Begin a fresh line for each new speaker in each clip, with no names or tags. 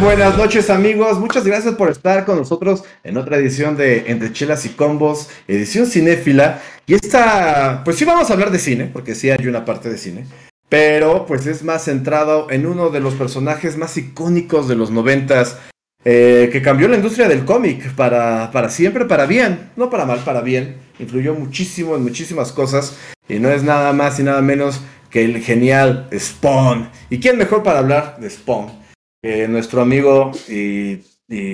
buenas noches amigos, muchas gracias por estar con nosotros en otra edición de Entre Chelas y Combos, edición cinéfila. Y esta, pues sí vamos a hablar de cine, porque sí hay una parte de cine, pero pues es más centrado en uno de los personajes más icónicos de los noventas, eh, que cambió la industria del cómic para, para siempre, para bien, no para mal, para bien. Influyó muchísimo en muchísimas cosas y no es nada más y nada menos que el genial Spawn. ¿Y quién mejor para hablar de Spawn? Que nuestro amigo y,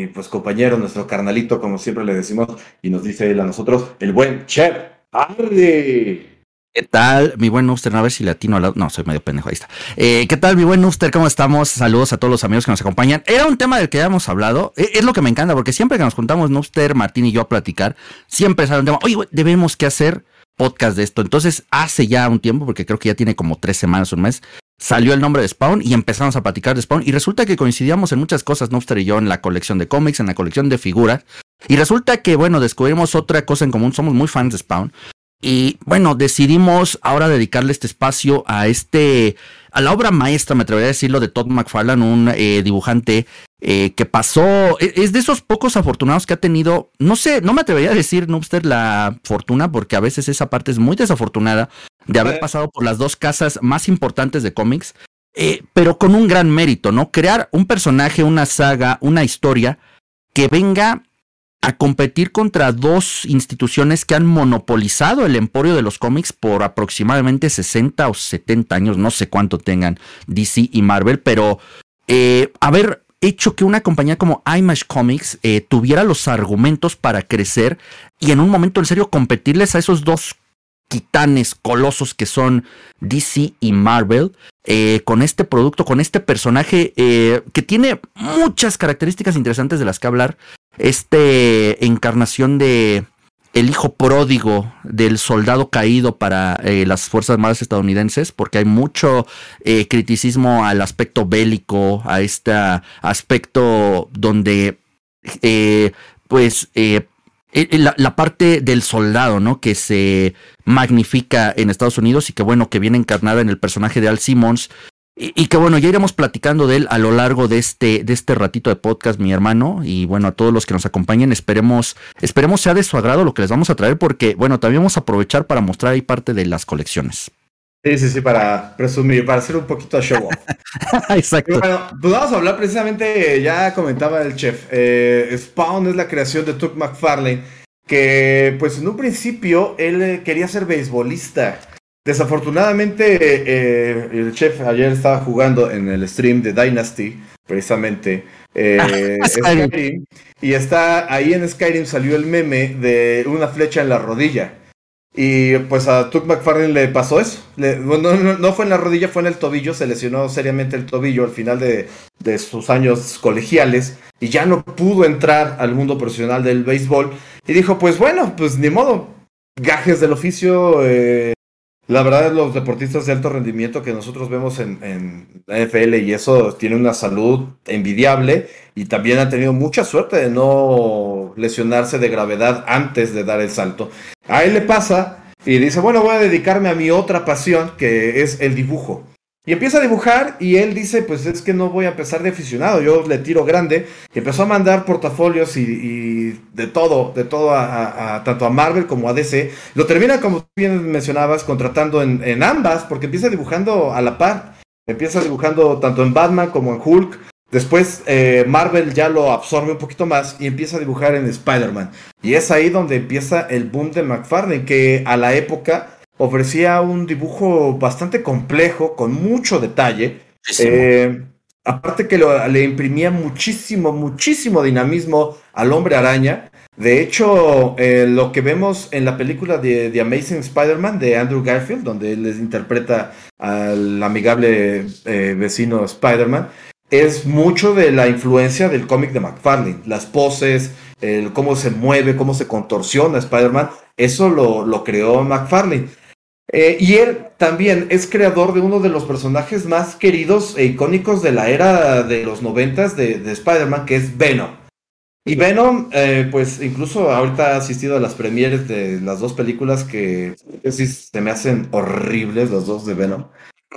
pues compañero, nuestro carnalito, como siempre le decimos, y nos dice él a nosotros, el buen Chef Hardy.
¿Qué tal, mi buen Nuster? A ver si latino al lado. No, soy medio pendejo, ahí está. Eh, ¿Qué tal, mi buen Nuster? ¿Cómo estamos? Saludos a todos los amigos que nos acompañan. Era un tema del que ya hemos hablado. E, es, lo que me encanta, porque siempre que nos juntamos Nuster, Martín y yo a platicar, siempre sale un tema. Oye, debemos que hacer podcast de esto. Entonces, hace ya un tiempo, porque creo que ya tiene como tres semanas, un mes, salió el nombre de Spawn y empezamos a platicar de Spawn. Y resulta que coincidíamos en muchas cosas, Nuster y yo, en la colección de cómics, en la colección de figuras. Y resulta que, bueno, descubrimos otra cosa en común. Somos muy fans de Spawn. Y bueno, decidimos ahora dedicarle este espacio a este, a la obra maestra, me atrevería a decirlo, de Todd McFarlane, un eh, dibujante eh, que pasó, e, es de esos pocos afortunados que ha tenido, no sé, no me atrevería a decir, Noobster, la fortuna, porque a veces esa parte es muy desafortunada de haber pasado por las dos casas más importantes de cómics, eh, pero con un gran mérito, ¿no? Crear un personaje, una saga, una historia que venga a competir contra dos instituciones que han monopolizado el emporio de los cómics por aproximadamente 60 o 70 años, no sé cuánto tengan DC y Marvel, pero eh, haber hecho que una compañía como Image Comics eh, tuviera los argumentos para crecer y en un momento en serio competirles a esos dos titanes colosos que son DC y Marvel eh, con este producto, con este personaje que tiene muchas características interesantes de las que hablar este encarnación de el hijo pródigo del soldado caído para eh, las Fuerzas Armadas estadounidenses, porque hay mucho eh, criticismo al aspecto bélico, a este aspecto donde, eh, pues, la, la, parte del soldado, ¿no? Que se magnifica en Estados Unidos y que, bueno, que viene encarnada en el personaje de Al Simmons, y, que bueno, ya iremos platicando de él a lo largo de este, de este ratito de podcast, mi hermano. Y bueno, a todos los que nos acompañen, esperemos, esperemos sea de su agrado lo que les vamos a traer, porque bueno, también vamos a aprovechar para mostrar ahí parte de las colecciones.
Sí, sí, sí, para presumir, para hacer un poquito de show
Exacto.
bueno, pues vamos a hablar precisamente, ya comentaba el chef, eh, Spawn es la creación de Tuck McFarlane, que pues en un principio él quería ser beisbolista. Desafortunadamente, eh, el chef ayer estaba jugando en el stream de Dynasty, precisamente, eh, Skyrim, y está ahí en Skyrim salió el meme de una flecha en la rodilla. Y pues a Tuck McFarlane le pasó eso. no, fue en la rodilla, fue en el tobillo. Se lesionó seriamente el tobillo al final de, de, sus años colegiales. Y ya no pudo entrar al mundo profesional del béisbol. Y dijo, pues bueno, pues ni modo. Gajes del oficio. Eh, la verdad, los deportistas de alto rendimiento que nosotros vemos en, la NFL y eso tiene una salud envidiable y también han tenido mucha suerte de no lesionarse de gravedad antes de dar el salto. A él le pasa y dice, bueno, voy a dedicarme a mi otra pasión que es el dibujo. Y empieza a dibujar y él dice, pues es que no voy a empezar de aficionado, yo le tiro grande. Y empezó a mandar portafolios y, de todo, de todo a, tanto a Marvel como a DC. Lo termina, como bien mencionabas, contratando en, ambas, porque empieza dibujando a la par. Empieza dibujando tanto en Batman como en Hulk. Después eh, Marvel ya lo absorbe un poquito más y empieza a dibujar en Spider-Man. Y es ahí donde empieza el boom de McFarlane, que a la época ofrecía un dibujo bastante complejo, con mucho detalle. Eh, aparte que le imprimía muchísimo, muchísimo dinamismo al hombre araña. De hecho, eh, lo que vemos en la película de The Amazing Spider-Man de Andrew Garfield, donde él les interpreta al amigable eh, vecino Spider-Man, es mucho de la influencia del cómic de McFarlane. Las poses, el cómo se mueve, cómo se contorsiona Spider-Man, eso lo, lo creó McFarlane. Eh, y él también es creador de uno de los personajes más queridos e icónicos de la era de los noventas de, de Spider-Man, que es Venom. Y Venom, eh, pues incluso ahorita ha asistido a las premieres de las dos películas que se me hacen horribles los dos de Venom.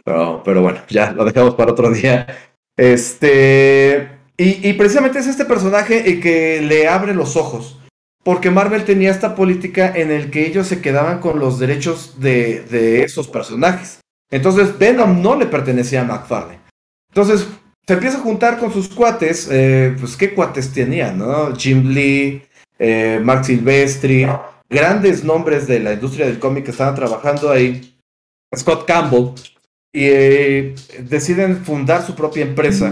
Pero, pero bueno, ya lo dejamos para otro día. Este, Y, precisamente es este personaje el que le abre los ojos. Porque Marvel tenía esta política en el que ellos se quedaban con los derechos de, esos personajes. Entonces Venom no le pertenecía a McFarlane. Entonces se empieza a juntar con sus cuates. Eh, pues qué cuates tenía, ¿no? Jim Lee, eh, Mark Silvestri, grandes nombres de la industria del cómic que estaban trabajando ahí. Scott Campbell. Y eh, deciden fundar su propia empresa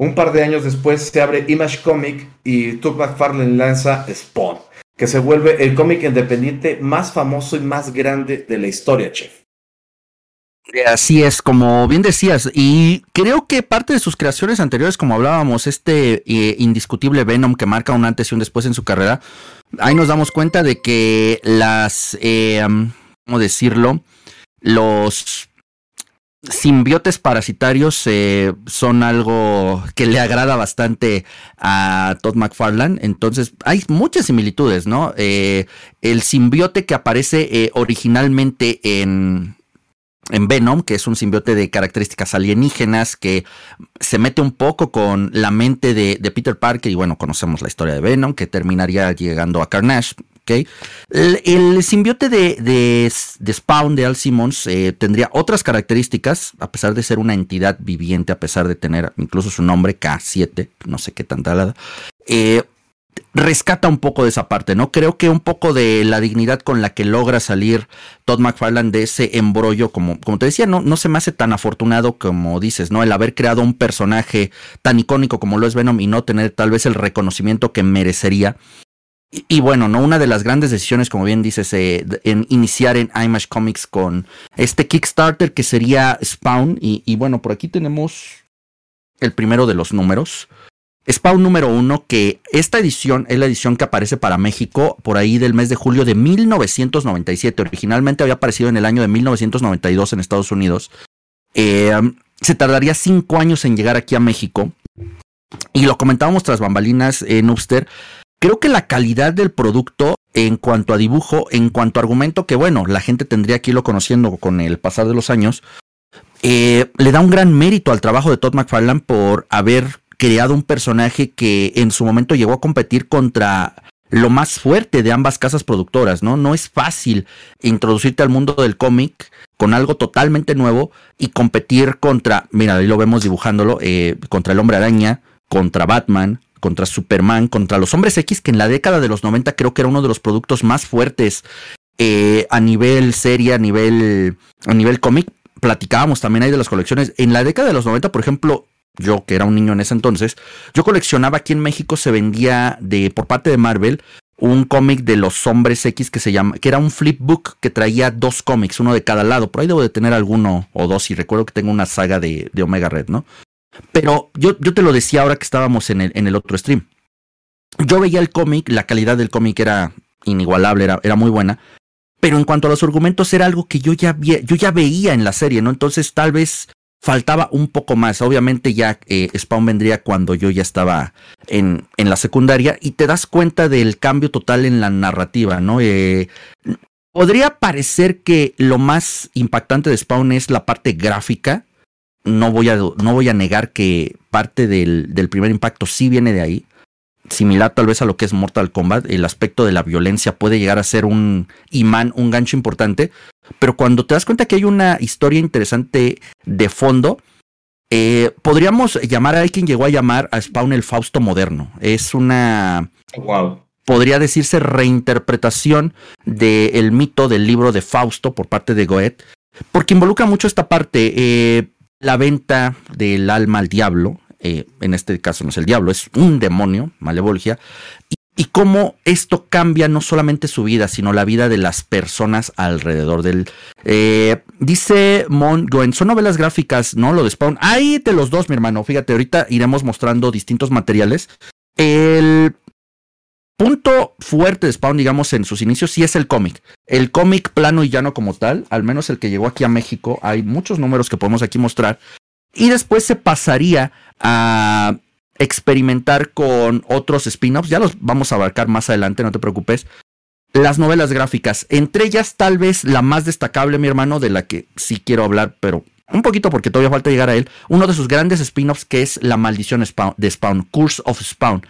un par de años después se abre Image Comic y Tuck McFarlane lanza Spawn, que se vuelve el cómic independiente más famoso y más grande de la historia, chef.
Así es, como bien decías, y creo que parte de sus creaciones anteriores, como hablábamos, este eh, indiscutible Venom que marca un antes y un después en su carrera, ahí nos damos cuenta de que las, eh, ¿cómo decirlo? Los simbiotes parasitarios eh, son algo que le agrada bastante a Todd McFarlane. Entonces, hay muchas similitudes, ¿no? Eh, el simbiote que aparece eh, originalmente en, en Venom, que es un simbiote de características alienígenas que se mete un poco con la mente de, Peter Parker y bueno, conocemos la historia de Venom, que terminaría llegando a Carnage, el, simbiote de, de, Spawn de Al Simmons eh, tendría otras características, a pesar de ser una entidad viviente, a pesar de tener incluso su nombre K7, no sé qué tanta talada. Eh, rescata un poco de esa parte, ¿no? Creo que un poco de la dignidad con la que logra salir Todd McFarlane de ese embrollo, como, como te decía, no, no se me hace tan afortunado como dices, ¿no? El haber creado un personaje tan icónico como lo es Venom y no tener tal vez el reconocimiento que merecería. Y, bueno, ¿no? Una de las grandes decisiones, como bien dices, eh, en iniciar en Image Comics con este Kickstarter que sería Spawn. Y, bueno, por aquí tenemos el primero de los números. Spawn número uno, que esta edición es la edición que aparece para México por ahí del mes de julio de 1997. Originalmente había aparecido en el año de 1992 en Estados Unidos. Eh, se tardaría cinco años en llegar aquí a México. Y lo comentábamos tras bambalinas en Upster Creo que la calidad del producto en cuanto a dibujo, en cuanto a argumento, que bueno, la gente tendría que irlo conociendo con el pasar de los años, eh, le da un gran mérito al trabajo de Todd McFarlane por haber creado un personaje que en su momento llegó a competir contra lo más fuerte de ambas casas productoras, ¿no? No es fácil introducirte al mundo del cómic con algo totalmente nuevo y competir contra, mira, ahí lo vemos dibujándolo, eh, contra el hombre araña, contra Batman, contra Superman, contra los hombres X, que en la década de los 90 creo que era uno de los productos más fuertes eh, a nivel serie, a nivel, a nivel cómic. Platicábamos también ahí de las colecciones. En la década de los 90, por ejemplo, yo que era un niño en ese entonces, yo coleccionaba aquí en México, se vendía de por parte de Marvel un cómic de los hombres X que se llama, que era un flipbook que traía dos cómics, uno de cada lado. Por ahí debo de tener alguno o dos y recuerdo que tengo una saga de, de Omega Red, ¿no? Pero yo, yo te lo decía ahora que estábamos en el, en el otro stream. Yo veía el cómic, la calidad del cómic era inigualable, era, era muy buena. Pero en cuanto a los argumentos era algo que yo ya, yo ya veía en la serie, ¿no? Entonces tal vez faltaba un poco más. Obviamente ya eh, Spawn vendría cuando yo ya estaba en, en, la secundaria y te das cuenta del cambio total en la narrativa, ¿no? Eh, podría parecer que lo más impactante de Spawn es la parte gráfica, no voy a, no voy a negar que parte del, del, primer impacto sí viene de ahí. Similar tal vez a lo que es Mortal Kombat, el aspecto de la violencia puede llegar a ser un imán, un gancho importante, pero cuando te das cuenta que hay una historia interesante de fondo, eh, podríamos llamar a quien llegó a llamar a Spawn el Fausto moderno. Es una...
Wow.
Podría decirse reinterpretación del mito del libro de Fausto por parte de Goethe, porque involucra mucho esta parte. Eh, la venta del alma al diablo, eh, en este caso no es el diablo, es un demonio, malevolgia, y, cómo esto cambia no solamente su vida, sino la vida de las personas alrededor del... Eh, dice Mon Goen, son novelas gráficas, ¿no? Lo de Spawn. Ahí de los dos, mi hermano, fíjate, ahorita iremos mostrando distintos materiales. El punto fuerte de Spawn, digamos, en sus inicios, sí es el cómic. El cómic plano y llano como tal, al menos el que llegó aquí a México, hay muchos números que podemos aquí mostrar. Y después se pasaría a experimentar con otros spin-offs. Ya los vamos a abarcar más adelante, no te preocupes. Las novelas gráficas, entre ellas tal vez la más destacable, mi hermano, de la que sí quiero hablar, pero un poquito porque todavía falta llegar a él, uno de sus grandes spin-offs que es La Maldición de Spawn, Curse of Spawn,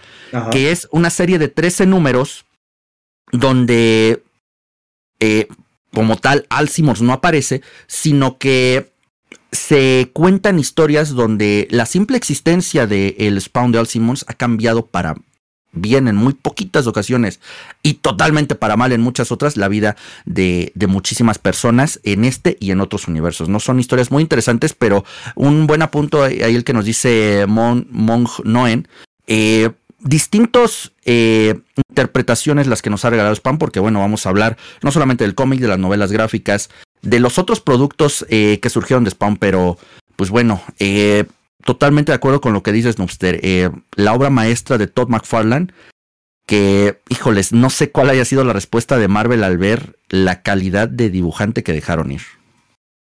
que es una serie de 13 números donde eh, como tal Al Simmons no aparece, sino que se cuentan historias donde la simple existencia del el Spawn de Al Simmons ha cambiado para bien en muy poquitas ocasiones y totalmente para mal en muchas otras la vida de, muchísimas personas en este y en otros universos. No son historias muy interesantes, pero un buen apunto ahí el que nos dice Mon, Noen. Eh, eh, interpretaciones las que nos ha regalado Spam, porque bueno, vamos a hablar no solamente del cómic, de las novelas gráficas, de los otros productos eh, que surgieron de Spawn, pero pues bueno, eh, totalmente de acuerdo con lo que dices, Noobster. Eh, la obra maestra de Todd McFarlane, que, híjoles, no sé cuál haya sido la respuesta de Marvel al ver la calidad de dibujante que dejaron ir.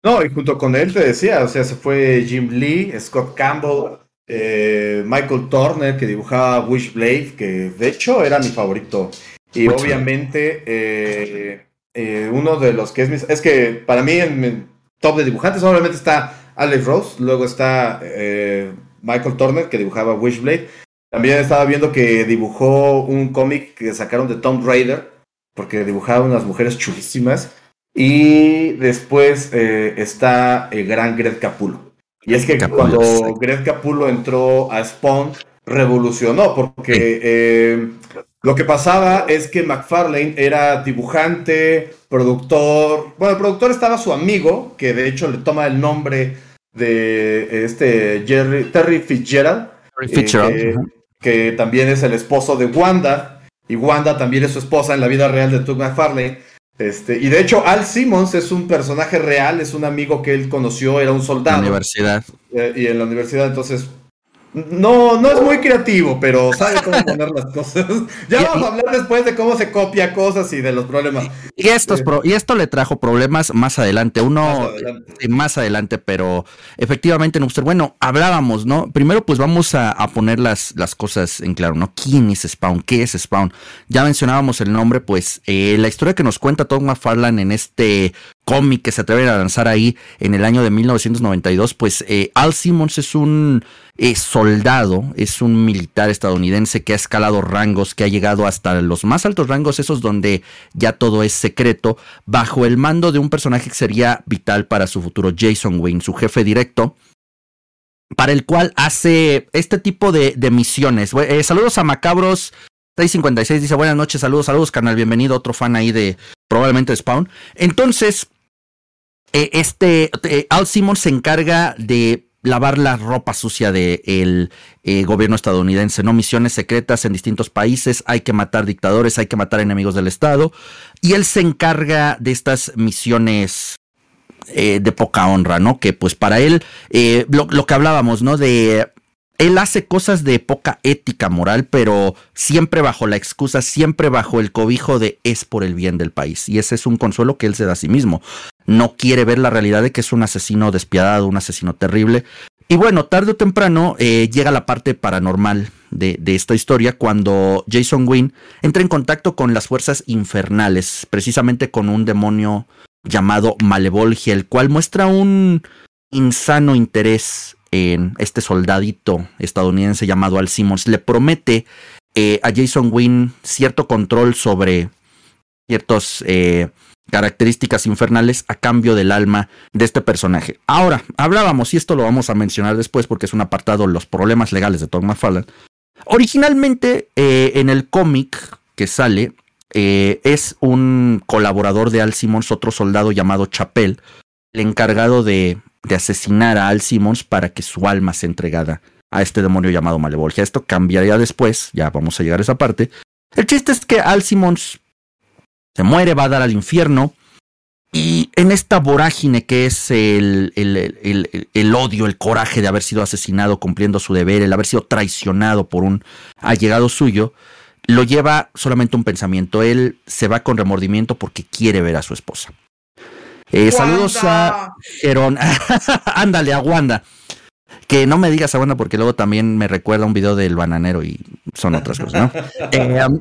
No, y junto con él te decía, o sea, se fue Jim Lee, Scott Campbell, Michael Turner, que dibujaba Wishblade, que de hecho era mi favorito. Y obviamente, eh, uno de los que es Es que para mí en mi top de dibujantes, obviamente está Alex Rose, luego está eh, Michael Turner que dibujaba Wishblade. También estaba viendo que dibujó un cómic que sacaron de Tom Raider, porque dibujaba unas mujeres chulísimas. Y después eh, está el gran Greg Capullo. Y es que cuando Greg Capullo entró a Spawn, revolucionó, porque eh, lo que pasaba es que McFarlane era dibujante, productor. Bueno, el productor estaba su amigo, que de hecho le toma el nombre de este Jerry, Terry Fitzgerald. Eh, que, también es el esposo de Wanda. Y Wanda también es su esposa en la vida real de Doug McFarlane. Este, y de hecho, Al Simmons es un personaje real, es un amigo que él conoció, era un soldado. En
la universidad.
Eh, y en la universidad, entonces no, no es muy creativo, pero sabe cómo poner las cosas. Ya vamos a hablar después de cómo se copia cosas y de los problemas.
Y, estos y esto le trajo problemas más adelante. Uno más adelante, pero efectivamente, bueno, hablábamos, ¿no? Primero, pues vamos a, poner las, las, cosas en claro, ¿no? ¿Quién es Spawn? ¿Qué es Spawn? Ya mencionábamos el nombre, pues eh, la historia que nos cuenta Tom McFarlane en este cómic que se atreven a lanzar ahí en el año de 1992, pues eh, Al Simmons es un eh, soldado, es un militar estadounidense que ha escalado rangos, que ha llegado hasta los más altos rangos, esos donde ya todo es secreto, bajo el mando de un personaje que sería vital para su futuro, Jason Wayne, su jefe directo para el cual hace este tipo de, misiones. Eh, saludos a Macabros 656 dice buenas noches, saludos, saludos, canal, bienvenido, otro fan ahí de probablemente Spawn. Entonces, eh, este eh, Al Simmons se encarga de lavar la ropa sucia del eh, gobierno estadounidense, ¿no? Misiones secretas en distintos países, hay que matar dictadores, hay que matar enemigos del Estado, y él se encarga de estas misiones de poca honra, ¿no? Que pues para él, lo, que hablábamos, ¿no? De él hace cosas de poca ética moral, pero siempre bajo la excusa, siempre bajo el cobijo de es por el bien del país. Y ese es un consuelo que él se da a sí mismo. No quiere ver la realidad de que es un asesino despiadado, un asesino terrible. Y bueno, tarde o temprano eh, llega la parte paranormal de, de, esta historia cuando Jason Wynn entra en contacto con las fuerzas infernales, precisamente con un demonio llamado Malevolgia, el cual muestra un insano interés en este soldadito estadounidense llamado Al Simmons, le promete eh, a Jason Wynn cierto control sobre ciertas eh, características infernales a cambio del alma de este personaje. Ahora, hablábamos, y esto lo vamos a mencionar después porque es un apartado los problemas legales de Tom McFarlane. Originalmente, eh, en el cómic que sale, es un colaborador de Al Simmons, otro soldado llamado Chapel, el encargado de de asesinar a Al Simmons para que su alma sea entregada a este demonio llamado Malevolgia. Esto cambiaría después, ya vamos a llegar a esa parte. El chiste es que Al Simmons se muere, va a dar al infierno. Y en esta vorágine que es el, el, el, odio, el coraje de haber sido asesinado cumpliendo su deber, el haber sido traicionado por un allegado suyo, lo lleva solamente un pensamiento. Él se va con remordimiento porque quiere ver a su esposa. Eh, saludos a Gerón. Ándale, a Wanda. Que no me digas a Wanda porque luego también me recuerda un video del bananero y son otras cosas, ¿no? Eh, um,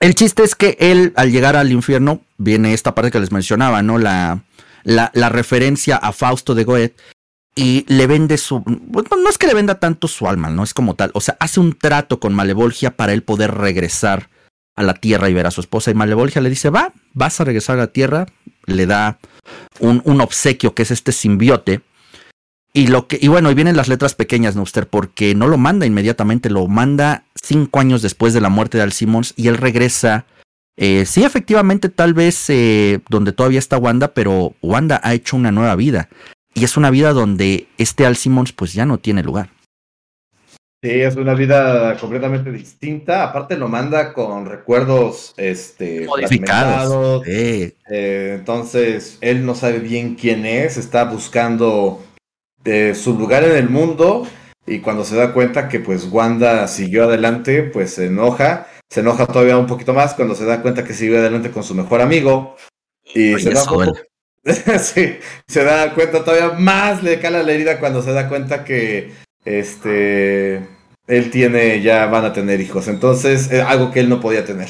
el chiste es que él, al llegar al infierno, viene esta parte que les mencionaba, ¿no? La, la, la referencia a Fausto de Goethe y le vende su. Bueno, no es que le venda tanto su alma, no es como tal. O sea, hace un trato con Malevolgia para él poder regresar a la tierra y ver a su esposa. Y Malevolgia le dice: Va, vas a regresar a la tierra. Le da un, un obsequio que es este simbiote. Y lo que, y bueno, y vienen las letras pequeñas, Nuster, porque no lo manda inmediatamente, lo manda cinco años después de la muerte de Al Simmons y él regresa. Eh, sí, efectivamente, tal vez eh, donde todavía está Wanda, pero Wanda ha hecho una nueva vida. Y es una vida donde este Al Simmons pues ya no tiene lugar.
Sí, es una vida completamente distinta. Aparte lo manda con recuerdos este,
modificados.
Eh, entonces él no sabe bien quién es, está buscando de su lugar en el mundo y cuando se da cuenta que pues Wanda siguió adelante, pues se enoja, se enoja todavía un poquito más cuando se da cuenta que siguió adelante con su mejor amigo y se da, sí, se da cuenta todavía más le cala la herida cuando se da cuenta que este él tiene ya van a tener hijos, entonces es algo que él no podía tener.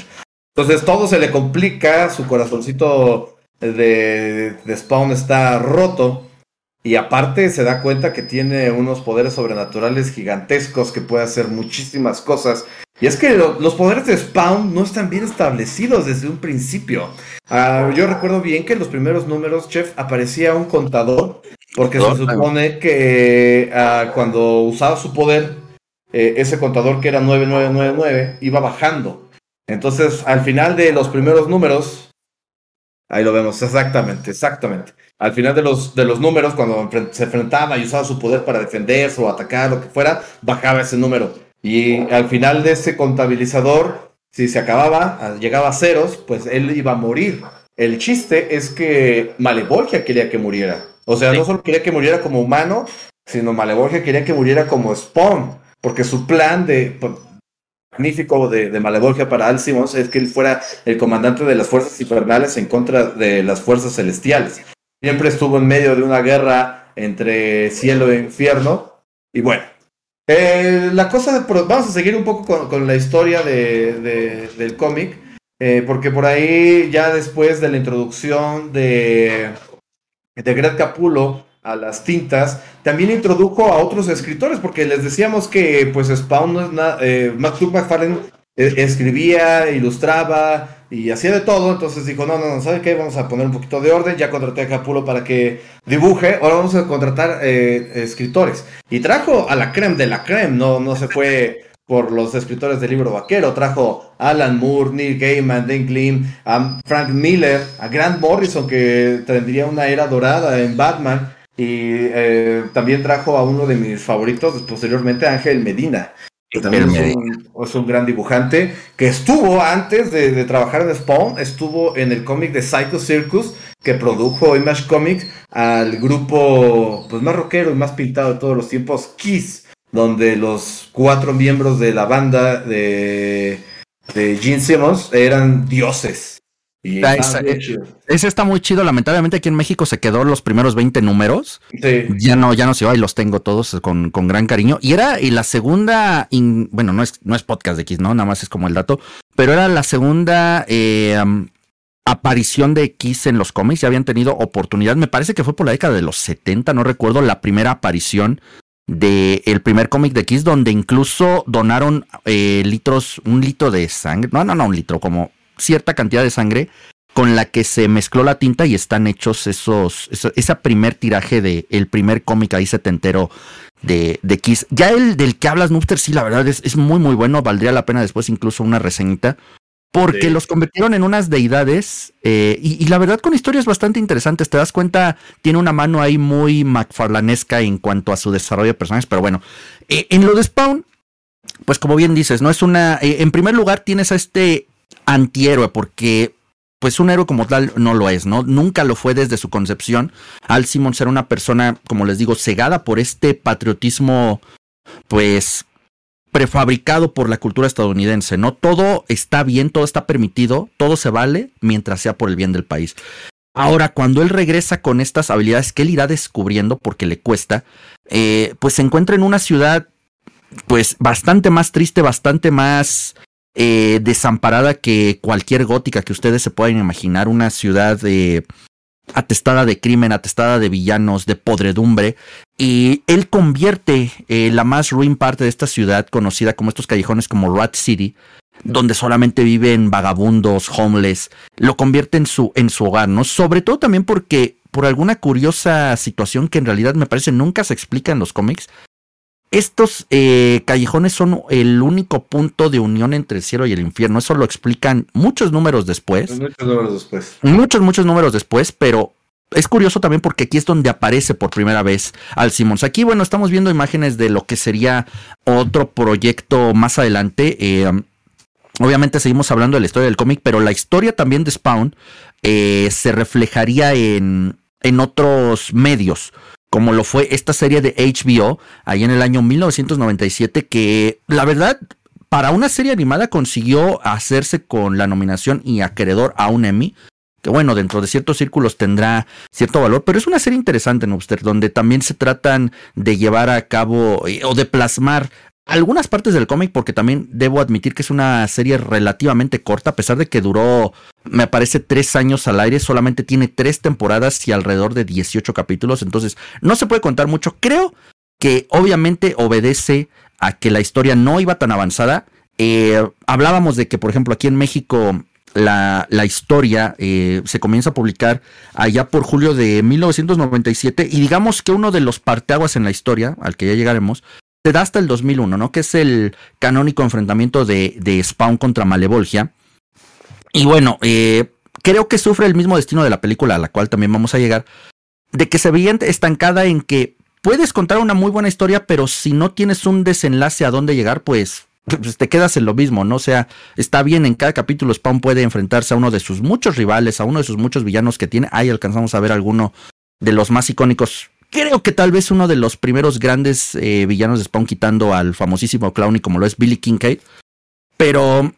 Entonces todo se le complica, su corazoncito de, de Spawn está roto y aparte se da cuenta que tiene unos poderes sobrenaturales gigantescos que puede hacer muchísimas cosas. Y es que los poderes de Spawn no están bien establecidos desde un principio. Uh, yo recuerdo bien que en los primeros números, Chef, aparecía un contador, porque se supone que uh, cuando usaba su poder, eh, ese contador que era 9999 iba bajando. Entonces, al final de los primeros números, ahí lo vemos, exactamente, exactamente al final de los, de los números, cuando se enfrentaba y usaba su poder para defenderse o atacar, lo que fuera, bajaba ese número. Y al final de ese contabilizador, si se acababa, llegaba a ceros, pues él iba a morir. El chiste es que Malevolgia quería que muriera. O sea, no solo quería que muriera como humano, sino Malevolgia quería que muriera como Spawn. Porque su plan de magnífico de, de para Al es que él fuera el comandante de las fuerzas infernales en contra de las fuerzas celestiales siempre estuvo en medio de una guerra entre cielo e infierno. Y bueno, eh, la cosa, vamos a seguir un poco con, la historia de, del cómic, eh, porque por ahí ya después de la introducción de, de Greg Capulo a las tintas, también introdujo a otros escritores, porque les decíamos que pues Spawn eh, McFarlane eh, escribía, ilustraba, y hacía de todo, entonces dijo, no, no, no, ¿sabe qué? Vamos a poner un poquito de orden, ya contraté a Capulo para que dibuje, ahora vamos a contratar eh, escritores. Y trajo a la creme de la creme, no, no se fue por los escritores del libro vaquero, trajo Alan Moore, Neil Gaiman, Dan Glynn, a Frank Miller, a Grant Morrison, que tendría una era dorada en Batman, y eh, también trajo a uno de mis favoritos, posteriormente Ángel Medina también es un, gran dibujante, que estuvo antes de, trabajar en Spawn, estuvo en el cómic de Psycho Circus, que produjo Image Comics al grupo pues, más rockero y más pintado de todos los tiempos, Kiss, donde los cuatro miembros de la banda de, de Gene Simmons eran dioses.
Ah, ese, está muy chido. Lamentablemente aquí en México se quedó los primeros 20 números. Ya no, ya no se va y los tengo todos con, con gran cariño. Y era y la segunda, bueno, no es, no es podcast de X, ¿no? Nada más es como el dato. Pero era la segunda eh, aparición de X en los cómics. Ya habían tenido oportunidad. Me parece que fue por la década de los 70, no recuerdo, la primera aparición de el primer cómic de X donde incluso donaron eh, litros, un litro de sangre. No, no, no, un litro, como cierta cantidad de sangre con la que se mezcló la tinta y están hechos esos, esa primer tiraje de el primer cómic ahí setentero de, de Kiss. Ya el del que hablas, Nuster, sí, la verdad es, es, muy, muy bueno. Valdría la pena después incluso una reseñita. Porque los convirtieron en unas deidades eh, y, la verdad con historias bastante interesantes. Te das cuenta, tiene una mano ahí muy McFarlanesca en cuanto a su desarrollo de personajes. Pero bueno, eh, en lo de Spawn, pues como bien dices, ¿no? Es una. Eh, en primer lugar, tienes a este antihéroe, porque pues un héroe como tal no lo es, ¿no? Nunca lo fue desde su concepción. Al Simmons era una persona, como les digo, cegada por este patriotismo, pues prefabricado por la cultura estadounidense, ¿no? Todo está bien, todo está permitido, todo se vale mientras sea por el bien del país. Ahora, cuando él regresa con estas habilidades que él irá descubriendo porque le cuesta, eh, pues se encuentra en una ciudad, pues bastante más triste, bastante más eh, desamparada que cualquier gótica que ustedes se puedan imaginar, una ciudad atestada de crimen, atestada de villanos, de podredumbre, y él convierte eh, la más ruin parte de esta ciudad, conocida como estos callejones como Rat City, donde solamente viven vagabundos, homeless, lo convierte en su, en su hogar, ¿no? Sobre todo también porque, por alguna curiosa situación que en realidad me parece nunca se explica en los cómics, estos eh, callejones son el único punto de unión entre el cielo y el infierno. Eso lo explican muchos números después.
Muchos números después.
Muchos, muchos números después, pero es curioso también porque aquí es donde aparece por primera vez Al Simmons. Aquí, bueno, estamos viendo imágenes de lo que sería otro proyecto más adelante. Eh, obviamente seguimos hablando de la historia del cómic, pero la historia también de Spawn eh, se reflejaría en, en otros medios como lo fue esta serie de HBO ahí en el año 1997, que la verdad, para una serie animada consiguió hacerse con la nominación y acreedor a un Emmy. Que bueno, dentro de ciertos círculos tendrá cierto valor, pero es una serie interesante, Nubster, donde también se tratan de llevar a cabo eh, o de plasmar algunas partes del cómic, porque también debo admitir que es una serie relativamente corta, a pesar de que duró, me parece, tres años al aire, solamente tiene tres temporadas y alrededor de 18 capítulos, entonces no se puede contar mucho. Creo que obviamente obedece a que la historia no iba tan avanzada. Eh, hablábamos de que, por ejemplo, aquí en México la, la historia eh, se comienza a publicar allá por julio de 1997 y digamos que uno de los parteaguas en la historia, al que ya llegaremos, se da hasta el 2001, ¿no? Que es el canónico enfrentamiento de, de Spawn contra Malevolgia. Y bueno, eh, creo que sufre el mismo destino de la película a la cual también vamos a llegar, de que se veía estancada en que puedes contar una muy buena historia, pero si no tienes un desenlace a dónde llegar, pues, pues te quedas en lo mismo, ¿no? O sea, está bien, en cada capítulo Spawn puede enfrentarse a uno de sus muchos rivales, a uno de sus muchos villanos que tiene. Ahí alcanzamos a ver alguno de los más icónicos creo que tal vez uno de los primeros grandes eh, villanos de Spawn quitando al famosísimo Clowny como lo es Billy Kincaid. Pero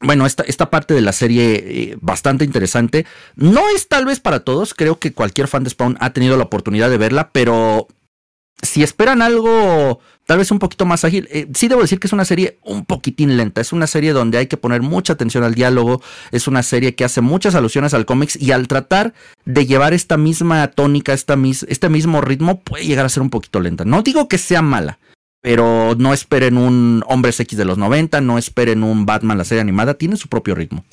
bueno, esta, esta parte de la serie eh, bastante interesante. No es tal vez para todos, creo que cualquier fan de Spawn ha tenido la oportunidad de verla, pero si esperan algo tal vez un poquito más ágil, eh, sí debo decir que es una serie un poquitín lenta. Es una serie donde hay que poner mucha atención al diálogo. Es una serie que hace muchas alusiones al cómics y al tratar de llevar esta misma tónica, esta este mismo ritmo, puede llegar a ser un poquito lenta. No digo que sea mala, pero no esperen un Hombres X de los 90, no esperen un Batman la serie animada, tiene su propio ritmo.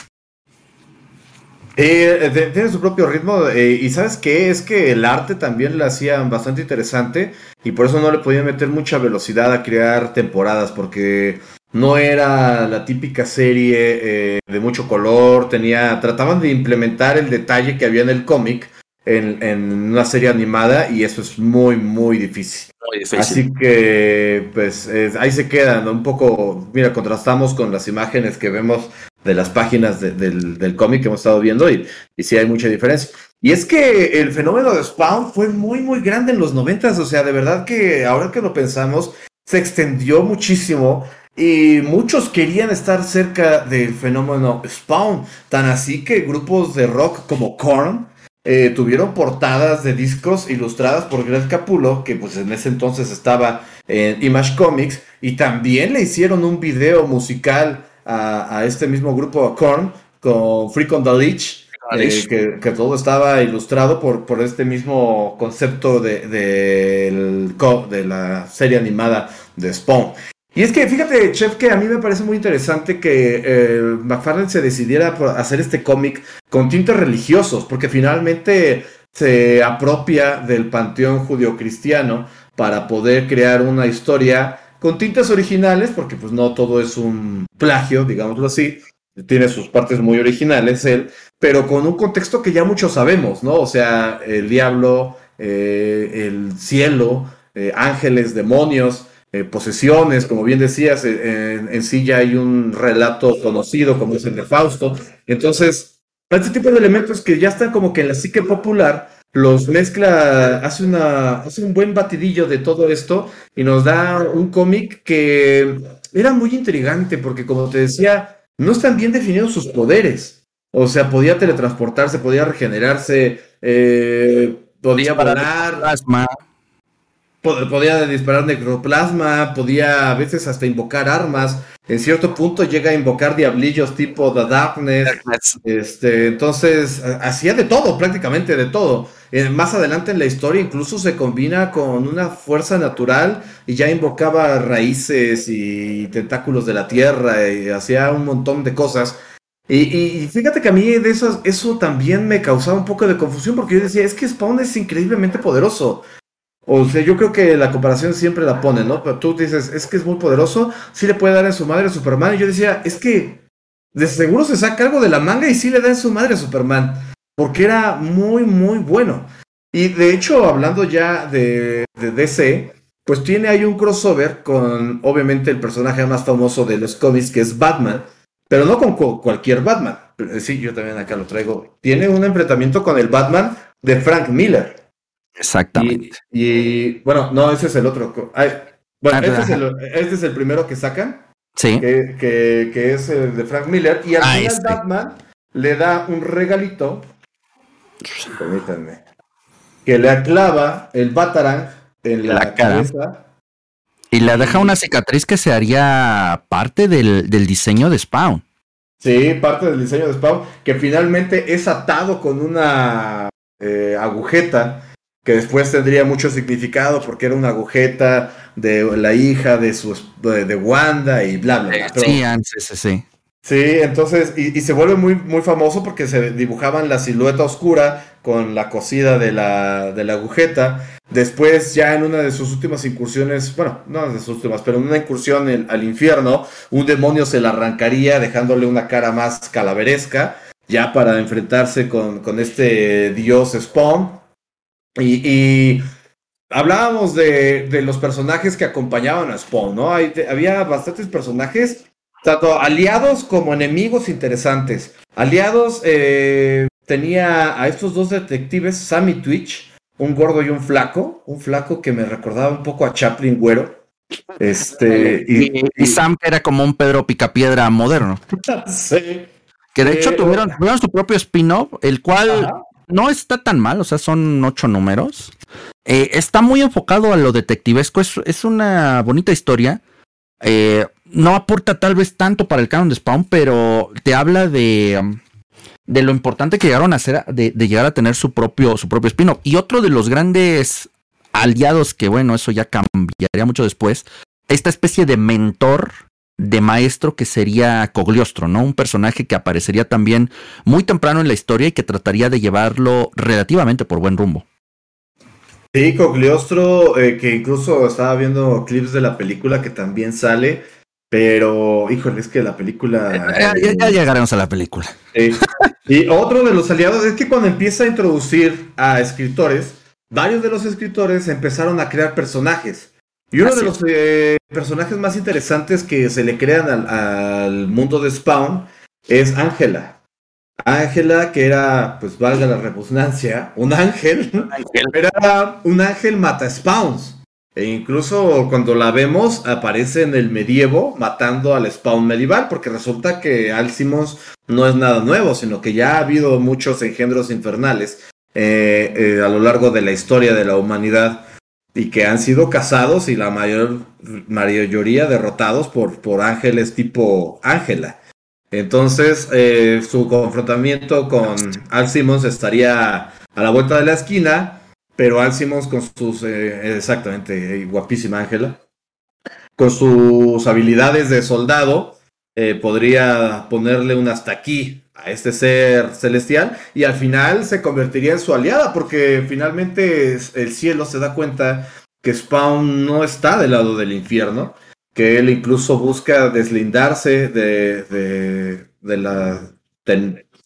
Eh, tiene su propio ritmo eh, y sabes qué, es que el arte también lo hacía bastante interesante y por eso no le podían meter mucha velocidad a crear temporadas porque no era la típica serie eh, de mucho color, tenía, trataban de implementar el detalle que había en el cómic en, en, una serie animada y eso es muy, muy difícil. Así que, pues, ahí se quedan un poco, mira, contrastamos con las imágenes que vemos de las páginas del, del cómic que hemos estado viendo y, y sí hay mucha diferencia. Y es que el fenómeno de Spawn fue muy, muy grande en los noventas, o sea, de verdad que ahora que lo pensamos, se extendió muchísimo y muchos querían estar cerca del fenómeno Spawn, tan así que grupos de rock como Korn eh, tuvieron portadas de discos ilustradas por Greg Capullo, que pues en ese entonces estaba en Image Comics, y también le hicieron un video musical a, este mismo grupo, a Korn, con Freak on the Leech, eh, que, todo estaba ilustrado por, por este mismo concepto de, de, la serie animada de Spawn. Y es que fíjate, Chef, que a mí me parece muy interesante que eh, McFarlane se decidiera por hacer este cómic con tintes religiosos, porque finalmente se apropia del panteón judio-cristiano para poder crear una historia con tintas originales, porque pues no todo es un plagio, digámoslo así, tiene sus partes muy originales él, pero con un contexto que ya muchos sabemos, ¿no? O sea, el diablo, eh, el cielo, eh, ángeles, demonios, eh, posesiones, como bien decías, en, sí ya hay un relato conocido como es el de Fausto. Entonces, este tipo de elementos que ya están como que en la psique popular, los mezcla, hace, una, hace un buen batidillo de todo esto y nos da un cómic que era muy intrigante porque como te decía, no están bien definidos sus poderes. O sea, podía teletransportarse, podía regenerarse, eh, podía volar. Podía disparar necroplasma, podía a veces hasta invocar armas. En cierto punto llega a invocar diablillos tipo The Darkness. Este, entonces, hacía de todo, prácticamente de todo. Eh, más adelante en la historia incluso se combina con una fuerza natural y ya invocaba raíces y tentáculos de la tierra y hacía un montón de cosas. Y, fíjate que a mí de eso, eso también me causaba un poco de confusión porque yo decía, es que Spawn es increíblemente poderoso. O sea, yo creo que la comparación siempre la pone, ¿no? Pero tú dices, es que es muy poderoso, sí le puede dar en su madre a Superman. Y yo decía, es que de seguro se saca algo de la manga y sí le da en su madre a Superman. Porque era muy, muy bueno. Y de hecho, hablando ya de, DC, pues tiene ahí un crossover con, obviamente, el personaje más famoso de los cómics, que es Batman. Pero no con cualquier Batman. Sí, yo también acá lo traigo. Tiene un enfrentamiento con el Batman de Frank Miller.
Exactamente.
Y, bueno, no, ese es el otro. bueno, este es el, este es el, primero que sacan.
Sí.
Que, que, es el de Frank Miller. Y al ah, final este. Batman le da un regalito. Permítanme. Que le aclava el Batarang en la, cabeza.
Y le deja una cicatriz que se haría parte del, del diseño de Spawn.
Sí, parte del diseño de Spawn, que finalmente es atado con una eh, agujeta que después tendría mucho significado porque era una agujeta de la hija de su de, Wanda y bla bla bla.
sí, sí, sí.
Sí, entonces, y, se vuelve muy, muy famoso porque se dibujaban la silueta oscura con la cosida de la, de la agujeta. Después, ya en una de sus últimas incursiones, bueno, no de sus últimas, pero en una incursión al infierno, un demonio se la arrancaría dejándole una cara más calaveresca, ya para enfrentarse con, con este dios Spawn, y, hablábamos de, los personajes que acompañaban a Spawn, ¿no? había bastantes personajes, tanto aliados como enemigos interesantes. Aliados eh, tenía a estos dos detectives, Sammy Twitch, un gordo y un flaco, un flaco que me recordaba un poco a Chaplin Güero. Este,
y, Sam era como un Pedro Picapiedra moderno.
sí.
Que de hecho eh, tuvieron, su propio spin-off, el cual no está tan mal, o sea, son ocho números. Eh, está muy enfocado a lo detectivesco, es, una bonita historia. Eh, no aporta tal vez tanto para el canon de Spawn, pero te habla de, um, de lo importante que llegaron a hacer, de, llegar a tener su propio, su propio. Y otro de los grandes aliados, que bueno, eso ya cambiaría mucho después, esta especie de mentor de maestro que sería Cogliostro, ¿no? Un personaje que aparecería también muy temprano en la historia y que trataría de llevarlo relativamente por buen rumbo.
Sí, Cogliostro, eh, que incluso estaba viendo clips de la película que también sale, pero híjole, es que la película...
Ya, llegaremos a la película.
y otro de los aliados es que cuando empieza a introducir a escritores, varios de los escritores empezaron a crear personajes. Y uno de los eh, personajes más interesantes que se le crean al, mundo de Spawn es Ángela. Ángela, que era, pues valga la repugnancia, un ángel, era un ángel mata spawns. E incluso cuando la vemos, aparece en el medievo matando al spawn medieval, porque resulta que Alcimos no es nada nuevo, sino que ya ha habido muchos engendros infernales eh, eh, a lo largo de la historia de la humanidad y que han sido cazados y la mayor mayoría derrotados por, por ángeles tipo Ángela. Entonces, eh, su confrontamiento con Al Simmons estaría a la vuelta de la esquina, pero Al Simmons con sus, eh, exactamente, eh, guapísima Ángela, con sus habilidades de soldado, podría ponerle un hasta aquí a este ser celestial y al final se convertiría en su aliada porque finalmente el cielo se da cuenta que Spawn no está del lado del infierno, que él incluso busca deslindarse de, de, de las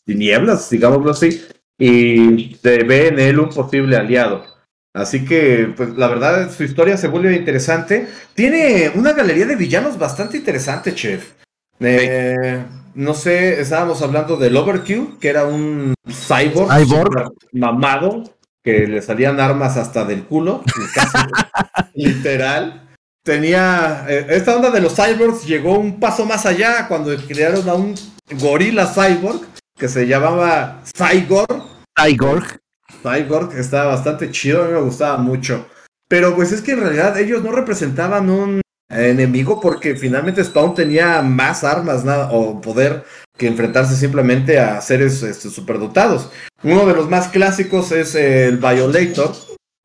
tinieblas, digámoslo así, y ve en él un posible aliado. Así que, pues la verdad, su historia se vuelve interesante. Tiene una galería de villanos bastante interesante, chef. Eh, no sé, estábamos hablando del Overkill, que era un cyborg, mamado, que le salían armas hasta del culo, literal. Tenía. Eh, esta onda de los cyborgs llegó un paso más allá cuando crearon a un gorila cyborg que se llamaba Cyborg.
Cyborg.
Cyborg, estaba bastante chido, a mí me gustaba mucho. Pero pues es que en realidad ellos no representaban un enemigo porque finalmente Spawn tenía más armas nada, o poder que enfrentarse simplemente a seres este, superdotados. Uno de los más clásicos es el Violator,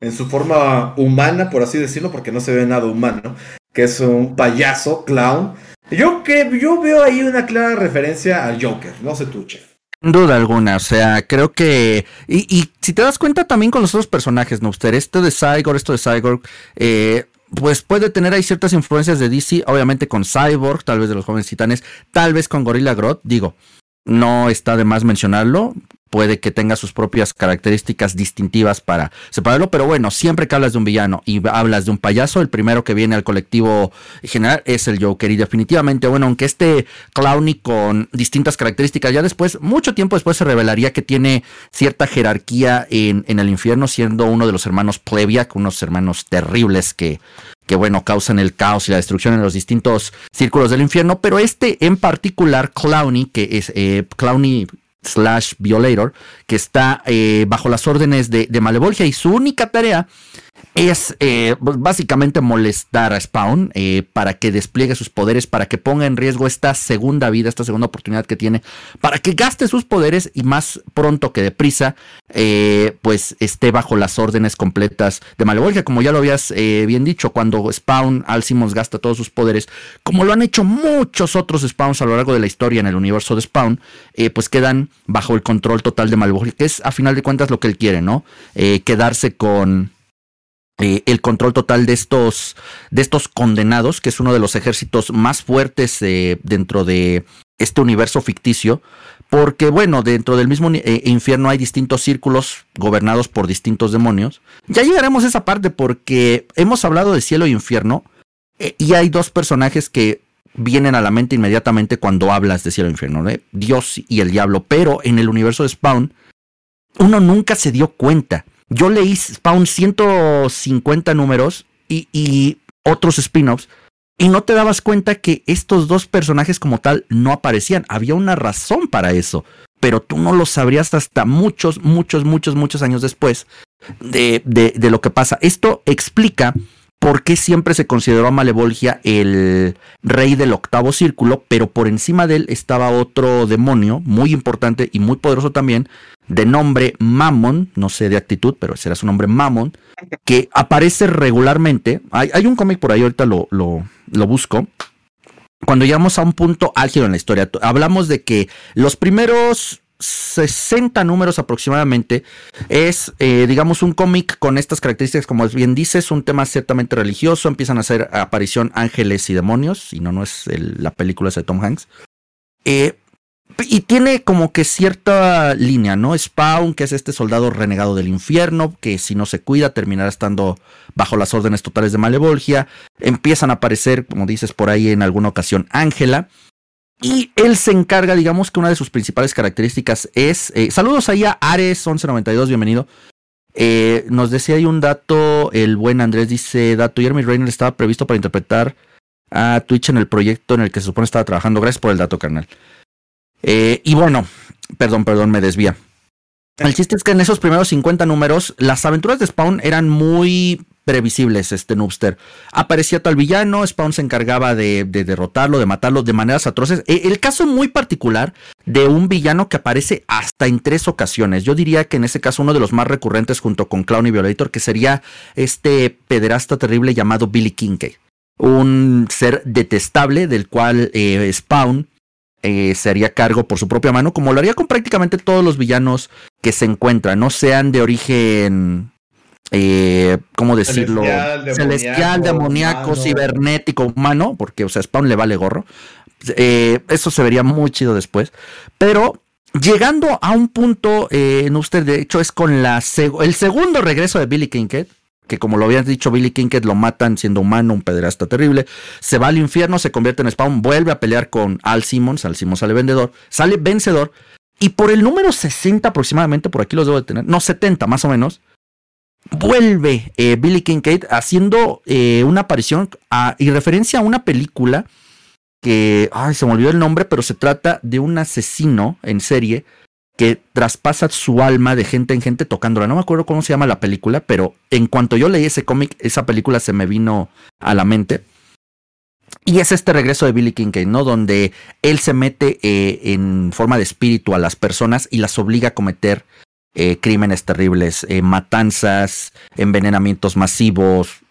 en su forma humana, por así decirlo, porque no se ve nada humano, que es un payaso, clown. Yo, que, yo veo ahí una clara referencia al Joker, no sé tú,
duda alguna, o sea, creo que. Y, si te das cuenta también con los otros personajes, ¿no? Usted, esto de Cyborg, esto de Cyborg, eh, pues puede tener ahí ciertas influencias de DC, obviamente con Cyborg, tal vez de los jóvenes titanes, tal vez con Gorilla Grodd, digo, no está de más mencionarlo, puede que tenga sus propias características distintivas para separarlo, pero bueno, siempre que hablas de un villano y hablas de un payaso, el primero que viene al colectivo general es el Joker y definitivamente, bueno, aunque este Clowny con distintas características, ya después, mucho tiempo después se revelaría que tiene cierta jerarquía en, en el infierno, siendo uno de los hermanos Plebiac, unos hermanos terribles que que bueno, causan el caos y la destrucción en los distintos círculos del infierno, pero este en particular, Clowny, que es eh, Clowny slash Violator, que está eh, bajo las órdenes de, de Malevolgia. Y su única tarea es eh, pues, básicamente molestar a Spawn eh, para que despliegue sus poderes, para que ponga en riesgo esta segunda vida, esta segunda oportunidad que tiene, para que gaste sus poderes y más pronto que deprisa, eh, pues esté bajo las órdenes completas de Malevolgia. Como ya lo habías bien dicho, cuando Spawn, Al Simmons gasta todos sus poderes, como lo han hecho muchos otros Spawns a lo largo de la historia en el universo de Spawn, pues quedan bajo el control total de Malevolgia, que es a final de cuentas lo que él quiere, ¿no? quedarse con eh, el control total de estos, de estos condenados, que es uno de los ejércitos más fuertes eh, dentro de este universo ficticio, porque bueno, dentro del mismo eh, infierno hay distintos círculos gobernados por distintos demonios. Ya llegaremos a esa parte porque hemos hablado de cielo e infierno y hay dos personajes que vienen a la mente inmediatamente cuando hablas de cielo e infierno, Dios y el diablo, pero en el universo de Spawn uno nunca se dio cuenta yo leí Spawn 150 números y, otros spin-offs y no te dabas cuenta que estos dos personajes como tal no aparecían. Había una razón para eso, pero tú no lo sabrías hasta muchos, muchos, muchos, muchos años después de, de, de lo que pasa. Esto explica por qué siempre se consideró a Malevolgia el rey del octavo círculo, pero por encima de él estaba otro demonio muy importante y muy poderoso también, de nombre Mammon, no sé de actitud, pero será su nombre Mammon, que aparece regularmente. Hay, un cómic por ahí, ahorita lo, lo, lo busco. Cuando llegamos a un punto álgido en la historia, hablamos de que los primeros 60 números aproximadamente. Es, eh, digamos, un cómic con estas características, como bien dices, un tema ciertamente religioso. Empiezan a hacer aparición ángeles y demonios, y no, no es la película de Tom Hanks. Eh, y tiene como que cierta línea, ¿no? Spawn, que es este soldado renegado del infierno, que si no se cuida terminará estando bajo las órdenes totales de Malevolgia. Empiezan a aparecer, como dices por ahí en alguna ocasión, Ángela. Y él se encarga, digamos que una de sus principales características es. Eh, saludos ahí a Ares1192, bienvenido. Eh, nos decía ahí un dato, el buen Andrés dice: Dato, Jeremy Rainer estaba previsto para interpretar a Twitch en el proyecto en el que se supone estaba trabajando. Gracias por el dato, carnal. Eh, y bueno, perdón, perdón, me desvía. El chiste es que en esos primeros 50 números, las aventuras de Spawn eran muy previsibles, este Noobster. Aparecía tal villano, Spawn se encargaba de, derrotarlo, de matarlo de maneras atroces. E, el caso muy particular de un villano que aparece hasta en tres ocasiones. Yo diría que en ese caso uno de los más recurrentes junto con Clown y Violator, que sería este pederasta terrible llamado Billy Kincaid. Un ser detestable del cual eh, Spawn eh, se haría cargo por su propia mano, como lo haría con prácticamente todos los villanos que se encuentran, no sean de origen eh, ¿cómo decirlo? Celestial, demoníaco, cibernético, humano, porque, o sea, Spawn le vale gorro. Eh, eso se vería muy chido después. Pero llegando a un punto, eh, en usted, de hecho, es con la el segundo regreso de Billy Kinked, que como lo habían dicho, Billy Kinked lo matan siendo humano, un pederasta terrible. Se va al infierno, se convierte en Spawn, vuelve a pelear con Al Simmons. Al Simmons sale vendedor, sale vencedor. Y por el número 60 aproximadamente, por aquí los debo de tener, no 70 más o menos, vuelve eh, Billy Kincaid haciendo eh, una aparición y referencia a una película que, se me olvidó el nombre, pero se trata de un asesino en serie que traspasa su alma de gente en gente tocándola. No me acuerdo cómo se llama la película, pero en cuanto yo leí ese cómic, esa película se me vino a la mente. Y es este regreso de Billy Kincaid, ¿no? Donde él se mete eh, en forma de espíritu a las personas y las obliga a cometer eh, crímenes terribles, eh, matanzas, envenenamientos masivos,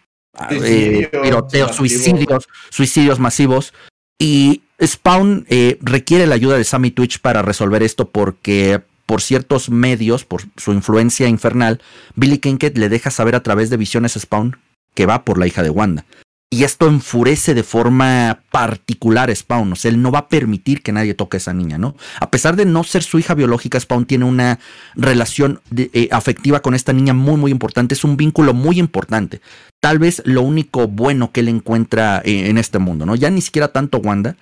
tiroteos, suicidios, suicidios masivos. Y Spawn requiere la ayuda de Sammy Twitch para resolver esto porque por ciertos medios, por su influencia infernal, Billy Kincaid le deja saber a través de visiones Spawn que va por la hija de Wanda. Y esto enfurece de forma particular a Spawn. O sea, él no va a permitir que nadie toque a esa niña, ¿no? A pesar de no ser su hija biológica, Spawn tiene una relación eh, afectiva con esta niña muy, muy importante. Es un vínculo muy importante. Tal vez lo único bueno que él encuentra eh, en este mundo, ¿no? Ya ni siquiera tanto Wanda,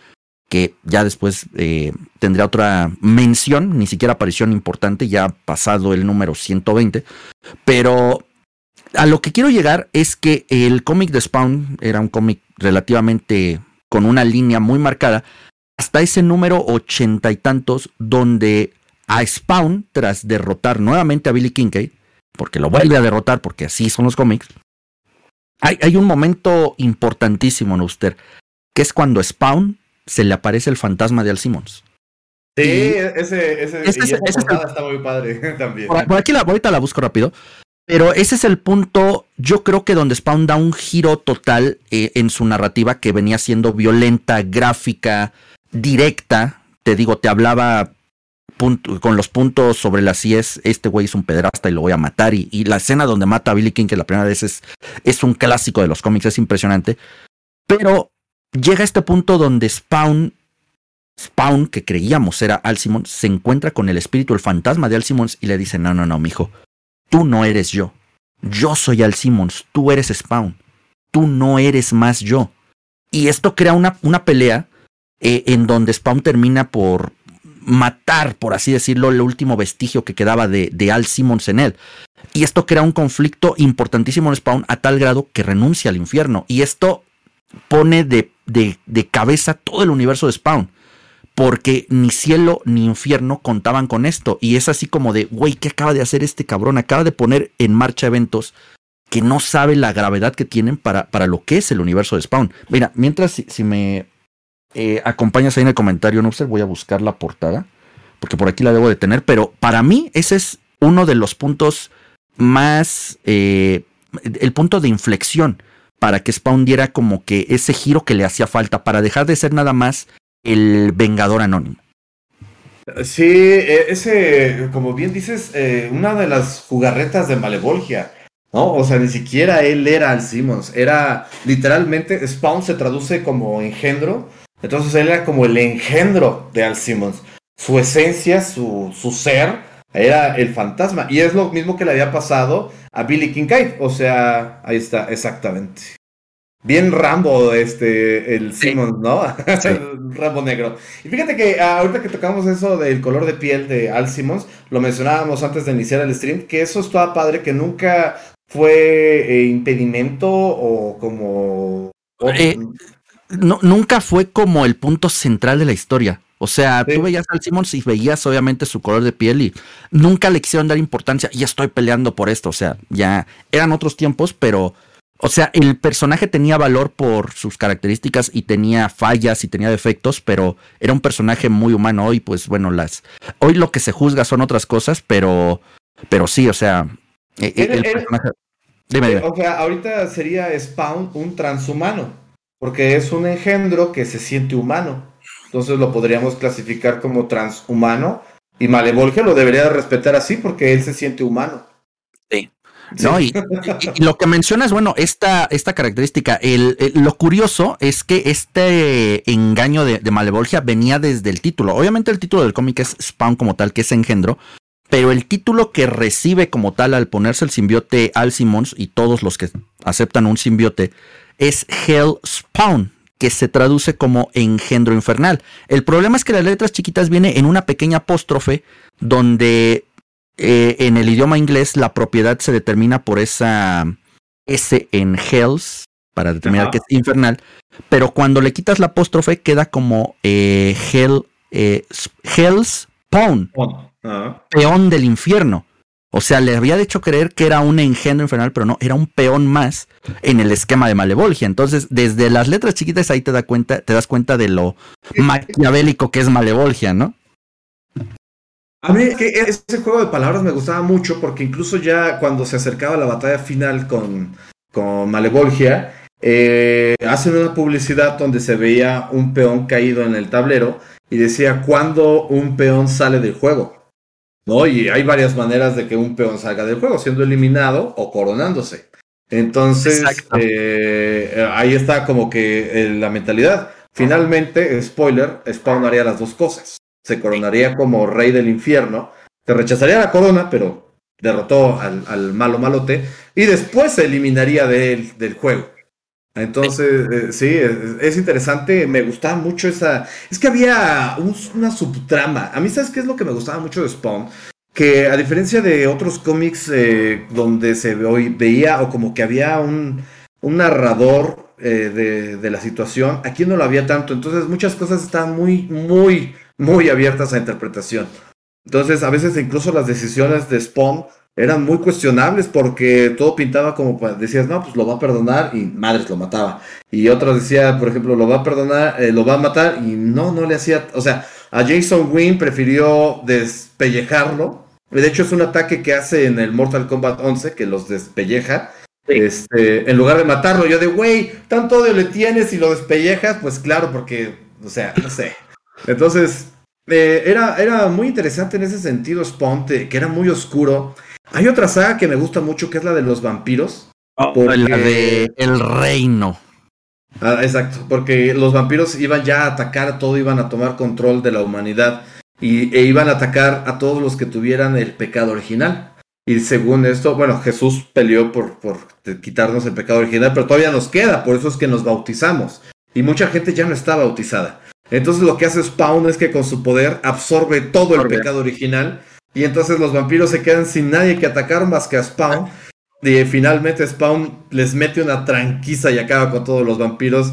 que ya después eh, tendría otra mención, ni siquiera aparición importante, ya pasado el número 120. Pero a lo que quiero llegar es que el cómic de Spawn era un cómic relativamente con una línea muy marcada, hasta ese número ochenta y tantos, donde a Spawn, tras derrotar nuevamente a Billy Kincaid, porque lo vuelve a derrotar, porque así son los cómics, hay, hay un momento importantísimo en usted, que es cuando Spawn se le aparece el fantasma de Al Simmons.
Sí, ese, ese, ese, está muy padre también.
Por, aquí la, ahorita la busco rápido. Pero ese es el punto, yo creo que donde Spawn da un giro total eh, en su narrativa que venía siendo violenta, gráfica, directa. Te digo, te hablaba con los puntos sobre las es este güey es un pedrasta y lo voy a matar. Y, la escena donde mata a Billy King, que la primera vez es, un clásico de los cómics, es impresionante. Pero llega este punto donde Spawn, Spawn, que creíamos era Al Simmons, se encuentra con el espíritu, el fantasma de Al Simmons y le dice, no, no, no, mijo, Tú no eres yo. Yo soy Al Simmons, tú eres Spawn. Tú no eres más yo. Y esto crea una, una pelea eh, en donde Spawn termina por matar, por así decirlo, el último vestigio que quedaba de, Al Simmons en él. Y esto crea un conflicto importantísimo en Spawn a tal grado que renuncia al infierno. Y esto pone de, de cabeza todo el universo de Spawn porque ni cielo ni infierno contaban con esto. Y es así como de, güey, ¿qué acaba de hacer este cabrón? Acaba de poner en marcha eventos que no sabe la gravedad que tienen para, para lo que es el universo de Spawn. Mira, mientras si, me eh, acompañas ahí en el comentario, no voy a buscar la portada, porque por aquí la debo de tener, pero para mí ese es uno de los puntos más, eh, el punto de inflexión para que Spawn diera como que ese giro que le hacía falta, para dejar de ser nada más el Vengador Anónimo.
Sí, e, ese, como bien dices, eh, una de las jugarretas de Malevolgia, ¿no? O sea, ni siquiera él era Al Simmons, era literalmente, Spawn se traduce como engendro, entonces él era como el engendro de Al Simmons. Su esencia, su, su ser, era el fantasma. Y es lo mismo que le había pasado a Billy Kincaid, o sea, ahí está, exactamente. Bien Rambo, este, el Simmons, ¿no? Rambo negro. Y fíjate que ah, ahorita que tocamos eso del color de piel de Al Simmons, lo mencionábamos antes de iniciar el stream, que eso estaba padre, que nunca fue eh, impedimento o como...
Eh, no, nunca fue como el punto central de la historia. O sea, tú veías al Simmons y veías obviamente su color de piel y nunca le quisieron dar importancia y estoy peleando por esto. O sea, ya eran otros tiempos, pero o sea, el personaje tenía valor por sus características y tenía fallas y tenía defectos, pero era un personaje muy humano. Hoy, pues bueno, las. Hoy lo que se juzga son otras cosas, pero. Pero sí, o sea. E, e, el, personaje.
Dime, dime. O sea, ahorita sería Spawn un transhumano. Porque es un engendro que se siente humano. Entonces lo podríamos clasificar como transhumano. Y Malevolge lo debería respetar así porque él se siente humano.
¿No? Y, lo que mencionas, bueno, esta, esta característica, el, lo curioso es que este engaño de, de, Malevolgia venía desde el título. Obviamente el título del cómic es Spawn como tal, que es engendro, pero el título que recibe como tal al ponerse el simbiote Al Simmons y todos los que aceptan un simbiote es Hell Spawn, que se traduce como engendro infernal. El problema es que las letras chiquitas viene en una pequeña apóstrofe donde eh, en el idioma inglés la propiedad se determina por esa S en Hells, para determinar que es infernal, pero cuando le quitas la apóstrofe queda como eh, Hell, eh, Hell's Spawn. peón del infierno. O sea, le había hecho creer que era un engendro infernal, pero no, era un peón más en el esquema de Malevolgia. Entonces, desde las letras chiquitas ahí te, da cuenta, te das cuenta de lo maquiavélico que es Malevolgia, ¿no?
A mí que ese juego de palabras me gustaba mucho porque incluso ya cuando se acercaba la batalla final con, con Malevolgia, eh, hacen una publicidad donde se veía un peón caído en el tablero y decía cuándo un peón sale del juego. ¿no? Y hay varias maneras de que un peón salga del juego, siendo eliminado o coronándose. Entonces, eh, ahí está como que eh, la mentalidad. Finalmente, spoiler, Spawn haría las dos cosas se coronaría como rey del infierno, se rechazaría la corona, pero derrotó al, malo malote, y después se eliminaría del juego. Entonces, eh, sí, es, interesante, me gustaba mucho esa... Es que había una subtrama. A mí, ¿sabes qué es lo que me gustaba mucho de Spawn? Que a diferencia de otros cómics eh, donde se veía o como que había un, un narrador eh, de, de, la situación, aquí no lo había tanto. Entonces muchas cosas estaban muy, muy muy abiertas a interpretación. Entonces, a veces incluso las decisiones de Spawn eran muy cuestionables porque todo pintaba como decías, no, pues lo va a perdonar y madres lo mataba. Y otros decía, por ejemplo, lo va a perdonar, eh, lo va a matar y no, no le hacía, o sea, a Jason Wynn prefirió despellejarlo. De hecho, es un ataque que hace en el Mortal Kombat 11 que los despelleja. Este, en lugar de matarlo, yo de, güey, tanto odio le tienes y lo despellejas, pues claro, porque, o sea, no sé. Entonces, eh, era, era muy interesante en ese sentido Spawn, que era muy oscuro. Hay otra saga que me gusta mucho, que es la de los vampiros.
Oh, la de El Reino.
Ah, exacto, porque los vampiros iban ya a atacar a todo, iban a tomar control de la humanidad y, e iban a atacar a todos los que tuvieran el pecado original. Y según esto, bueno, Jesús peleó por, por quitarnos el pecado original, pero todavía nos queda, por eso es que nos bautizamos. Y mucha gente ya no está bautizada. Entonces lo que hace Spawn es que con su poder absorbe todo el pecado original y entonces los vampiros se quedan sin nadie que atacar más que a Spawn. Y finalmente Spawn les mete una tranquiza y acaba con todos los vampiros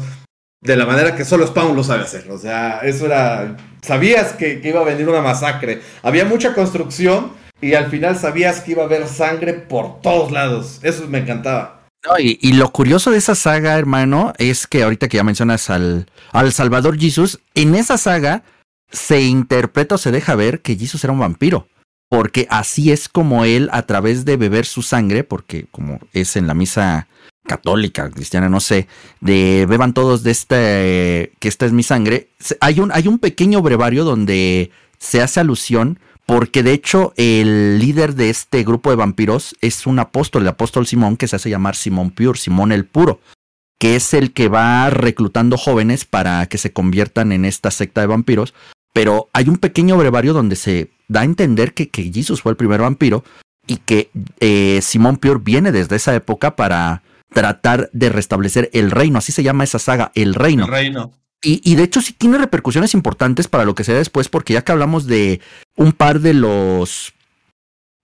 de la manera que solo Spawn lo sabe hacer. O sea, eso era... Sabías que, que iba a venir una masacre. Había mucha construcción y al final sabías que iba a haber sangre por todos lados. Eso me encantaba
y, lo curioso de esa saga, hermano, es que ahorita que ya mencionas al, al Salvador Jesus, en esa saga se interpreta o se deja ver que Jesus era un vampiro. Porque así es como él, a través de beber su sangre, porque como es en la misa católica, cristiana, no sé, de beban todos de este, que esta es mi sangre, hay un, hay un pequeño brevario donde se hace alusión porque de hecho el líder de este grupo de vampiros es un apóstol, el apóstol Simón, que se hace llamar Simón Pure, Simón el Puro, que es el que va reclutando jóvenes para que se conviertan en esta secta de vampiros. Pero hay un pequeño brevario donde se da a entender que, que Jesus fue el primer vampiro y que eh, Simón Pure viene desde esa época para tratar de restablecer el reino. Así se llama esa saga, el reino.
El reino.
Y, de hecho sí tiene repercusiones importantes para lo que sea después, porque ya que hablamos de un par de los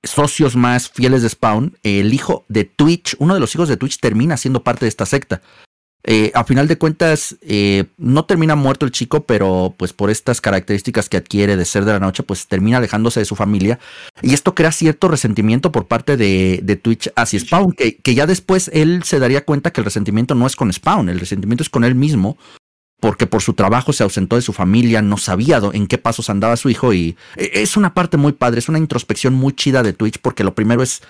socios más fieles de Spawn, el hijo de Twitch, uno de los hijos de Twitch termina siendo parte de esta secta. Eh, a final de cuentas, eh, no termina muerto el chico, pero pues por estas características que adquiere de ser de la noche, pues termina alejándose de su familia. Y esto crea cierto resentimiento por parte de, de Twitch hacia Spawn, que, que, ya después él se daría cuenta que el resentimiento no es con Spawn, el resentimiento es con él mismo, porque por su trabajo se ausentó de su familia, no sabía en qué pasos andaba su hijo y e, es una parte muy padre, es una introspección muy chida de Twitch porque lo primero es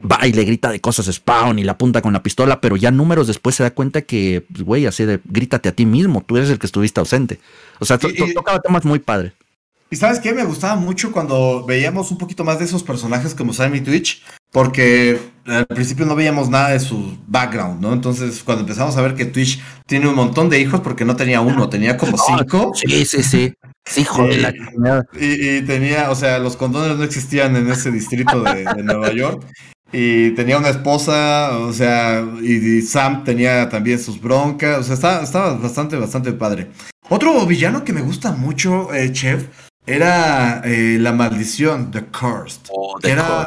va y le grita de cosas Spawn y la apunta con la pistola, pero ya números después se da cuenta que, pues, güey, así de grítate a ti mismo, tú eres el que estuviste ausente. O sea, tocaba temas muy padres.
Y sabes qué, me gustaba mucho cuando veíamos un poquito más de esos personajes como Sammy Twitch, porque al principio no veíamos nada de su background, ¿no? Entonces, cuando empezamos a ver que Twitch tiene un montón de hijos, porque no tenía uno, tenía como cinco.
Sí, sí, sí. Hijo de la
y, y, tenía, o sea, los condones no existían en ese distrito de, Nueva York. Y tenía una esposa, o sea, y, Sam tenía también sus broncas, o sea, estaba, estaba bastante, bastante padre. Otro villano que me gusta mucho, eh, Chef, era eh, la maldición, The Cursed.
Oh,
era,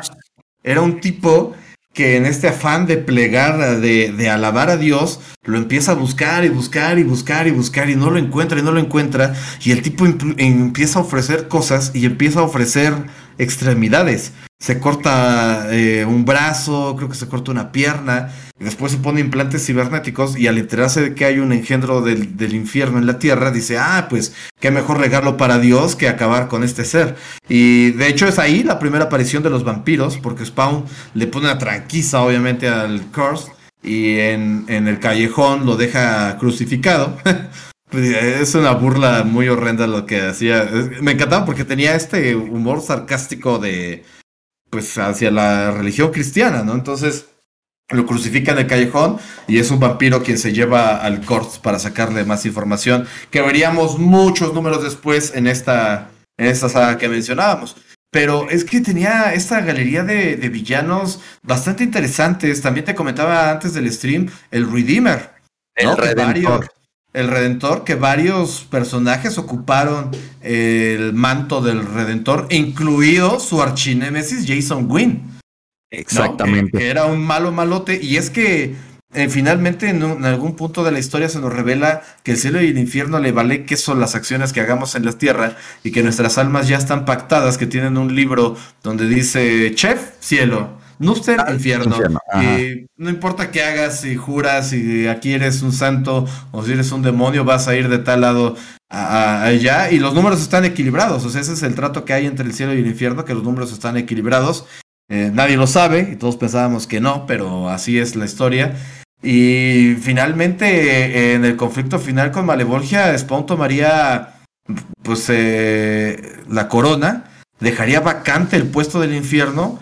era un tipo que en este afán de plegar, de, de, alabar a Dios, lo empieza a buscar y buscar y buscar y buscar y no lo encuentra y no lo encuentra. Y el tipo empieza a ofrecer cosas y empieza a ofrecer extremidades. Se corta eh, un brazo, creo que se corta una pierna, y después se pone implantes cibernéticos y al enterarse de que hay un engendro del, del, infierno en la tierra, dice, ah, pues qué mejor regalo para Dios que acabar con este ser. Y de hecho es ahí la primera aparición de los vampiros, porque Spawn le pone una tranquiza obviamente al Curse y en, en el callejón lo deja crucificado. Es una burla muy horrenda lo que hacía. Me encantaba porque tenía este humor sarcástico de, pues, hacia la religión cristiana, ¿no? Entonces, lo crucifica en el callejón y es un vampiro quien se lleva al Corts para sacarle más información que veríamos muchos números después en esta, en esta saga que mencionábamos. Pero es que tenía esta galería de, de villanos bastante interesantes. También te comentaba antes del stream el Redeemer.
El Redentor
el Redentor, que varios personajes ocuparon el manto del Redentor, incluido su archinémesis Jason Wynn.
Exactamente.
Que, era un malo malote. Y es que eh, finalmente en, en, algún punto de la historia se nos revela que el cielo y el infierno le vale qué son las acciones que hagamos en la tierra y que nuestras almas ya están pactadas, que tienen un libro donde dice, chef, cielo Nuster, ah, infierno. Y no importa qué hagas, si juras, si aquí eres un santo o si eres un demonio, vas a ir de tal lado a, allá. Y los números están equilibrados. O sea, ese es el trato que hay entre el cielo y el infierno, que los números están equilibrados. Eh, nadie lo sabe y todos pensábamos que no, pero así es la historia. Y finalmente, en el conflicto final con Malevolgia, Spawn tomaría pues eh, la corona, dejaría vacante el puesto del infierno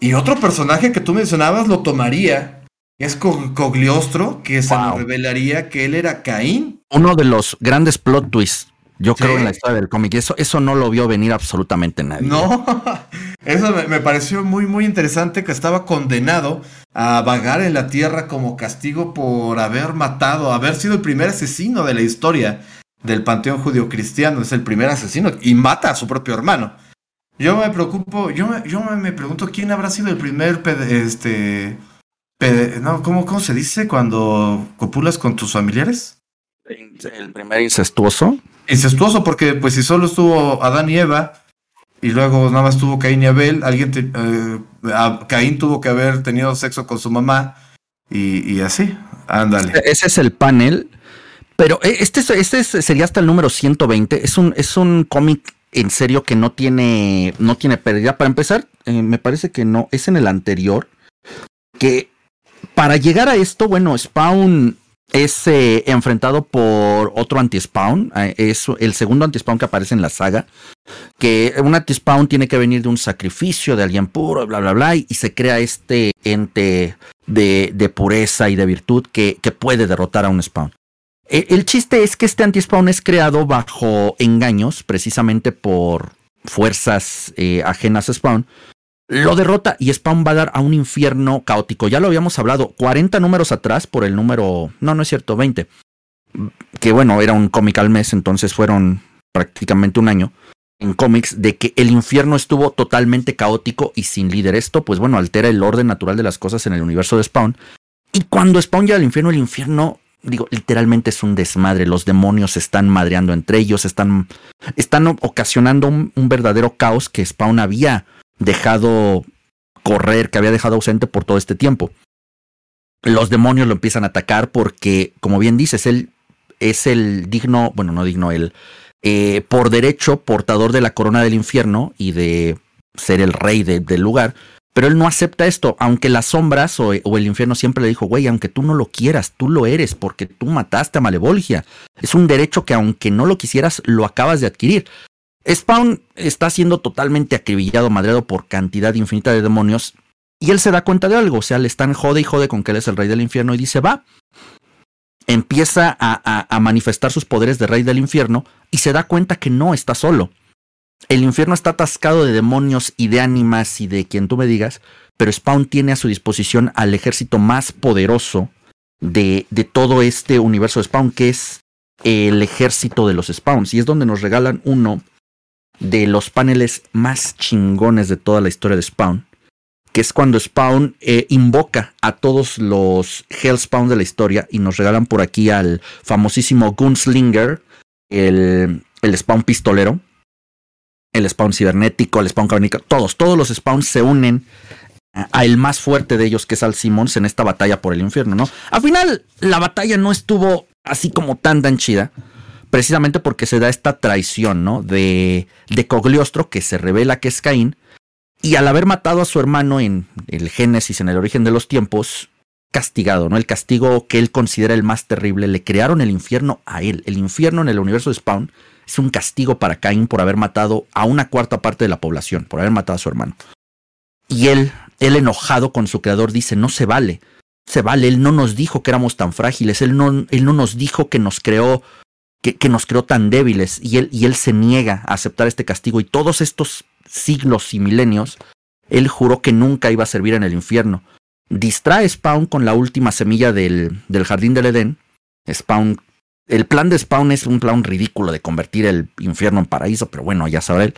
y otro personaje que tú mencionabas lo tomaría. Es Cogliostro, que se nos revelaría que él era Caín.
Uno de los grandes plot twists, yo creo, en la historia del cómic. Eso, eso no lo vio venir absolutamente nadie.
No, eso me, pareció muy, muy interesante que estaba condenado a vagar en la tierra como castigo por haber matado, haber sido el primer asesino de la historia del panteón judío cristiano. Es el primer asesino y mata a su propio hermano. Yo me preocupo, yo me, yo me pregunto quién habrá sido el primer, este, no, ¿cómo, ¿cómo se dice cuando copulas con tus familiares?
El primer incestuoso.
Incestuoso porque pues si solo estuvo Adán y Eva y luego nada más tuvo Caín y Abel, alguien, eh, Caín tuvo que haber tenido sexo con su mamá y, y así, ándale.
Ese es el panel. Pero eh, este, este sería hasta el número 120. Es un, es un cómic en serio que no tiene, no tiene pérdida. Para empezar, eh, me parece que no, es en el anterior. Que para llegar a esto, bueno, Spawn es eh, enfrentado por otro anti-spawn. Eh, es el segundo anti-spawn que aparece en la saga. Que un anti-spawn tiene que venir de un sacrificio de alguien puro, bla, bla, bla. Y, se crea este ente de, de pureza y de virtud que, que, puede derrotar a un spawn. Eh, el chiste es que este anti-spawn es creado bajo engaños, precisamente por fuerzas eh, ajenas a Spawn. Lo derrota y Spawn va a dar a un infierno caótico. Ya lo habíamos hablado 40 números atrás por el número... No, no es cierto, 20. Que bueno, era un cómic al mes, entonces fueron prácticamente un año en cómics de que el infierno estuvo totalmente caótico y sin líder. Esto, pues bueno, altera el orden natural de las cosas en el universo de Spawn. Y cuando Spawn llega al infierno, el infierno digo, literalmente es un desmadre. Los demonios se están madreando entre ellos, están, están ocasionando un, verdadero caos que Spawn había dejado correr, que había dejado ausente por todo este tiempo. Los demonios lo empiezan a atacar porque, como bien dices, él es el digno, bueno, no digno, él, eh, por derecho portador de la corona del infierno y de ser el rey del lugar, pero él no acepta esto, aunque las sombras o, el infierno siempre le dijo, güey, aunque tú no lo quieras, tú lo eres porque tú mataste a Malevolgia. Es un derecho que aunque no lo quisieras, lo acabas de adquirir. Spawn está siendo totalmente acribillado, madreado por cantidad infinita de demonios. Y él se da cuenta de algo, o sea, le están jode y jode con que él es el rey del infierno y dice, va. Empieza a manifestar sus poderes de rey del infierno y se da cuenta que no está solo el infierno está atascado de demonios y de ánimas y de quien tú me digas, pero Spawn tiene a su disposición al ejército más poderoso de, de todo este universo de Spawn, que es el ejército de los Spawns. Y es donde nos regalan uno de los paneles más chingones de toda la historia de Spawn, que es cuando Spawn eh, invoca a todos los Hellspawn de la historia y nos regalan por aquí al famosísimo Gunslinger, el, el Spawn pistolero el spawn cibernético, el spawn cavernícola, todos, todos los spawns se unen a el más fuerte de ellos, que es Al Simmons, en esta batalla por el infierno, ¿no? Al final, la batalla no estuvo así como tan tan chida, precisamente porque se da esta traición, ¿no? De, de Cogliostro, que se revela que es Caín, y al haber matado a su hermano en el Génesis, en el origen de los tiempos, castigado, ¿no? El castigo que él considera el más terrible, le crearon el infierno a él. El infierno en el universo de Spawn es un castigo para Caín por haber matado a una cuarta parte de la población, por haber matado a su hermano. Y él, él enojado con su creador, dice, no se vale, se vale, él no nos dijo que éramos tan frágiles, él no, él no nos dijo que nos creó, que, que nos creó tan débiles, y él, y él se niega a aceptar este castigo, y todos estos siglos y milenios, él juró que nunca iba a servir en el infierno. Distrae Spawn con la última semilla del, del jardín del Edén. Spawn, el plan de Spawn es un plan ridículo de convertir el infierno en paraíso, pero bueno, ya sabrá él.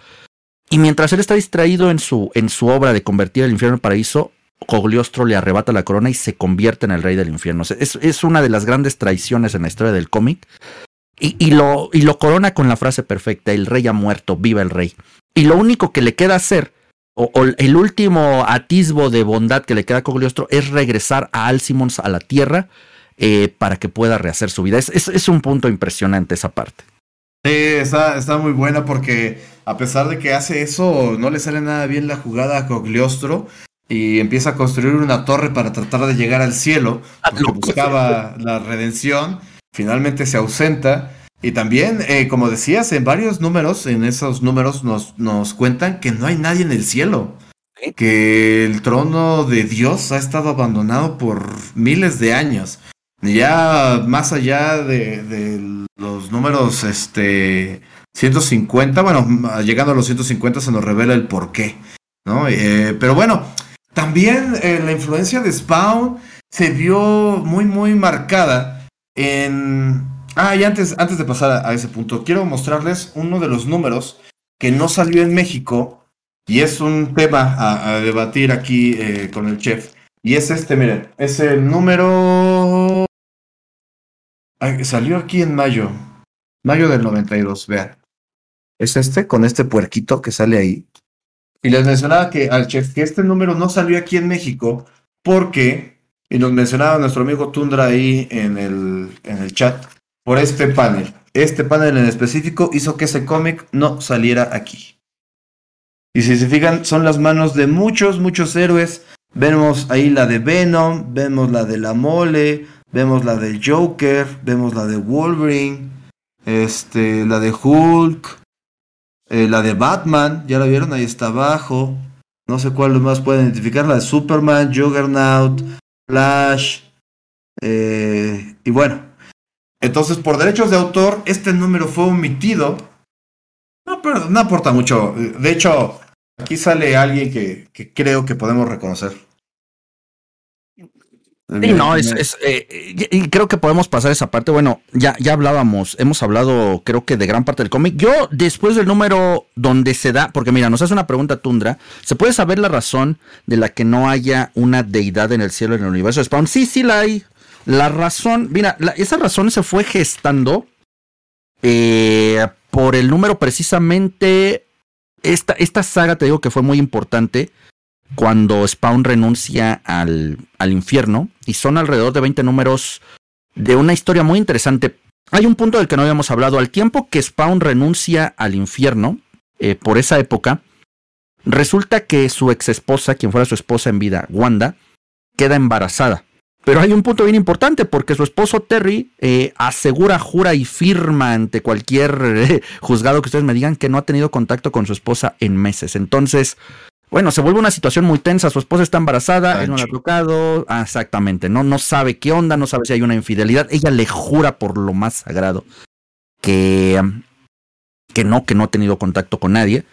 Y mientras él está distraído en su, en su obra de convertir el infierno en paraíso, Cogliostro le arrebata la corona y se convierte en el rey del infierno. Es, es una de las grandes traiciones en la historia del cómic. Y, y, lo, y lo corona con la frase perfecta, el rey ha muerto, viva el rey. Y lo único que le queda hacer, o, o el último atisbo de bondad que le queda a Cogliostro, es regresar a Alcimons a la tierra eh, para que pueda rehacer su vida. Es, es, es un punto impresionante esa parte.
Sí, está, está muy buena porque a pesar de que hace eso, no le sale nada bien la jugada a Cogliostro y empieza a construir una torre para tratar de llegar al cielo, porque buscaba la redención, finalmente se ausenta. Y también, eh, como decías, en varios números, en esos números nos, nos cuentan que no hay nadie en el cielo. Que el trono de Dios ha estado abandonado por miles de años. Ya más allá de, los números este 150, bueno, llegando a los 150 se nos revela el por qué, ¿no? Eh, pero bueno, también eh, la influencia de Spawn se vio muy, muy marcada en... Ah, y antes, antes de pasar a, a ese punto, quiero mostrarles uno de los números que no salió en México y es un tema a, a debatir aquí eh, con el chef. Y es este, miren, es el número... Salió aquí en mayo, mayo del 92, vean. Es este, con este puerquito que sale ahí. Y les mencionaba que al chef que este número no salió aquí en México porque, y nos mencionaba nuestro amigo Tundra ahí en el, en el chat, por este panel. Este panel en específico hizo que ese cómic no saliera aquí. Y si se fijan, son las manos de muchos, muchos héroes. Vemos ahí la de Venom, vemos la de la Mole, vemos la del Joker, vemos la de Wolverine, este, la de Hulk, eh, la de Batman, ya la vieron, ahí está abajo. No sé cuál más pueden identificar, la de Superman, Juggernaut, Flash. Eh, y bueno, entonces por derechos de autor, este número fue omitido. No, pero no aporta mucho. De hecho, aquí sale alguien que, que creo que podemos reconocer.
Sí, no, es, es eh, y creo que podemos pasar esa parte. Bueno, ya, ya hablábamos, hemos hablado, creo que de gran parte del cómic. Yo, después del número donde se da, porque mira, nos hace una pregunta Tundra, ¿se puede saber la razón de la que no haya una deidad en el cielo en el universo de Spawn? Sí, sí la hay. La razón, mira, la, esa razón se fue gestando eh, por el número precisamente. Esta, esta saga, te digo que fue muy importante cuando Spawn renuncia al, al, infierno y son alrededor de 20 números de una historia muy interesante. Hay un punto del que no habíamos hablado. Al tiempo que Spawn renuncia al infierno, eh, por esa época, resulta que su ex esposa, quien fuera su esposa en vida, Wanda, queda embarazada. Pero hay un punto bien importante porque su esposo Terry eh, asegura, jura y firma ante cualquier eh, juzgado que ustedes me digan que no ha tenido contacto con su esposa en meses. Entonces, bueno, se vuelve una situación muy tensa. Su esposa está embarazada, él no la ha tocado. Ah, exactamente, no, no sabe qué onda, no sabe si hay una infidelidad. Ella le jura por lo más sagrado que, que no, que no ha tenido contacto con nadie.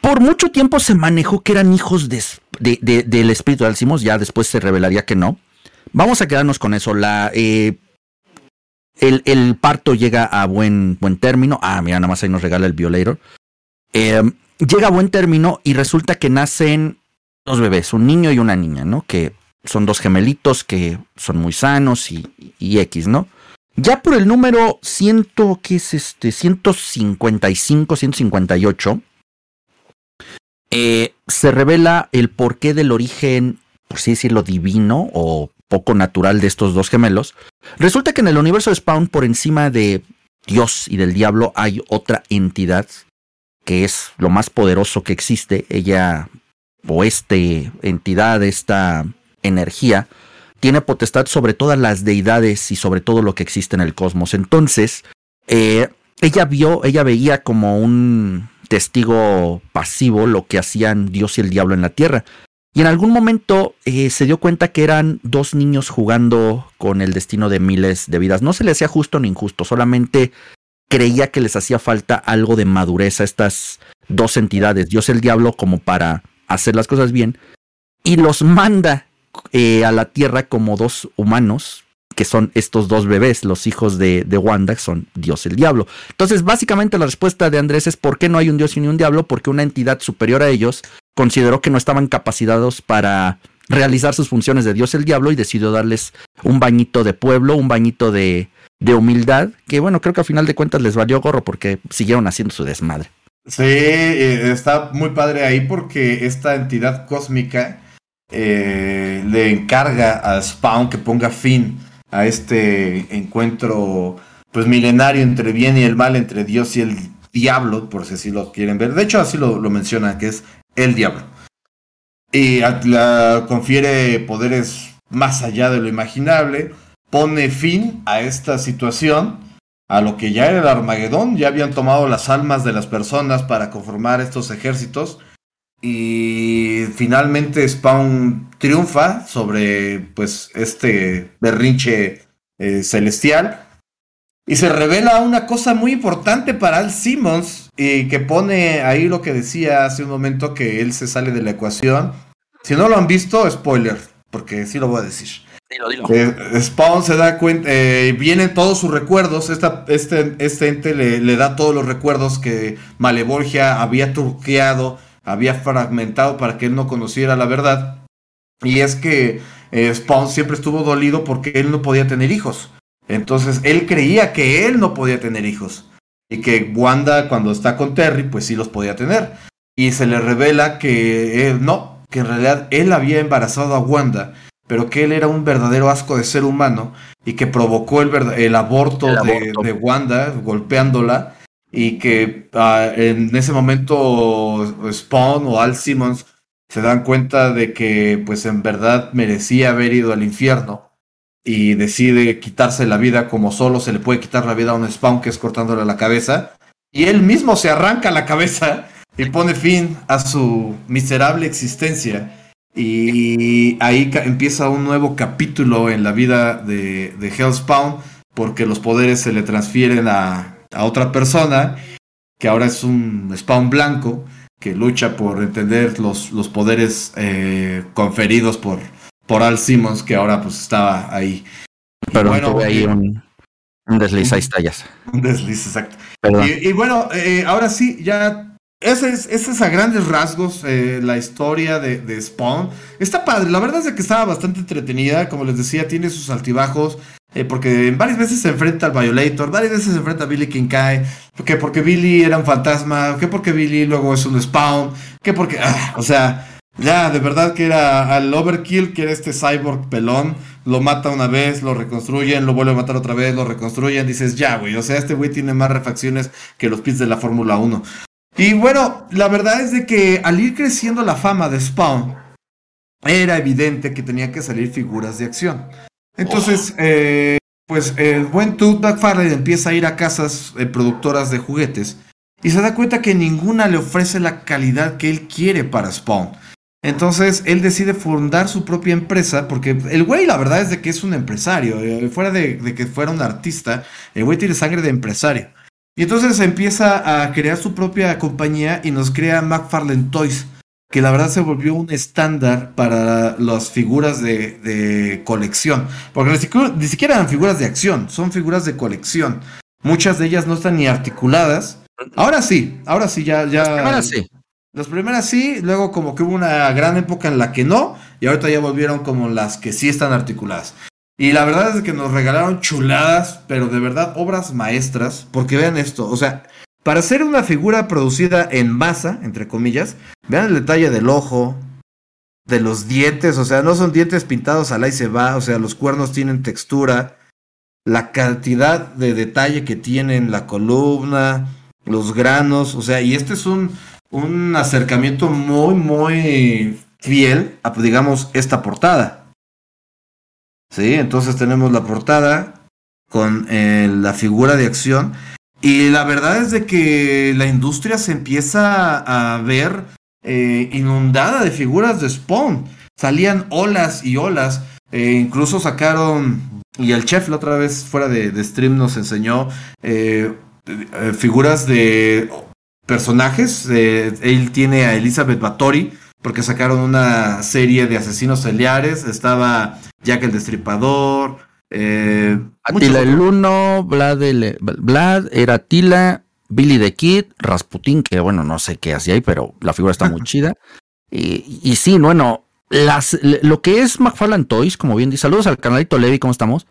Por mucho tiempo se manejó que eran hijos de, de, de, del espíritu de Alcimos, ya después se revelaría que no. Vamos a quedarnos con eso. La, eh, el, el, parto llega a buen, buen término. Ah, mira, nada más ahí nos regala el Violator. Eh, llega a buen término y resulta que nacen dos bebés, un niño y una niña, ¿no? Que son dos gemelitos que son muy sanos y, y X, ¿no? Ya por el número 100, ¿qué es este? 155, 158, eh, se revela el porqué del origen, por así decirlo, divino o poco natural de estos dos gemelos. Resulta que en el universo de Spawn, por encima de Dios y del diablo, hay otra entidad que es lo más poderoso que existe. Ella, o esta entidad, esta energía, tiene potestad sobre todas las deidades y sobre todo lo que existe en el cosmos. Entonces, eh, ella vio, ella veía como un testigo pasivo lo que hacían Dios y el diablo en la tierra. Y en algún momento eh, se dio cuenta que eran dos niños jugando con el destino de miles de vidas. No se le hacía justo ni injusto, solamente creía que les hacía falta algo de madurez a estas dos entidades, Dios el diablo, como para hacer las cosas bien. Y los manda eh, a la tierra como dos humanos, que son estos dos bebés, los hijos de, de Wanda, que son Dios el diablo. Entonces, básicamente la respuesta de Andrés es ¿por qué no hay un Dios y ni un diablo? Porque una entidad superior a ellos consideró que no estaban capacitados para realizar sus funciones de Dios el diablo y decidió darles un bañito de pueblo, un bañito de, de humildad, que bueno, creo que al final de cuentas les valió gorro porque siguieron haciendo su desmadre.
Sí, eh, está muy padre ahí porque esta entidad cósmica eh, le encarga a Spawn que ponga fin a este encuentro pues milenario entre bien y el mal, entre Dios y el diablo, por si así lo quieren ver. De hecho, así lo, lo menciona, que es el diablo. Y la confiere poderes más allá de lo imaginable, pone fin a esta situación, a lo que ya era el Armagedón, ya habían tomado las almas de las personas para conformar estos ejércitos y finalmente Spawn triunfa sobre pues este berrinche eh, celestial y se revela una cosa muy importante para Al Simmons y que pone ahí lo que decía hace un momento que él se sale de la ecuación. Si no lo han visto, spoiler, porque sí lo voy a decir. Dilo. Eh, Spawn se da cuenta, eh, vienen todos sus recuerdos, esta, este, este ente le, da todos los recuerdos que Malevolgia había truqueado había fragmentado para que él no conociera la verdad. Y es que eh, Spawn siempre estuvo dolido porque él no podía tener hijos. Entonces él creía que él no podía tener hijos. Y que Wanda cuando está con Terry pues sí los podía tener. Y se le revela que él no, que en realidad él había embarazado a Wanda, pero que él era un verdadero asco de ser humano y que provocó el, el aborto, el aborto. De, de Wanda golpeándola y que uh, en ese momento Spawn o Al Simmons se dan cuenta de que pues en verdad merecía haber ido al infierno y decide quitarse la vida como solo se le puede quitar la vida a un Spawn que es cortándole la cabeza y él mismo se arranca la cabeza y pone fin a su miserable existencia y ahí empieza un nuevo capítulo en la vida de, de Hellspawn porque los poderes se le transfieren a, a otra persona que ahora es un spawn blanco que lucha por entender los, los poderes eh, conferidos por, por Al Simmons, que ahora pues estaba ahí.
Pero bueno, tuve ahí un, un desliz, ahí está ya.
Un desliz, exacto. Y, y, bueno, eh, ahora sí, ya ese es, ese es a grandes rasgos eh, la historia de, de, Spawn. Está padre, la verdad es que estaba bastante entretenida, como les decía, tiene sus altibajos. Eh, porque varias veces se enfrenta al Violator, varias veces se enfrenta a Billy Kinkai, que porque Billy era un fantasma, que porque Billy luego es un spawn, que porque, ah, o sea, ya de verdad que era al Overkill, que era este cyborg pelón, lo mata una vez, lo reconstruyen, lo vuelve a matar otra vez, lo reconstruyen, dices, ya, güey, o sea, este güey tiene más refacciones que los pits de la Fórmula 1. Y bueno, la verdad es de que al ir creciendo la fama de Spawn, era evidente que tenía que salir figuras de acción. Entonces, eh, pues el buen Todd McFarlane empieza a ir a casas eh, productoras de juguetes y se da cuenta que ninguna le ofrece la calidad que él quiere para Spawn. Entonces él decide fundar su propia empresa porque el güey la verdad es de que es un empresario, eh, fuera de, de, que fuera un artista, el güey tiene sangre de empresario. Y entonces empieza a crear su propia compañía y nos crea McFarlane Toys que la verdad se volvió un estándar para las figuras de, de colección. Porque ni siquiera, ni siquiera, eran figuras de acción, son figuras de colección. Muchas de ellas no están ni articuladas. Ahora sí, ahora sí, ya. ya
las primeras sí.
Las primeras sí, luego como que hubo una gran época en la que no, y ahorita ya volvieron como las que sí están articuladas. Y la verdad es que nos regalaron chuladas, pero de verdad obras maestras, porque vean esto, o sea, para hacer una figura producida en masa, entre comillas, vean el detalle del ojo, de los dientes, o sea, no son dientes pintados al y se va, o sea, los cuernos tienen textura, la cantidad de detalle que tienen la columna, los granos, o sea, y este es un, un acercamiento muy, muy fiel a, digamos, esta portada. Sí, entonces tenemos la portada con eh, la figura de acción y la verdad es de que la industria se empieza a ver eh, inundada de figuras de Spawn. Salían olas y olas. Eh, incluso sacaron, y el chef la otra vez fuera de, stream nos enseñó figuras de personajes. él tiene a Elizabeth Bathory porque sacaron una serie de asesinos celiares. Estaba Jack el Destripador. Eh,
Atila el Uno, Vlad, el, Vlad, era Atila, Billy the Kid, Rasputin, que bueno, no sé qué hacía ahí, pero la figura está muy chida. Y, y, sí, bueno, las, lo que es McFarlane Toys, como bien dice, saludos al canalito Levi, ¿cómo estamos?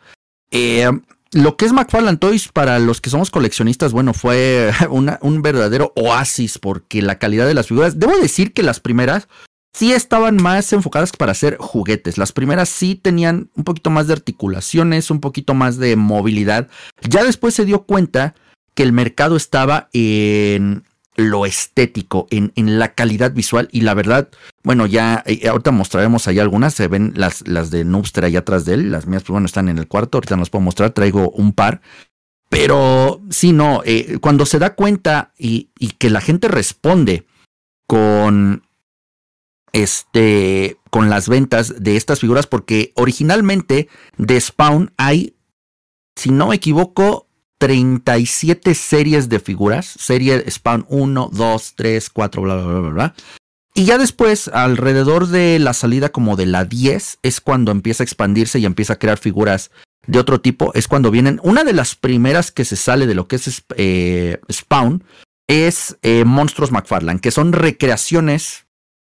Eh, lo que es McFarlane Toys para los que somos coleccionistas, bueno, fue un verdadero oasis porque la calidad de las figuras, debo decir que las primeras sí estaban más enfocadas para hacer juguetes. Las primeras sí tenían un poquito más de articulaciones, un poquito más de movilidad. Ya después se dio cuenta que el mercado estaba en lo estético, en, en la calidad visual y la verdad, bueno, ya eh, ahorita mostraremos ahí algunas, se ven las, las de Noobster allá atrás de él, las mías pues bueno están en el cuarto, ahorita nos puedo mostrar, traigo un par. Pero sí, no, eh, cuando se da cuenta y, y que la gente responde con este, con las ventas de estas figuras, porque originalmente de Spawn hay, si no me equivoco, 37 series de figuras, serie Spawn 1, 2, 3, 4, bla, bla, bla, bla. Y ya después, alrededor de la salida como de la 10, es cuando empieza a expandirse y empieza a crear figuras de otro tipo. Es cuando vienen. Una de las primeras que se sale de lo que es eh, Spawn es eh, Monstruos McFarlane, que son recreaciones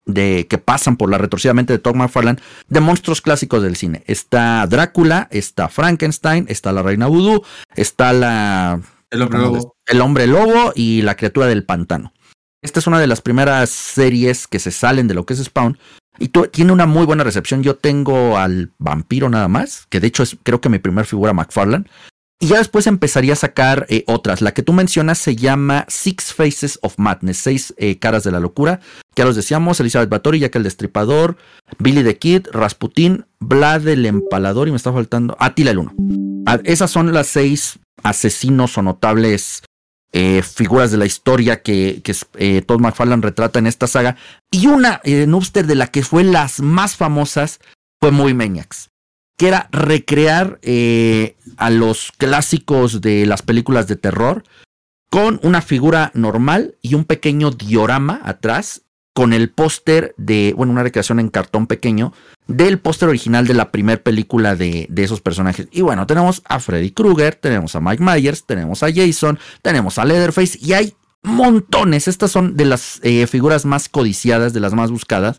de que pasan por la retorcidamente de Todd McFarlane de monstruos clásicos del cine. Está Drácula, está Frankenstein, está la Reina Voodoo, está la
el hombre lobo,
el hombre lobo y la criatura del pantano. Esta es una de las primeras series que se salen de lo que es Spawn y tiene una muy buena recepción. Yo tengo al vampiro nada más, que de hecho es creo que mi primer figura McFarlane. Y ya después empezaría a sacar eh, otras. La que tú mencionas se llama Six Faces of Madness, seis eh, caras de la locura. Ya los decíamos, Elizabeth Bathory, Jack el Destripador, Billy the Kid, Rasputin, Vlad el Empalador y me está faltando Atila el Uno. Ah, esas son las seis asesinos o notables eh, figuras de la historia que, que Todd McFarlane retrata en esta saga. Y una en de la que fue las más famosas fue Movie Maniacs que era recrear eh, a los clásicos de las películas de terror con una figura normal y un pequeño diorama atrás con el póster de, bueno, una recreación en cartón pequeño del póster original de la primera película de, de, esos personajes. Y bueno, tenemos a Freddy Krueger, tenemos a Mike Myers, tenemos a Jason, tenemos a Leatherface y hay montones. Estas son de las eh, figuras más codiciadas, de las más buscadas.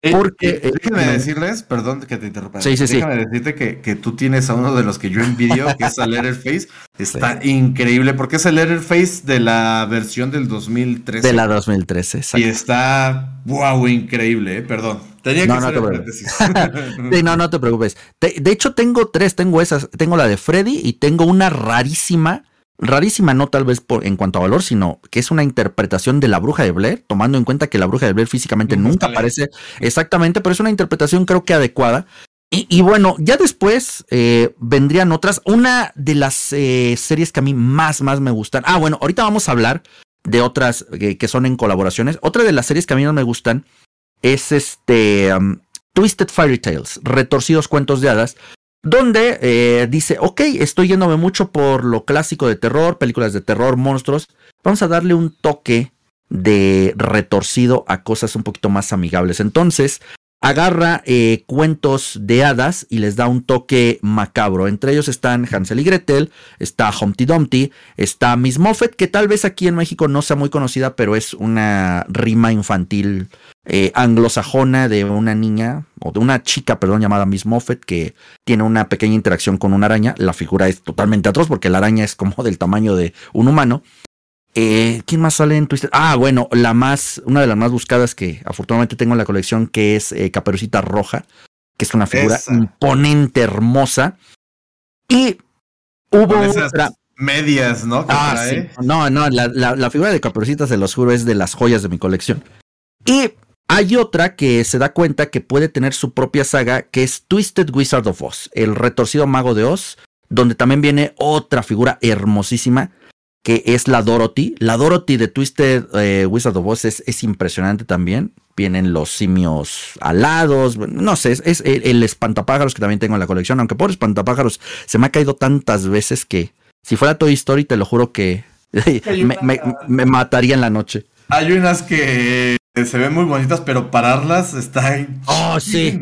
Eh, Porque, eh, déjame decirles, perdón que te interrumpa. Sí, sí, déjame decirte que, que, tú tienes a uno de los que yo envidio, que es el Letterface. Está increíble, porque es el Letterface de la versión del 2013.
De la 2013,
exacto. Y está, wow, increíble, eh, perdón. Tenía que no, hacer no
te sí, no, no te preocupes. de hecho, tengo tres, tengo esas, tengo la de Freddy y tengo una rarísima rarísima no tal vez por, en cuanto a valor, sino que es una interpretación de la bruja de Blair, tomando en cuenta que la bruja de Blair físicamente nunca aparece exactamente, pero es una interpretación creo que adecuada. Y, bueno, ya después eh, vendrían otras. Una de las eh, series que a mí más, más me gustan. Ah, bueno, ahorita vamos a hablar de otras eh, que son en colaboraciones. Otra de las series que a mí no me gustan es este um, Twisted Fairy Tales, retorcidos cuentos de hadas, donde eh, dice, ok, estoy yéndome mucho por lo clásico de terror, películas de terror, monstruos, vamos a darle un toque de retorcido a cosas un poquito más amigables. Entonces, agarra eh, cuentos de hadas y les da un toque macabro. Entre ellos están Hansel y Gretel, está Humpty Dumpty, está Miss Moffat, que tal vez aquí en México no sea muy conocida, pero es una rima infantil eh, anglosajona de una niña, o de una chica, perdón, llamada Miss Moffat, que tiene una pequeña interacción con una araña. La figura es totalmente atroz porque la araña es como del tamaño de un humano. Eh, ¿Quién más sale en Twister? Ah, bueno, la más, una de las más buscadas que afortunadamente tengo en la colección, que es eh, Caperucita Roja, que es una figura imponente, hermosa. Y hubo otra.
Medias, ¿no?
Ah, sí. No, no, la, la, figura de Caperucita, se los juro, es de las joyas de mi colección. Y hay otra que se da cuenta que puede tener su propia saga, que es Twisted Wizard of Oz, el retorcido mago de Oz, donde también viene otra figura hermosísima que es la Dorothy. La Dorothy de Twisted eh, Wizard of Oz es, impresionante también. Vienen los simios alados, no sé, es, el, espantapájaros que también tengo en la colección, aunque por espantapájaros se me ha caído tantas veces que si fuera Toy Story te lo juro que me mataría en la noche.
Hay unas que se ven muy bonitas, pero pararlas está
Oh, sí.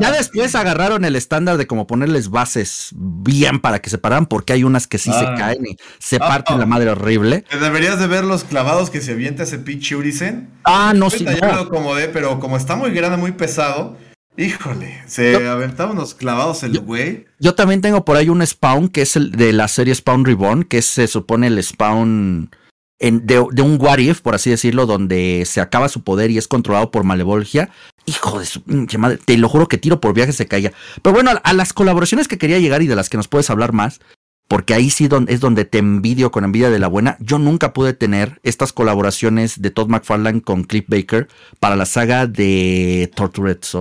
ya después agarraron el estándar de como ponerles bases bien para que se paran, porque hay unas que sí se ah. caen y se ah, parten la madre horrible.
Deberías de ver los clavados que se avienta ese pinche Urisen.
Ah, no, sí.
Yo lo acomodé, pero como está muy grande, muy pesado. Híjole, se aventaban unos clavados el güey.
Yo también tengo por ahí un Spawn, que es el de la serie Spawn Reborn, que se supone el Spawn de, un what if, por así decirlo, donde se acaba su poder y es controlado por Malevolgia. Hijo de su madre, te lo juro que tiro por viaje se caía. Pero bueno, a, las colaboraciones que quería llegar y de las que nos puedes hablar más, porque ahí sí es donde te envidio con envidia de la buena. Yo nunca pude tener estas colaboraciones de Todd McFarlane con Cliff Baker para la saga de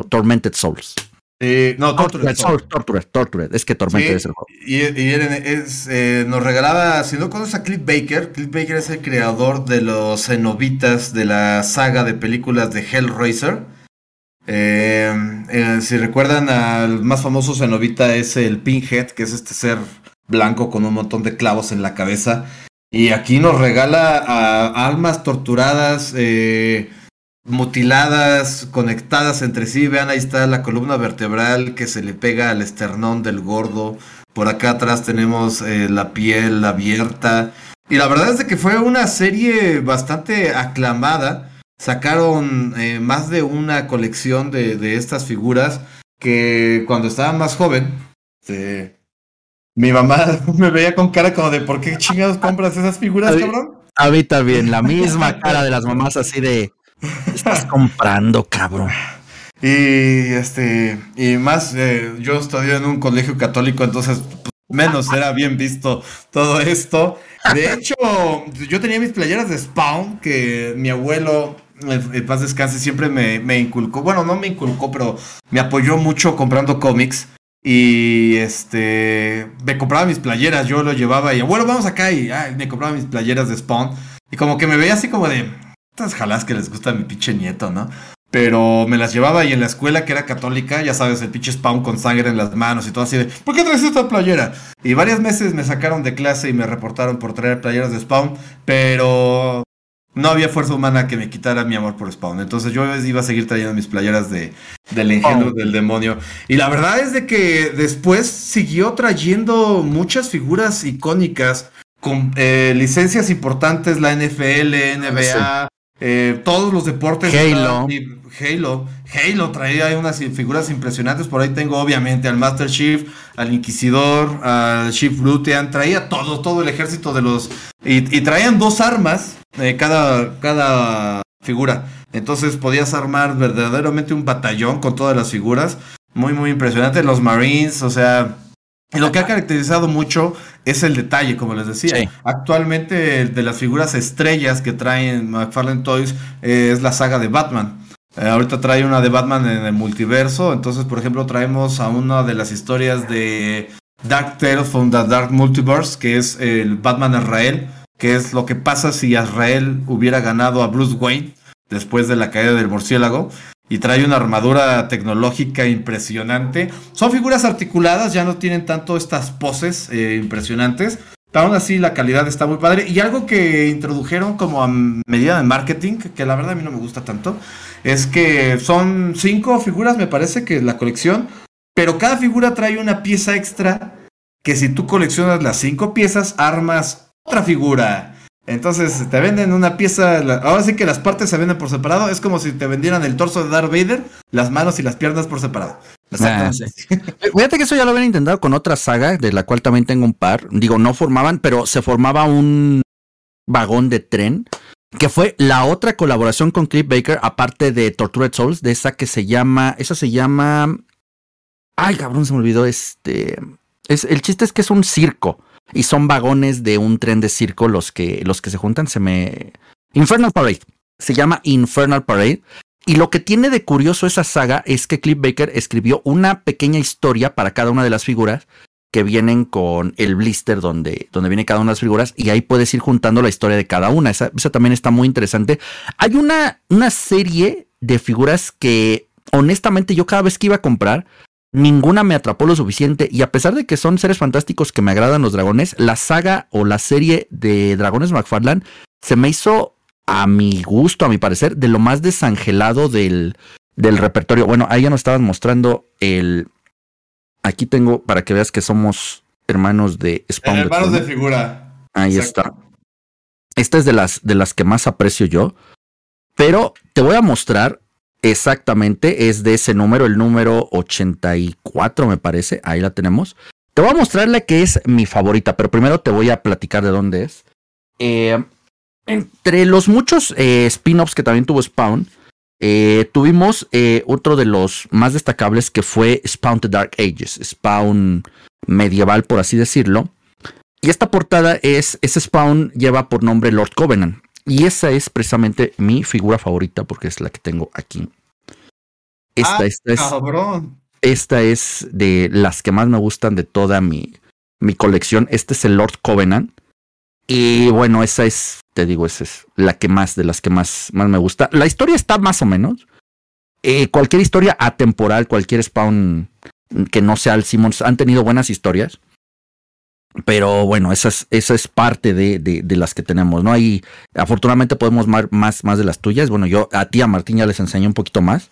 Tormented Souls.
Eh, no, Tortured.
Tortured, Es que Tormented es el
juego. Y, es, eh, nos regalaba, si no conoces a Cliff Baker, Cliff Baker es el creador de los cenobitas de la saga de películas de Hellraiser. Eh, si recuerdan, al más famoso cenobita es el Pinhead, que es este ser blanco con un montón de clavos en la cabeza. Y aquí nos regala a almas torturadas, eh, mutiladas, conectadas entre sí. Vean, ahí está la columna vertebral que se le pega al esternón del gordo. Por acá atrás tenemos eh, la piel abierta. Y la verdad es de que fue una serie bastante aclamada. Sacaron eh, más de una colección de, estas figuras que cuando estaba más joven, mi mamá me veía con cara como de ¿por qué chingados compras esas figuras, cabrón?
A mí también, la misma cara de las mamás así de estás comprando, cabrón?
Y este, y más, eh, yo estudié en un colegio católico, entonces pues, menos era bien visto todo esto. De hecho, yo tenía mis playeras de Spawn que mi abuelo, en paz descanse, siempre me, me inculcó. Bueno, no me inculcó, pero me apoyó mucho comprando cómics. Y este, me compraba mis playeras, yo lo llevaba y abuelo, vamos acá y me compraba mis playeras de Spawn. Y como que me veía así como de, estas jalas que les gusta a mi pinche nieto, ¿no? Pero me las llevaba y en la escuela que era católica, ya sabes, el pinche spawn con sangre en las manos y todo así de, ¿por qué traes esta playera? Y varias meses me sacaron de clase y me reportaron por traer playeras de spawn, pero no había fuerza humana que me quitara mi amor por Spawn. Entonces yo iba a seguir trayendo mis playeras de, del engendro del demonio. Y la verdad es de que después siguió trayendo muchas figuras icónicas con eh, licencias importantes, la NFL, NBA, eh, todos los deportes.
Halo.
Halo. Halo traía unas figuras impresionantes. Por ahí tengo obviamente al Master Chief, al Inquisidor, al Chief Lutean. Traía todo, todo el ejército de los... Y, traían dos armas eh, cada, cada figura. Entonces podías armar verdaderamente un batallón con todas las figuras. Muy, muy impresionante. Los Marines, o sea... Y lo que ha caracterizado mucho es el detalle, como les decía. Actualmente, de las figuras estrellas que traen McFarlane Toys eh, es la saga de Batman. Eh, ahorita trae una de Batman en el multiverso. Entonces, por ejemplo, traemos a una de las historias de Dark Tales from the Dark Multiverse, que es el Batman Israel, que es lo que pasa si Israel hubiera ganado a Bruce Wayne después de la caída del murciélago y trae una armadura tecnológica impresionante. Son figuras articuladas, ya no tienen tanto estas poses eh, impresionantes, Aún así, la calidad está muy padre. Y algo que introdujeron como a medida de marketing, que la verdad a mí no me gusta tanto, es que son cinco figuras, me parece que es la colección, pero cada figura trae una pieza extra que si tú coleccionas las cinco piezas, armas otra figura. Entonces te venden una pieza, ahora sí que las partes se venden por separado, es como si te vendieran el torso de Darth Vader, las manos y las piernas por separado.
Ah, Fíjate que eso ya lo habían intentado con otra saga, de la cual también tengo un par. Digo, no formaban, pero se formaba un vagón de tren, que fue la otra colaboración con Cliff Baker, aparte de Tortured Souls, de esa que se llama, esa se llama... Ay, cabrón, se me olvidó este... Es, el chiste es que es un circo. Y son vagones de un tren de circo los que, los que se juntan. Se me. Infernal Parade. Se llama Infernal Parade. Y lo que tiene de curioso esa saga es que Cliff Baker escribió una pequeña historia para cada una de las figuras que vienen con el blister donde, donde viene cada una de las figuras y ahí puedes ir juntando la historia de cada una. Esa, esa también está muy interesante. Hay una, una serie de figuras que honestamente yo cada vez que iba a comprar Ninguna me atrapó lo suficiente y a pesar de que son seres fantásticos que me agradan los dragones, la saga o la serie de Dragones McFarlane se me hizo a mi gusto, a mi parecer, de lo más desangelado del, del repertorio. Bueno, ahí ya nos estaban mostrando el... Aquí tengo para que veas que somos hermanos de
Spawn. Hermanos de, figura.
Ahí está. Esta es de las, de las que más aprecio yo. Pero te voy a mostrar Exactamente, es de ese número, el número 84 me parece, ahí la tenemos. Te voy a mostrarle que es mi favorita, pero primero te voy a platicar de dónde es. Eh, entre los muchos eh, spin-offs que también tuvo Spawn, eh, tuvimos otro de los más destacables que fue Spawn The Dark Ages, Spawn medieval por así decirlo. Y esta portada es, ese Spawn lleva por nombre Lord Covenant. Y esa es precisamente mi figura favorita porque es la que tengo aquí. Esta, ah, esta es. Esta es de las que más me gustan de toda mi, mi colección. Este es el Lord Covenant. Y bueno, esa es, te digo, esa es la que más, de las que más, más me gusta. La historia está más o menos. Eh, cualquier historia atemporal, cualquier spawn que no sea el Simmons, han tenido buenas historias. Pero bueno, esa es, esa es parte de, de, las que tenemos, ¿no? Ahí afortunadamente podemos más, más de las tuyas. Bueno, yo a ti, a Martín, ya les enseñé un poquito más.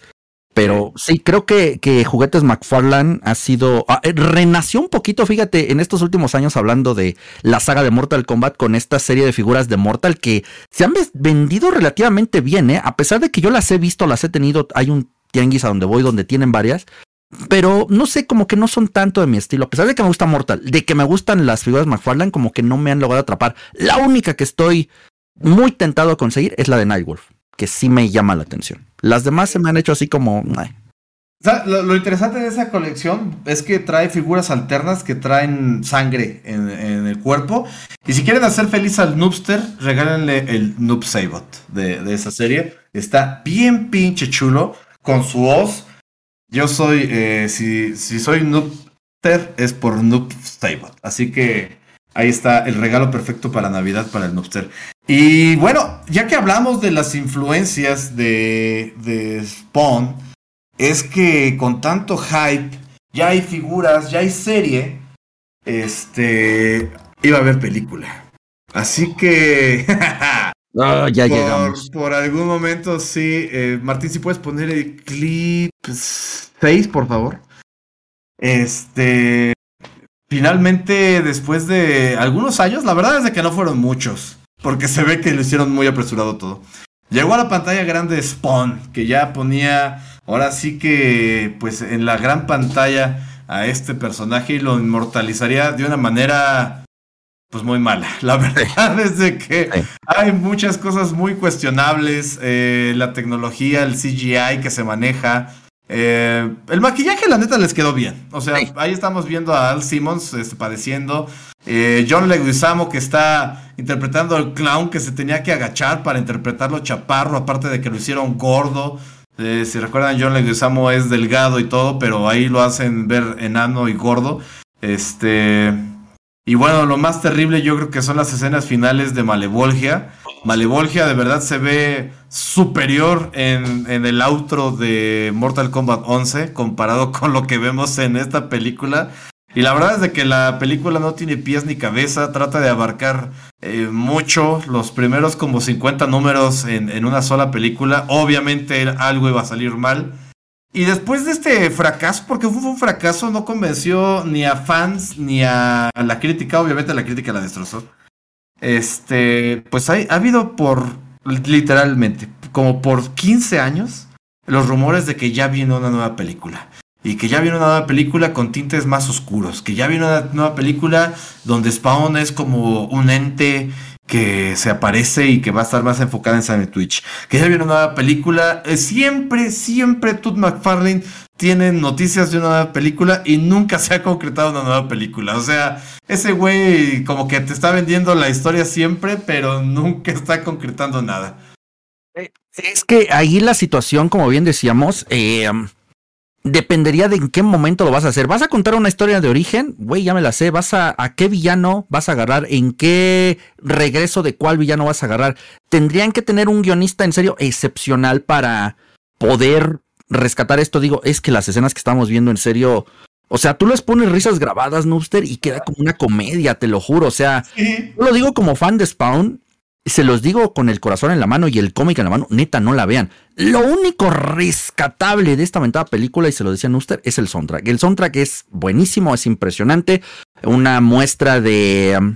Pero sí, creo que, que Juguetes McFarlane ha sido. Ah, eh, renació un poquito, fíjate, en estos últimos años hablando de la saga de Mortal Kombat con esta serie de figuras de Mortal que se han vendido relativamente bien, ¿eh? A pesar de que yo las he visto, las he tenido. Hay un tianguis a donde voy donde tienen varias. Pero no sé, como que no son tanto de mi estilo. A pesar de que me gusta Mortal, de que me gustan las figuras McFarlane, como que no me han logrado atrapar. La única que estoy muy tentado a conseguir es la de Nightwolf, que sí me llama la atención. Las demás se me han hecho así como.
lo, interesante de esa colección es que trae figuras alternas que traen sangre en, el cuerpo. Y si quieren hacer feliz al Noobster, regálenle el Noob Sabot de, esa serie. Está bien pinche chulo con su hoz yo soy, eh, si, si soy Noobster, es por Noob. Así que ahí está el regalo perfecto para Navidad para el Noobster. Y bueno, ya que hablamos de las influencias de, de Spawn, es que con tanto hype, ya hay figuras, ya hay serie, este, iba a haber película. Así que
Ah, ya llegamos.
Por algún momento, sí. Eh, Martín, si puedes poner el clip 6, por favor. Este. Finalmente, después de algunos años, la verdad es de que no fueron muchos. Porque se ve que lo hicieron muy apresurado todo. Llegó a la pantalla grande Spawn, que ya ponía, ahora sí que, pues en la gran pantalla a este personaje y lo inmortalizaría de una manera pues muy mala. La verdad es de que hay muchas cosas muy cuestionables. Eh, la tecnología, el CGI que se maneja. Eh, el maquillaje, la neta, les quedó bien. O sea, ahí estamos viendo a Al Simmons este, padeciendo. Eh, John Leguizamo que está interpretando al clown que se tenía que agachar para interpretarlo chaparro, aparte de que lo hicieron gordo. si recuerdan, John Leguizamo es delgado y todo, pero ahí lo hacen ver enano y gordo. Este. Y bueno, lo más terrible yo creo que son las escenas finales de Malevolgia. Malevolgia de verdad se ve superior en, el outro de Mortal Kombat 11 comparado con lo que vemos en esta película. Y la verdad es de que la película no tiene pies ni cabeza, trata de abarcar eh, mucho, los primeros como 50 números en, en, una sola película. Obviamente algo iba a salir mal. Y después de este fracaso, porque fue un fracaso, no convenció ni a fans ni a, la crítica, obviamente la crítica la destrozó. Este, pues hay, ha habido por, literalmente, como por 15 años, los rumores de que ya viene una nueva película y que ya viene una nueva película con tintes más oscuros, que ya viene una nueva película donde Spawn es como un ente que se aparece y que va a estar más enfocada en San Twitch, que ya viene una nueva película, eh, siempre, siempre Todd McFarlane tiene noticias de una nueva película y nunca se ha concretado una nueva película, o sea, ese güey como que te está vendiendo la historia siempre, pero nunca está concretando nada.
Es que ahí la situación, como bien decíamos, eh, dependería de en qué momento lo vas a hacer. ¿Vas a contar una historia de origen? Güey, ya me la sé. ¿Vas a, a qué villano vas a agarrar? ¿En qué regreso de cuál villano vas a agarrar? Tendrían que tener un guionista en serio excepcional para poder rescatar esto. Digo, es que las escenas que estamos viendo en serio. O sea, tú les pones risas grabadas, Noobster, y queda como una comedia, te lo juro. O sea, yo lo digo como fan de Spawn se los digo con el corazón en la mano y el cómic en la mano, neta, no la vean. Lo único rescatable de esta mentada película, y se lo decía Nuster, es el soundtrack. El soundtrack es buenísimo, es impresionante. Una muestra de um,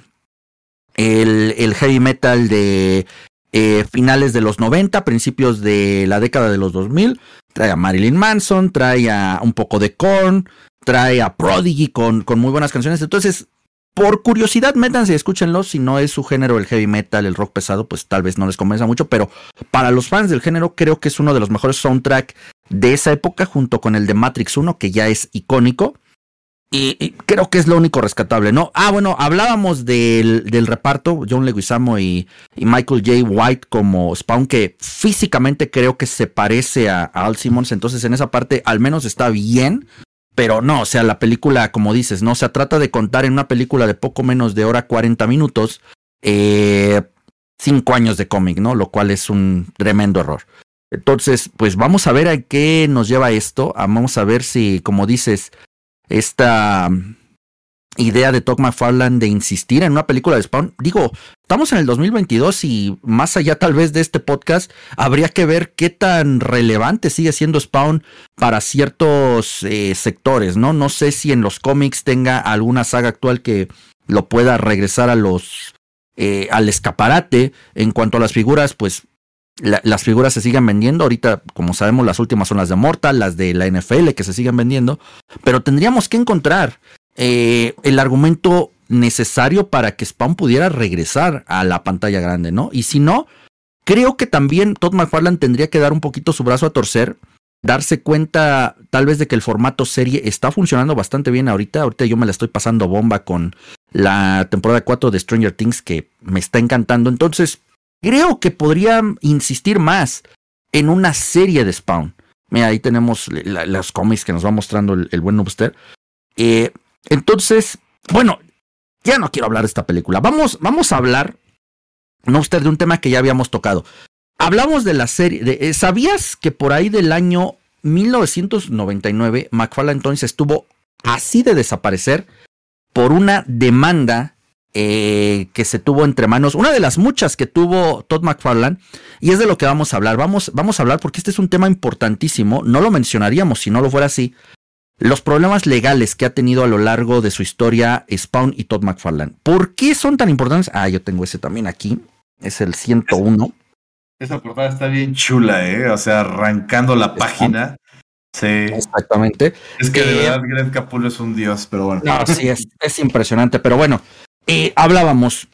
el, heavy metal de eh, finales de los 90, principios de la década de los 2000. Trae a Marilyn Manson, trae a un poco de Korn, trae a Prodigy con, con muy buenas canciones. Entonces, por curiosidad, métanse y escúchenlo. Si no es su género el heavy metal, el rock pesado, pues tal vez no les convenza mucho. Pero para los fans del género, creo que es uno de los mejores soundtrack de esa época, junto con el de Matrix 1, que ya es icónico. Y, creo que es lo único rescatable, ¿no? Ah, bueno, hablábamos del, del reparto, John Leguizamo y, y, Michael J. White como Spawn, que físicamente creo que se parece a Al Simmons, entonces en esa parte al menos está bien. Pero no, o sea, la película, como dices, no, se trata de contar en una película de poco menos de hora 40 minutos, eh, cinco años de cómic, ¿no? Lo cual es un tremendo error. Entonces, pues vamos a ver a qué nos lleva esto. Ah, vamos a ver si, como dices, esta idea de Todd McFarlane de insistir en una película de Spawn. Digo, estamos en el 2022 y más allá tal vez de este podcast, habría que ver qué tan relevante sigue siendo Spawn para ciertos eh, sectores, ¿no? No sé si en los cómics tenga alguna saga actual que lo pueda regresar a los... Eh, al escaparate. En cuanto a las figuras, pues las figuras se siguen vendiendo. Ahorita, como sabemos, las últimas son las de Mortal, las de la NFL que se siguen vendiendo. Pero tendríamos que encontrar eh, el argumento necesario para que Spawn pudiera regresar a la pantalla grande, ¿no? Y si no, creo que también Todd McFarlane tendría que dar un poquito su brazo a torcer, darse cuenta tal vez de que el formato serie está funcionando bastante bien ahorita. Ahorita yo me la estoy pasando bomba con la temporada 4 de Stranger Things que me está encantando. Entonces, creo que podría insistir más en una serie de Spawn. Mira, ahí tenemos las cómics que nos va mostrando el, buen Noobster. Eh, entonces, bueno, ya no quiero hablar de esta película. Vamos, vamos a hablar, no usted, de un tema que ya habíamos tocado. Hablamos de la serie. De, eh, ¿Sabías que por ahí del año 1999 McFarlane entonces estuvo así de desaparecer por una demanda eh, que se tuvo entre manos, una de las muchas que tuvo Todd McFarlane, y es de lo que vamos a hablar. Vamos, vamos a hablar porque este es un tema importantísimo, no lo mencionaríamos si no lo fuera así, los problemas legales que ha tenido a lo largo de su historia Spawn y Todd McFarlane. ¿Por qué son tan importantes? Ah, yo tengo ese también aquí. Es el 101.
Esa portada está bien chula, ¿eh? O sea, arrancando la página. Sí.
Exactamente.
Es que de eh, verdad Greg Capullo es un dios, pero bueno.
No, sí, es, impresionante. Pero bueno, eh, hablábamos.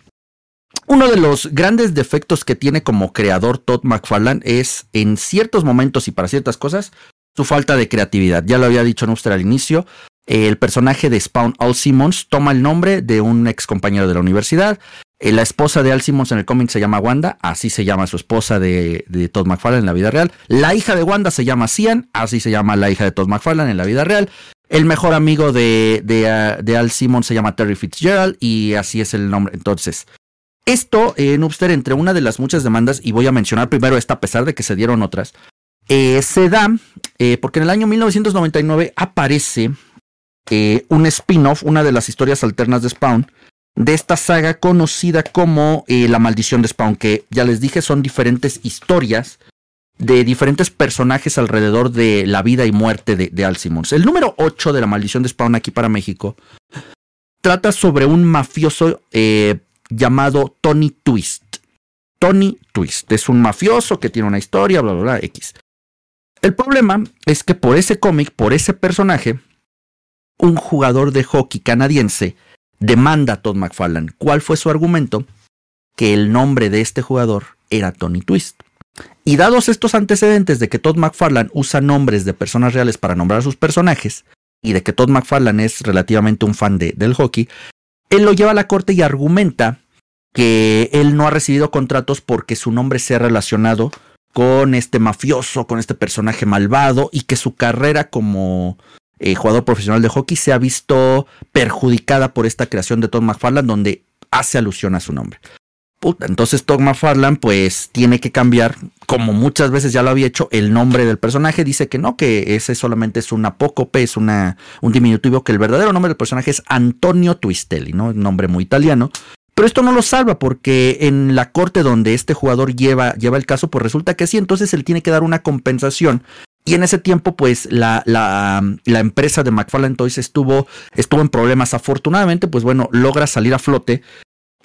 Uno de los grandes defectos que tiene como creador Todd McFarlane es en ciertos momentos y para ciertas cosas su falta de creatividad. Ya lo había dicho Nuster al inicio. El personaje de Spawn Al Simmons toma el nombre de un ex compañero de la universidad. Eh, la esposa de Al Simmons en el cómic se llama Wanda, así se llama su esposa de, Todd McFarlane en la vida real. La hija de Wanda se llama Cian, así se llama la hija de Todd McFarlane en la vida real. El mejor amigo de, de, de Al Simmons se llama Terry Fitzgerald y así es el nombre. Entonces, esto, en eh, entre una de las muchas demandas, y voy a mencionar primero esta a pesar de que se dieron otras, eh, se da eh, porque en el año 1999 aparece eh, un spin-off, una de las historias alternas de Spawn, de esta saga conocida como La Maldición de Spawn, que ya les dije son diferentes historias de diferentes personajes alrededor de la vida y muerte de, de Al Simmons. El número 8 de La Maldición de Spawn aquí para México trata sobre un mafioso llamado Tony Twist. Tony Twist es un mafioso que tiene una historia, bla, bla, bla, X. El problema es que por ese cómic, por ese personaje, un jugador de hockey canadiense demanda a Todd McFarlane. ¿Cuál fue su argumento? Que el nombre de este jugador era Tony Twist. Y dados estos antecedentes de que Todd McFarlane usa nombres de personas reales para nombrar a sus personajes, y de que Todd McFarlane es relativamente un fan de, del hockey, él lo lleva a la corte y argumenta que él no ha recibido contratos porque su nombre sea relacionado con este mafioso, con este personaje malvado y que su carrera como eh, jugador profesional de hockey se ha visto perjudicada por esta creación de Todd McFarlane donde hace alusión a su nombre. Puta, entonces Todd McFarlane pues tiene que cambiar, como muchas veces ya lo había hecho, el nombre del personaje. Dice que no, que ese solamente es un apócope, es una, un diminutivo, que el verdadero nombre del personaje es Antonio Twistelli, ¿no? Un nombre muy italiano. Pero esto no lo salva porque en la corte donde este jugador lleva, lleva el caso, pues resulta que sí, entonces él tiene que dar una compensación y en ese tiempo, pues, la, la, la, empresa de McFarlane Toys estuvo, estuvo en problemas. Afortunadamente, pues bueno, logra salir a flote.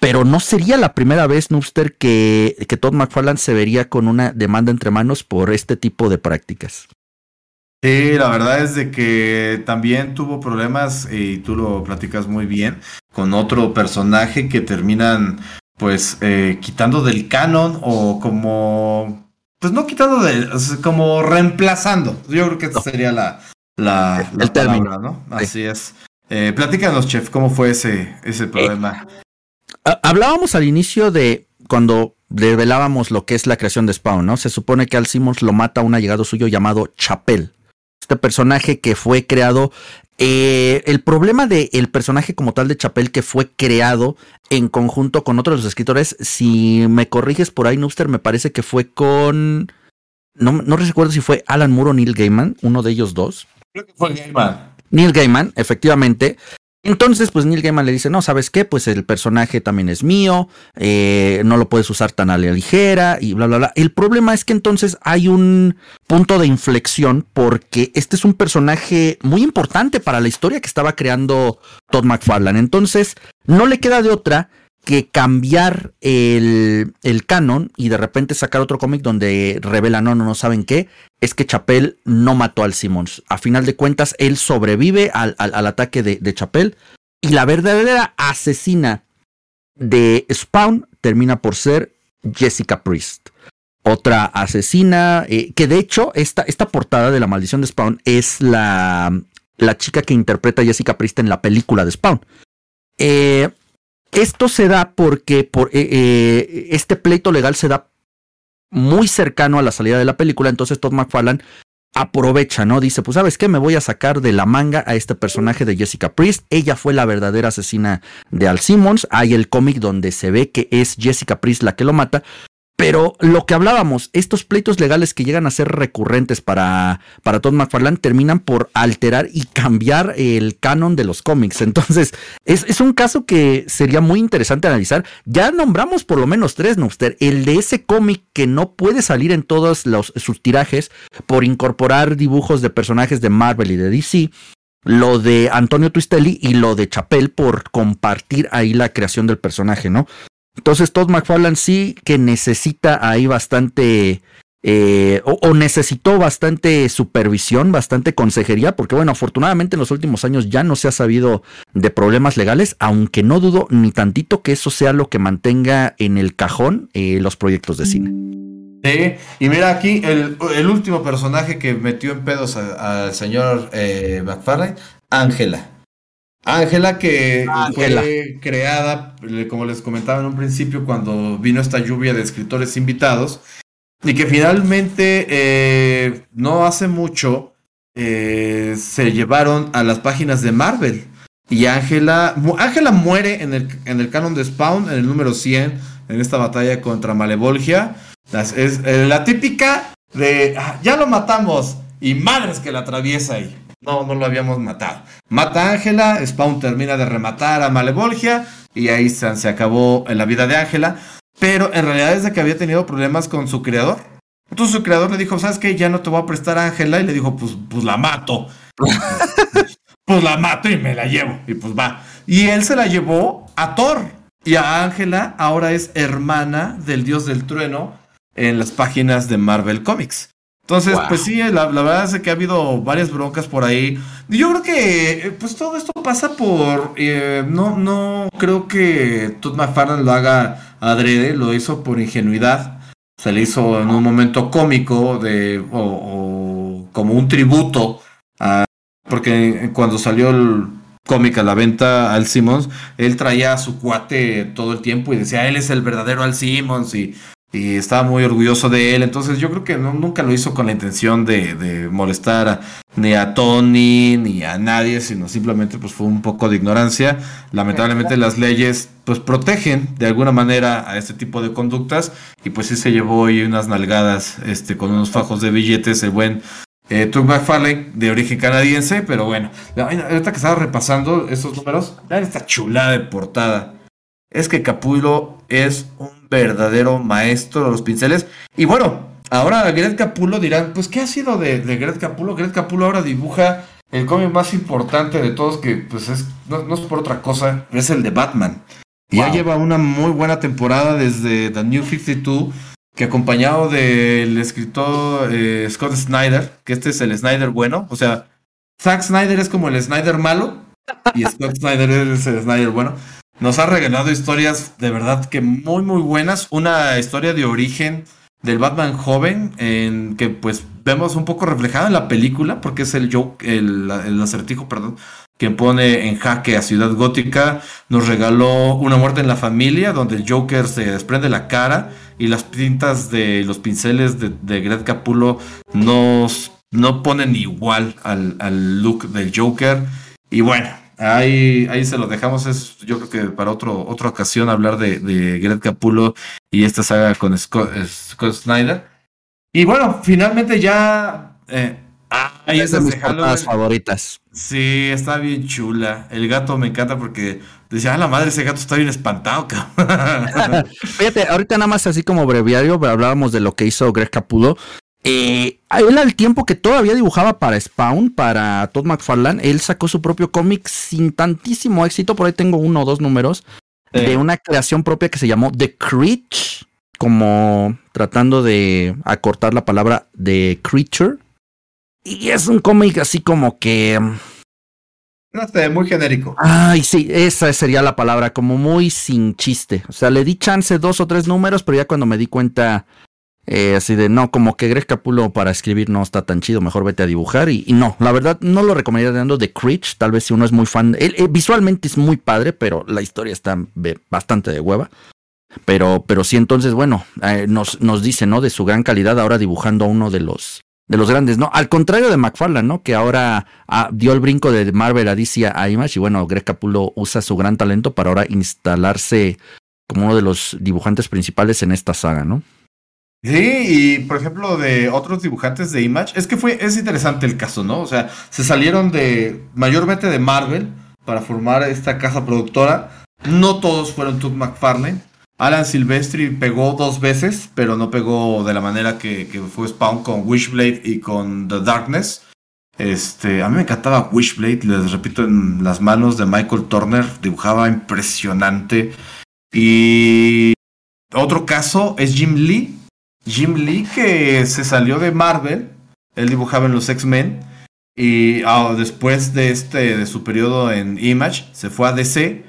Pero no sería la primera vez, Noobster, que, que Todd McFarlane se vería con una demanda entre manos por este tipo de prácticas.
Sí, la verdad es de que también tuvo problemas, y tú lo platicas muy bien, con otro personaje que terminan pues eh, quitando del canon o como, pues no quitando del, como reemplazando. Yo creo que esa sería la, la, la
El término.
palabra, ¿no? Así es. Eh, platícanos, chef, ¿cómo fue ese, ese problema?
Ha- Hablábamos al inicio de cuando revelábamos lo que es la creación de Spawn, ¿no? Se supone que Al Simmons lo mata a un allegado suyo llamado Chapel. Este personaje que fue creado. eh, el problema del personaje como tal de Chapel que fue creado en conjunto con otros escritores, si me corriges por ahí, Noobster, me parece que fue con. No, no recuerdo si fue Alan Moore o Neil Gaiman, uno de ellos dos.
Creo que fue Gaiman.
Neil Gaiman, efectivamente. Entonces, pues Neil Gaiman le dice, no, ¿sabes qué? Pues el personaje también es mío, eh, no lo puedes usar tan a la ligera y bla, bla, bla. El problema es que entonces hay un punto de inflexión porque este es un personaje muy importante para la historia que estaba creando Todd McFarlane. Entonces, no le queda de otra que cambiar el, el canon y de repente sacar otro cómic donde revela, no, no, no saben qué, es que Chapel no mató al Simmons. A final de cuentas, él sobrevive al, al, ataque de, de y la verdadera asesina de Spawn termina por ser Jessica Priest. Otra asesina, eh, que de hecho esta, esta portada de la maldición de Spawn es la, la chica que interpreta a Jessica Priest en la película de Spawn. Eh, esto se da porque por, eh, eh, este pleito legal se da muy cercano a la salida de la película, entonces Todd McFarlane aprovecha, ¿no? Dice, pues sabes qué, me voy a sacar de la manga a este personaje de Jessica Priest. Ella fue la verdadera asesina de Al Simmons. Hay el cómic donde se ve que es Jessica Priest la que lo mata. Pero lo que hablábamos, estos pleitos legales que llegan a ser recurrentes para, para Todd McFarlane terminan por alterar y cambiar el canon de los cómics. Entonces, es, es un caso que sería muy interesante analizar. Ya nombramos por lo menos tres, Noobster. El de ese cómic que no puede salir en todos los, sus tirajes por incorporar dibujos de personajes de Marvel y de DC. Lo de Antonio Twistelli y lo de Chapel por compartir ahí la creación del personaje, ¿no? Entonces Todd McFarlane sí que necesita ahí bastante, eh, o, necesitó bastante supervisión, bastante consejería, porque bueno, afortunadamente en los últimos años ya no se ha sabido de problemas legales, aunque no dudo ni tantito que eso sea lo que mantenga en el cajón eh, los proyectos de cine.
Sí, y mira aquí el, el último personaje que metió en pedos al señor eh, McFarlane, Ángela. Ángela que fue creada, como les comentaba en un principio, cuando vino esta lluvia de escritores invitados, y que finalmente eh, no hace mucho eh, se llevaron a las páginas de Marvel. Y Ángela, Ángela muere en el, en el canon de Spawn, en el número 100, en esta batalla contra Malevolgia. Es, es eh, la típica de, ah, ya lo matamos, y madres que la atraviesa ahí. No, no lo habíamos matado. Mata a Ángela, Spawn termina de rematar a Malevolgia y ahí se, se acabó en la vida de Ángela. Pero en realidad es de que había tenido problemas con su creador. Entonces su creador le dijo, ¿sabes qué? Ya no te voy a prestar a Ángela. Y le dijo, pues, pues la mato. pues la mato y me la llevo. Y pues va. Y él se la llevó a Thor. Y a Ángela ahora es hermana del dios del trueno en las páginas de Marvel Comics. Entonces, pues sí, la, verdad es que ha habido varias broncas por ahí. Yo creo que, eh, pues todo esto pasa por, eh, no, no creo que Todd McFarlane lo haga adrede, lo hizo por ingenuidad. Se le hizo en un momento cómico de, o, como un tributo a, porque cuando salió el cómic a la venta Al Simmons, él traía a su cuate todo el tiempo y decía, él es el verdadero Al Simmons y y estaba muy orgulloso de él. Entonces yo creo que nunca lo hizo con la intención de, molestar ni a Tony ni a nadie, sino simplemente pues fue un poco de ignorancia. Lamentablemente las leyes pues protegen de alguna manera a este tipo de conductas y pues sí se llevó hoy unas nalgadas este, con unos fajos de billetes el buen eh, McFarlane de origen canadiense, pero bueno, ahorita que estaba repasando esos números, vean esta chulada de portada. Es que Capullo es un verdadero maestro de los pinceles. Y bueno, ahora Gret Capulo dirán, pues, ¿qué ha sido de, de Gret Capulo? Gret Capulo ahora dibuja el cómic más importante de todos, que pues es, no, es por otra cosa, es el de Batman. Y ya lleva una muy buena temporada desde The New 52, que acompañado del escritor eh, Scott Snyder, que este es el Snyder bueno, o sea, Zack Snyder es como el Snyder malo, y Scott Snyder es el Snyder bueno. Nos ha regalado historias de verdad que muy, muy buenas. Una historia de origen del Batman joven, en que pues vemos un poco reflejada en la película, porque es el joke, el, acertijo, perdón, que pone en jaque a Ciudad Gótica. Nos regaló Una muerte en la familia, donde el Joker se desprende la cara y las tintas de los pinceles de, de Greg Capulo nos, no ponen igual al, al look del Joker. Y bueno, Ahí, ahí se lo dejamos. Es, yo creo que para otro, otra ocasión hablar de, de Greg Capulo y esta saga con Scott, Snyder. Y bueno, finalmente ya. Eh,
ahí es de mis favoritas.
Sí, está bien chula. El gato me encanta porque decía, ah, la madre, ese gato está bien espantado,
Fíjate, ahorita nada más así como breviario, hablábamos de lo que hizo Greg Capulo. Eh, él al tiempo que todavía dibujaba para Spawn, para Todd McFarlane, él sacó su propio cómic sin tantísimo éxito, por ahí tengo uno o dos números, de una creación propia que se llamó The Creature, como tratando de acortar la palabra de Creature. Y es un cómic así como que... Mm,
no sé, muy genérico.
Ay, sí, esa sería la palabra, como muy sin chiste. O sea, le di chance dos o tres números, pero ya cuando me di cuenta eh, así de, no, como que Greg Capulo para escribir no está tan chido, mejor vete a dibujar. Y, no, la verdad no lo recomendaría dando de Creech, tal vez si uno es muy fan. Él, eh, visualmente es muy padre, pero la historia está bastante de hueva. Pero, pero sí, entonces, bueno, eh, nos, nos dice, ¿no? De su gran calidad ahora dibujando a uno de los, de los grandes, ¿no? Al contrario de McFarlane, ¿no? Que ahora ah, dio el brinco de Marvel a DC a Image y bueno, Greg Capulo usa su gran talento para ahora instalarse como uno de los dibujantes principales en esta saga, ¿no?
Sí, y por ejemplo, de otros dibujantes de Image, es que fue, es interesante el caso, ¿no? O sea, se salieron de, mayormente de Marvel, para formar esta casa productora. No todos fueron Tug McFarlane. Alan Silvestri pegó dos veces, pero no pegó de la manera que, que, fue Spawn con Wishblade y con The Darkness. Este, a mí me encantaba Wishblade, les repito, en las manos de Michael Turner, dibujaba impresionante. Y otro caso es Jim Lee, Jim Lee que se salió de Marvel, él dibujaba en los X-Men y ah, después de este de su periodo en Image se fue a DC,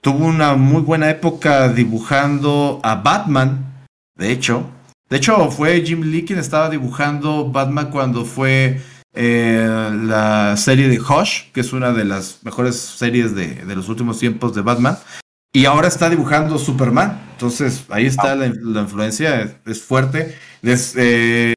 tuvo una muy buena época dibujando a Batman, de hecho. De hecho, fue Jim Lee quien estaba dibujando Batman cuando fue eh, la serie de Hush, que es una de las mejores series de, de los últimos tiempos de Batman. Y ahora está dibujando Superman. Entonces, ahí está la, influencia, es, fuerte. Eh,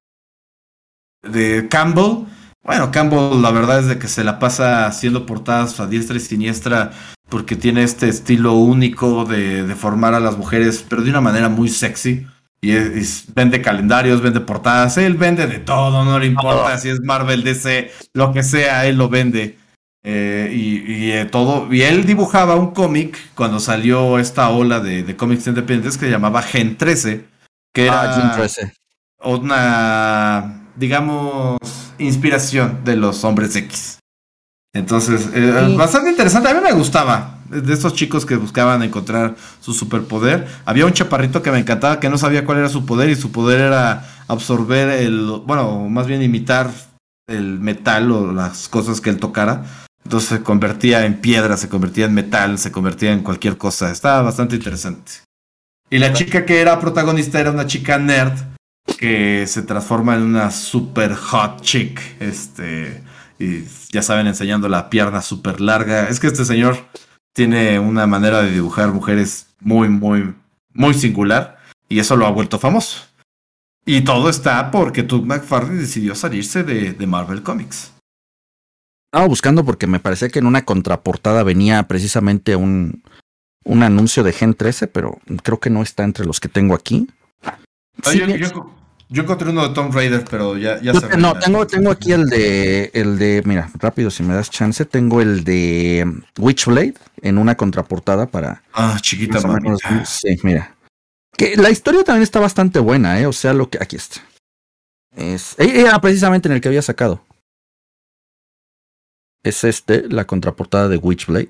de Campbell. Bueno, Campbell la verdad es de que se la pasa haciendo portadas a diestra y siniestra porque tiene este estilo único de, de formar a las mujeres, pero de una manera muy sexy. Y, vende calendarios, vende portadas, él vende de todo, no le importa si es Marvel, DC, lo que sea, él lo vende. Eh, y, eh, todo. Y él dibujaba un cómic cuando salió esta ola de, cómics independientes que se llamaba Gen 13. Que ah, era 13. una, digamos, inspiración de los hombres X. Entonces, eh, bastante interesante. A mí me gustaba. De estos chicos que buscaban encontrar su superpoder. Había un chaparrito que me encantaba que no sabía cuál era su poder y su poder era absorber el, bueno, más bien imitar el metal o las cosas que él tocara. Entonces se convertía en piedra, se convertía en metal, se convertía en cualquier cosa. Estaba bastante interesante. Y la chica que era protagonista era una chica nerd que se transforma en una super hot chick. Este, y ya saben, enseñando la pierna súper larga. Es que este señor tiene una manera de dibujar mujeres muy, muy, muy singular. Y eso lo ha vuelto famoso. Y todo está porque Doug McFarlane decidió salirse de, de Marvel Comics.
Estaba buscando porque me parecía que en una contraportada venía precisamente un, un anuncio de Gen 13, pero creo que no está entre los que tengo aquí.
yo, encontré uno de Tom Raider, pero ya, ya
se No, tengo, tengo aquí el de, el de, mira, rápido, si me das chance, tengo el de Witchblade en una contraportada para.
Ah, chiquita,
Sí, mira. Que la historia también está bastante buena, ¿eh? O sea, lo que. Aquí está. Es, era precisamente en el que había sacado es este, la contraportada de Witchblade.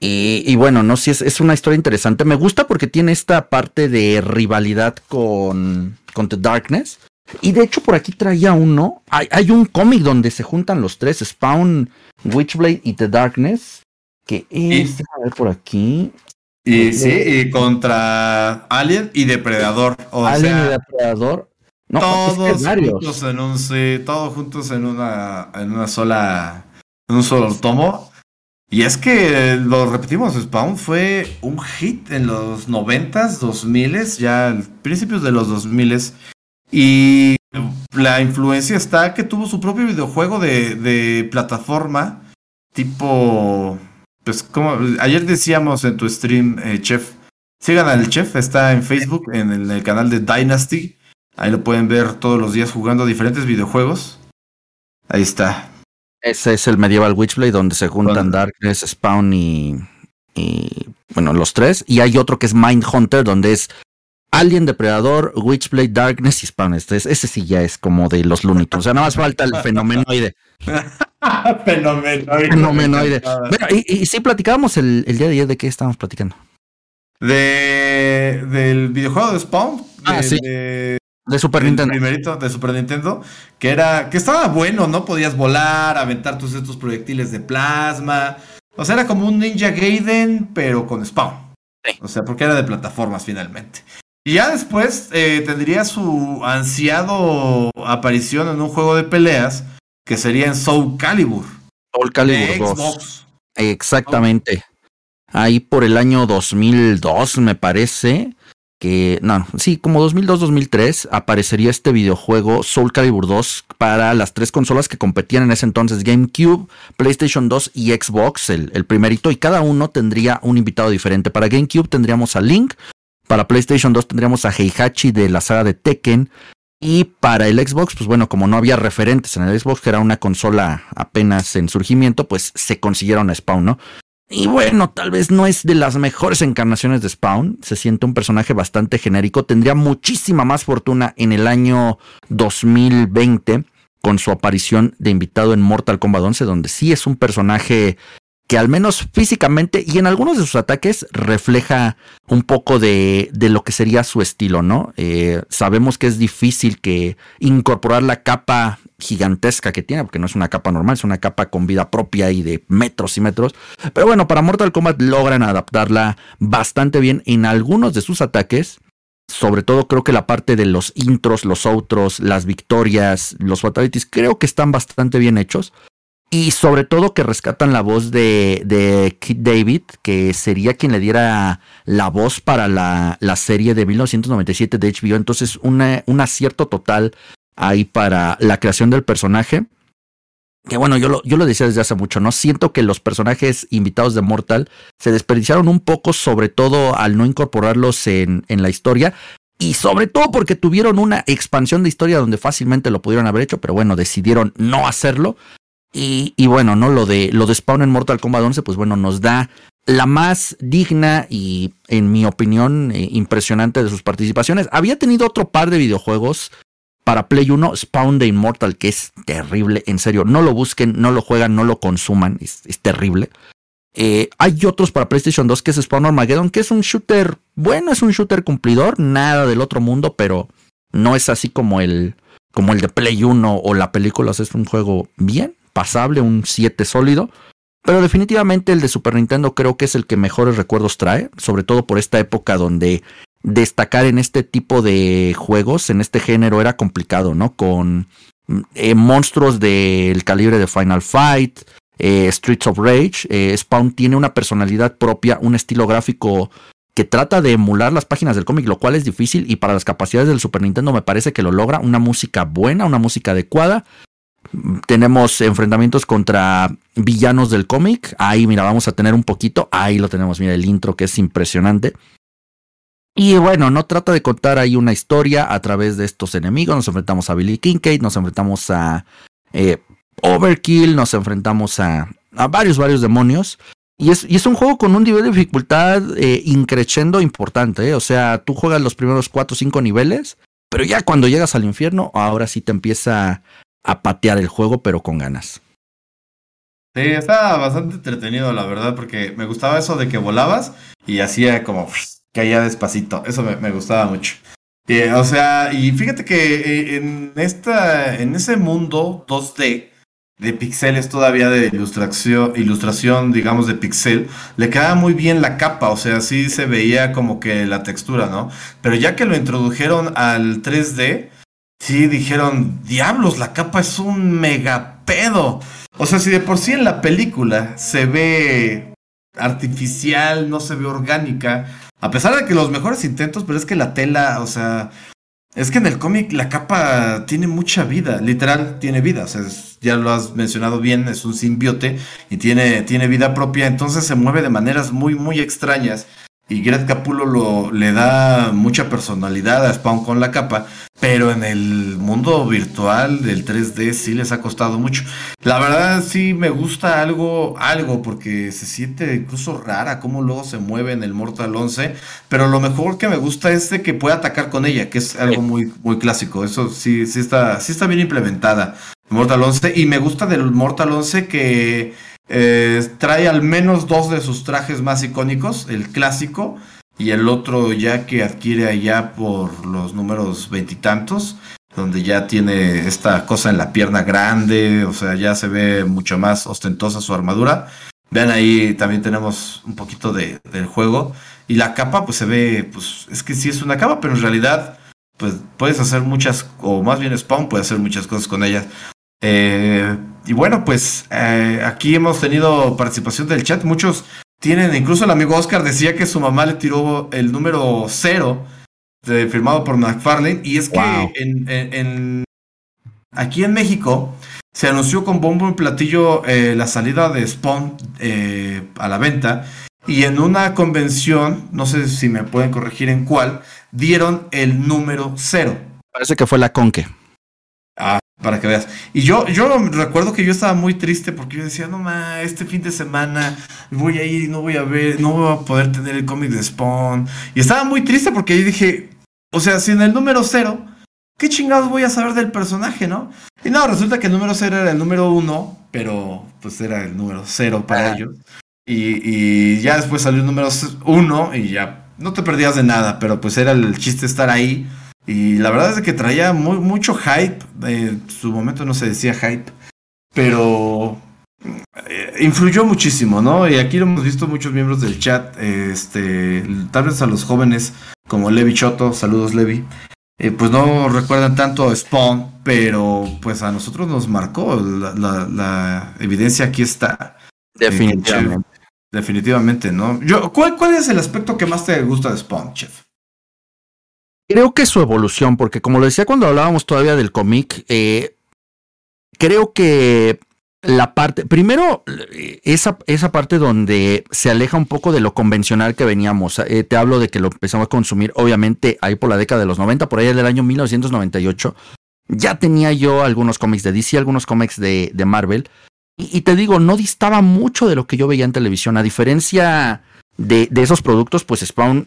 Y, y bueno, no, si es, es, una historia interesante. Me gusta porque tiene esta parte de rivalidad con, con The Darkness. Y de hecho, por aquí traía uno. Hay, hay un cómic donde se juntan los tres: Spawn, Witchblade y The Darkness. Que es. a ver por aquí.
Y sí, y contra Alien y Depredador. O
Alien y Depredador.
No, todos juntos en un sí, todos juntos en una en una sola en un solo tomo. Y es que lo repetimos, Spawn fue un hit en los noventas, dos miles, ya principios de los dos miles. Y la influencia está que tuvo su propio videojuego de, de plataforma, tipo, pues como ayer decíamos en tu stream, eh, Chef, sigan al Chef, está en Facebook, en el canal de Dynasty. Ahí lo pueden ver todos los días jugando diferentes videojuegos. Ahí está.
Ese es el Medieval Witchblade donde se juntan Darkness, Spawn y, y, bueno, los tres. Y hay otro que es Mind Hunter donde es Alien Depredador, Witchblade, Darkness y Spawn. Este ese sí ya es como de los Looney O sea, nada más falta el fenomenoide.
fenomenoide.
Fenomenoide. Bueno, y, y, sí, platicábamos el, el, día de ayer de qué estábamos platicando.
De, del videojuego de Spawn.
ah, sí. De Super Nintendo.
Primerito de Super Nintendo. Que era. Que estaba bueno, ¿no? Podías volar, aventar tus estos proyectiles de plasma. O sea, era como un Ninja Gaiden, pero con Spawn. O sea, porque era de plataformas finalmente. Y ya después eh, tendría su ansiado aparición en un juego de peleas que sería en Soul Calibur.
Soul Calibur 2. Exactamente. Ahí por el año 2002, me parece que, no, sí, como 2002-2003 aparecería este videojuego Soul Calibur 2 para las tres consolas que competían en ese entonces, GameCube, PlayStation 2 y Xbox, el, el primerito, y cada uno tendría un invitado diferente. Para GameCube tendríamos a Link, para PlayStation 2 tendríamos a Heihachi de la saga de Tekken, y para el Xbox, pues bueno, como no había referentes en el Xbox, que era una consola apenas en surgimiento, pues se consiguieron a Spawn, ¿no? Y bueno, tal vez no es de las mejores encarnaciones de Spawn, se siente un personaje bastante genérico, tendría muchísima más fortuna en el año 2020 con su aparición de invitado en Mortal Kombat 11, donde sí es un personaje que al menos físicamente y en algunos de sus ataques refleja un poco de, de lo que sería su estilo, ¿no? Eh, sabemos que es difícil que incorporar la capa gigantesca que tiene, porque no es una capa normal, es una capa con vida propia y de metros y metros. Pero bueno, para Mortal Kombat logran adaptarla bastante bien en algunos de sus ataques. Sobre todo creo que la parte de los intros, los outros, las victorias, los fatalities, creo que están bastante bien hechos. Y sobre todo que rescatan la voz de, de Kid David, que sería quien le diera la voz para la, la serie de 1997 de HBO. Entonces, un acierto total ahí para la creación del personaje. Que bueno, yo lo, yo lo decía desde hace mucho, ¿no? Siento que los personajes invitados de Mortal se desperdiciaron un poco, sobre todo al no incorporarlos en, en la historia. y sobre todo porque tuvieron una expansión de historia donde fácilmente lo pudieron haber hecho, pero bueno, decidieron no hacerlo. Y, bueno, ¿no? Lo de, lo de Spawn en Mortal Kombat 11, pues bueno, nos da la más digna y, en mi opinión, eh, impresionante de sus participaciones. Había tenido otro par de videojuegos para Play 1, Spawn de Immortal, que es terrible, en serio, no lo busquen, no lo juegan, no lo consuman, es, es terrible. Eh, hay otros para PlayStation 2 que es Spawn Armageddon, que es un shooter, bueno, es un shooter cumplidor, nada del otro mundo, pero no es así como el, como el de Play 1 o la película, es un juego bien, pasable, un 7 sólido. Pero definitivamente el de Super Nintendo creo que es el que mejores recuerdos trae, sobre todo por esta época donde destacar en este tipo de juegos, en este género, era complicado, ¿no? Con eh, monstruos del calibre de Final Fight, eh, Streets of Rage, eh, Spawn tiene una personalidad propia, un estilo gráfico que trata de emular las páginas del cómic, lo cual es difícil y para las capacidades del Super Nintendo me parece que lo logra, una música buena, una música adecuada. Tenemos enfrentamientos contra villanos del cómic, ahí mira, vamos a tener un poquito, ahí lo tenemos, mira el intro que es impresionante. Y bueno, no trata de contar ahí una historia a través de estos enemigos. Nos enfrentamos a Billy Kincaid, nos enfrentamos a eh, Overkill, nos enfrentamos a, a, varios, varios demonios. Y es, y es un juego con un nivel de dificultad eh, importante. Eh. O sea, tú juegas los primeros 4 o 5 niveles, pero ya cuando llegas al infierno, ahora sí te empieza a patear el juego, pero con ganas.
Sí, está bastante entretenido, la verdad, porque me gustaba eso de que volabas y hacía como caía despacito. Eso me, me gustaba mucho. Eh, o sea, y fíjate que eh, en, esta, en ese mundo 2D de pixeles todavía de ilustración, ilustración, digamos, de pixel, le quedaba muy bien la capa, o sea, sí se veía como que la textura, ¿no? Pero ya que lo introdujeron al 3D, sí dijeron, diablos, la capa es un mega pedo. O sea, si de por sí en la película se ve artificial, no se ve orgánica, a pesar de que los mejores intentos, pero es que la tela, o sea, es que en el cómic la capa tiene mucha vida, literal tiene vida, o sea, ya lo has mencionado bien, es un simbiote y tiene, tiene vida propia, entonces se mueve de maneras muy, muy extrañas y Greg Capullo lo, le da mucha personalidad a Spawn con la capa, pero en el mundo virtual del 3D sí les ha costado mucho. La verdad sí me gusta algo, algo, porque se siente incluso rara cómo luego se mueve en el Mortal 11, pero lo mejor que me gusta es de que puede atacar con ella, que es algo muy, muy clásico. Eso sí, sí está, sí está bien implementada. Mortal 11, y me gusta del Mortal 11 que eh, trae al menos dos de sus trajes más icónicos, el clásico y el otro ya que adquiere allá por los números veintitantos, donde ya tiene esta cosa en la pierna grande, o sea, ya se ve mucho más ostentosa su armadura. Vean ahí, también tenemos un poquito de, del juego. Y la capa, pues se ve, pues es que sí es una capa, pero en realidad, pues puedes hacer muchas, o más bien Spawn puede hacer muchas cosas con ella. Eh, y bueno, pues eh, aquí hemos tenido participación del chat. Muchos tienen, incluso el amigo Oscar decía que su mamá le tiró el número cero firmado por McFarlane. Y es que en, aquí en México se anunció con bombo y platillo eh, la salida de Spawn a la venta. Y en una convención, no sé si me pueden corregir en cuál, dieron el número cero.
Parece que fue la Conque.
Ah, para que veas. Y yo, yo recuerdo que yo estaba muy triste porque yo decía, no ma, este fin de semana voy a ir y no voy a ver, no voy a poder tener el cómic de Spawn. Y estaba muy triste porque yo dije, o sea, si en el número cero, ¿qué chingados voy a saber del personaje, no? Y no, resulta que el número cero era el número uno, pero pues era el número cero para ellos. Y, y ya después salió el número uno y ya no te perdías de nada, pero pues era el chiste estar ahí y la verdad es que traía muy, mucho hype. En su momento no se decía hype. Pero eh, influyó muchísimo, ¿no? Y aquí lo hemos visto muchos miembros del chat. Este, tal vez a los jóvenes como Levi Choto, saludos Levi. Eh, pues no recuerdan tanto a Spawn, pero pues a nosotros nos marcó. La, evidencia aquí está.
Definitivamente.
definitivamente, ¿no? Yo, ¿cuál, ¿Cuál es el aspecto que más te gusta de Spawn, chef?
Creo que su evolución, porque como lo decía cuando hablábamos todavía del cómic, eh, creo que la parte, primero, esa, esa parte donde se aleja un poco de lo convencional que veníamos. Eh, te hablo de que lo empezamos a consumir, obviamente, ahí por la década de los 90, por ahí del año 1998. Ya tenía yo algunos cómics de DC, algunos cómics de, de Marvel. Y, y, te digo, no distaba mucho de lo que yo veía en televisión. A diferencia de, de esos productos, pues Spawn,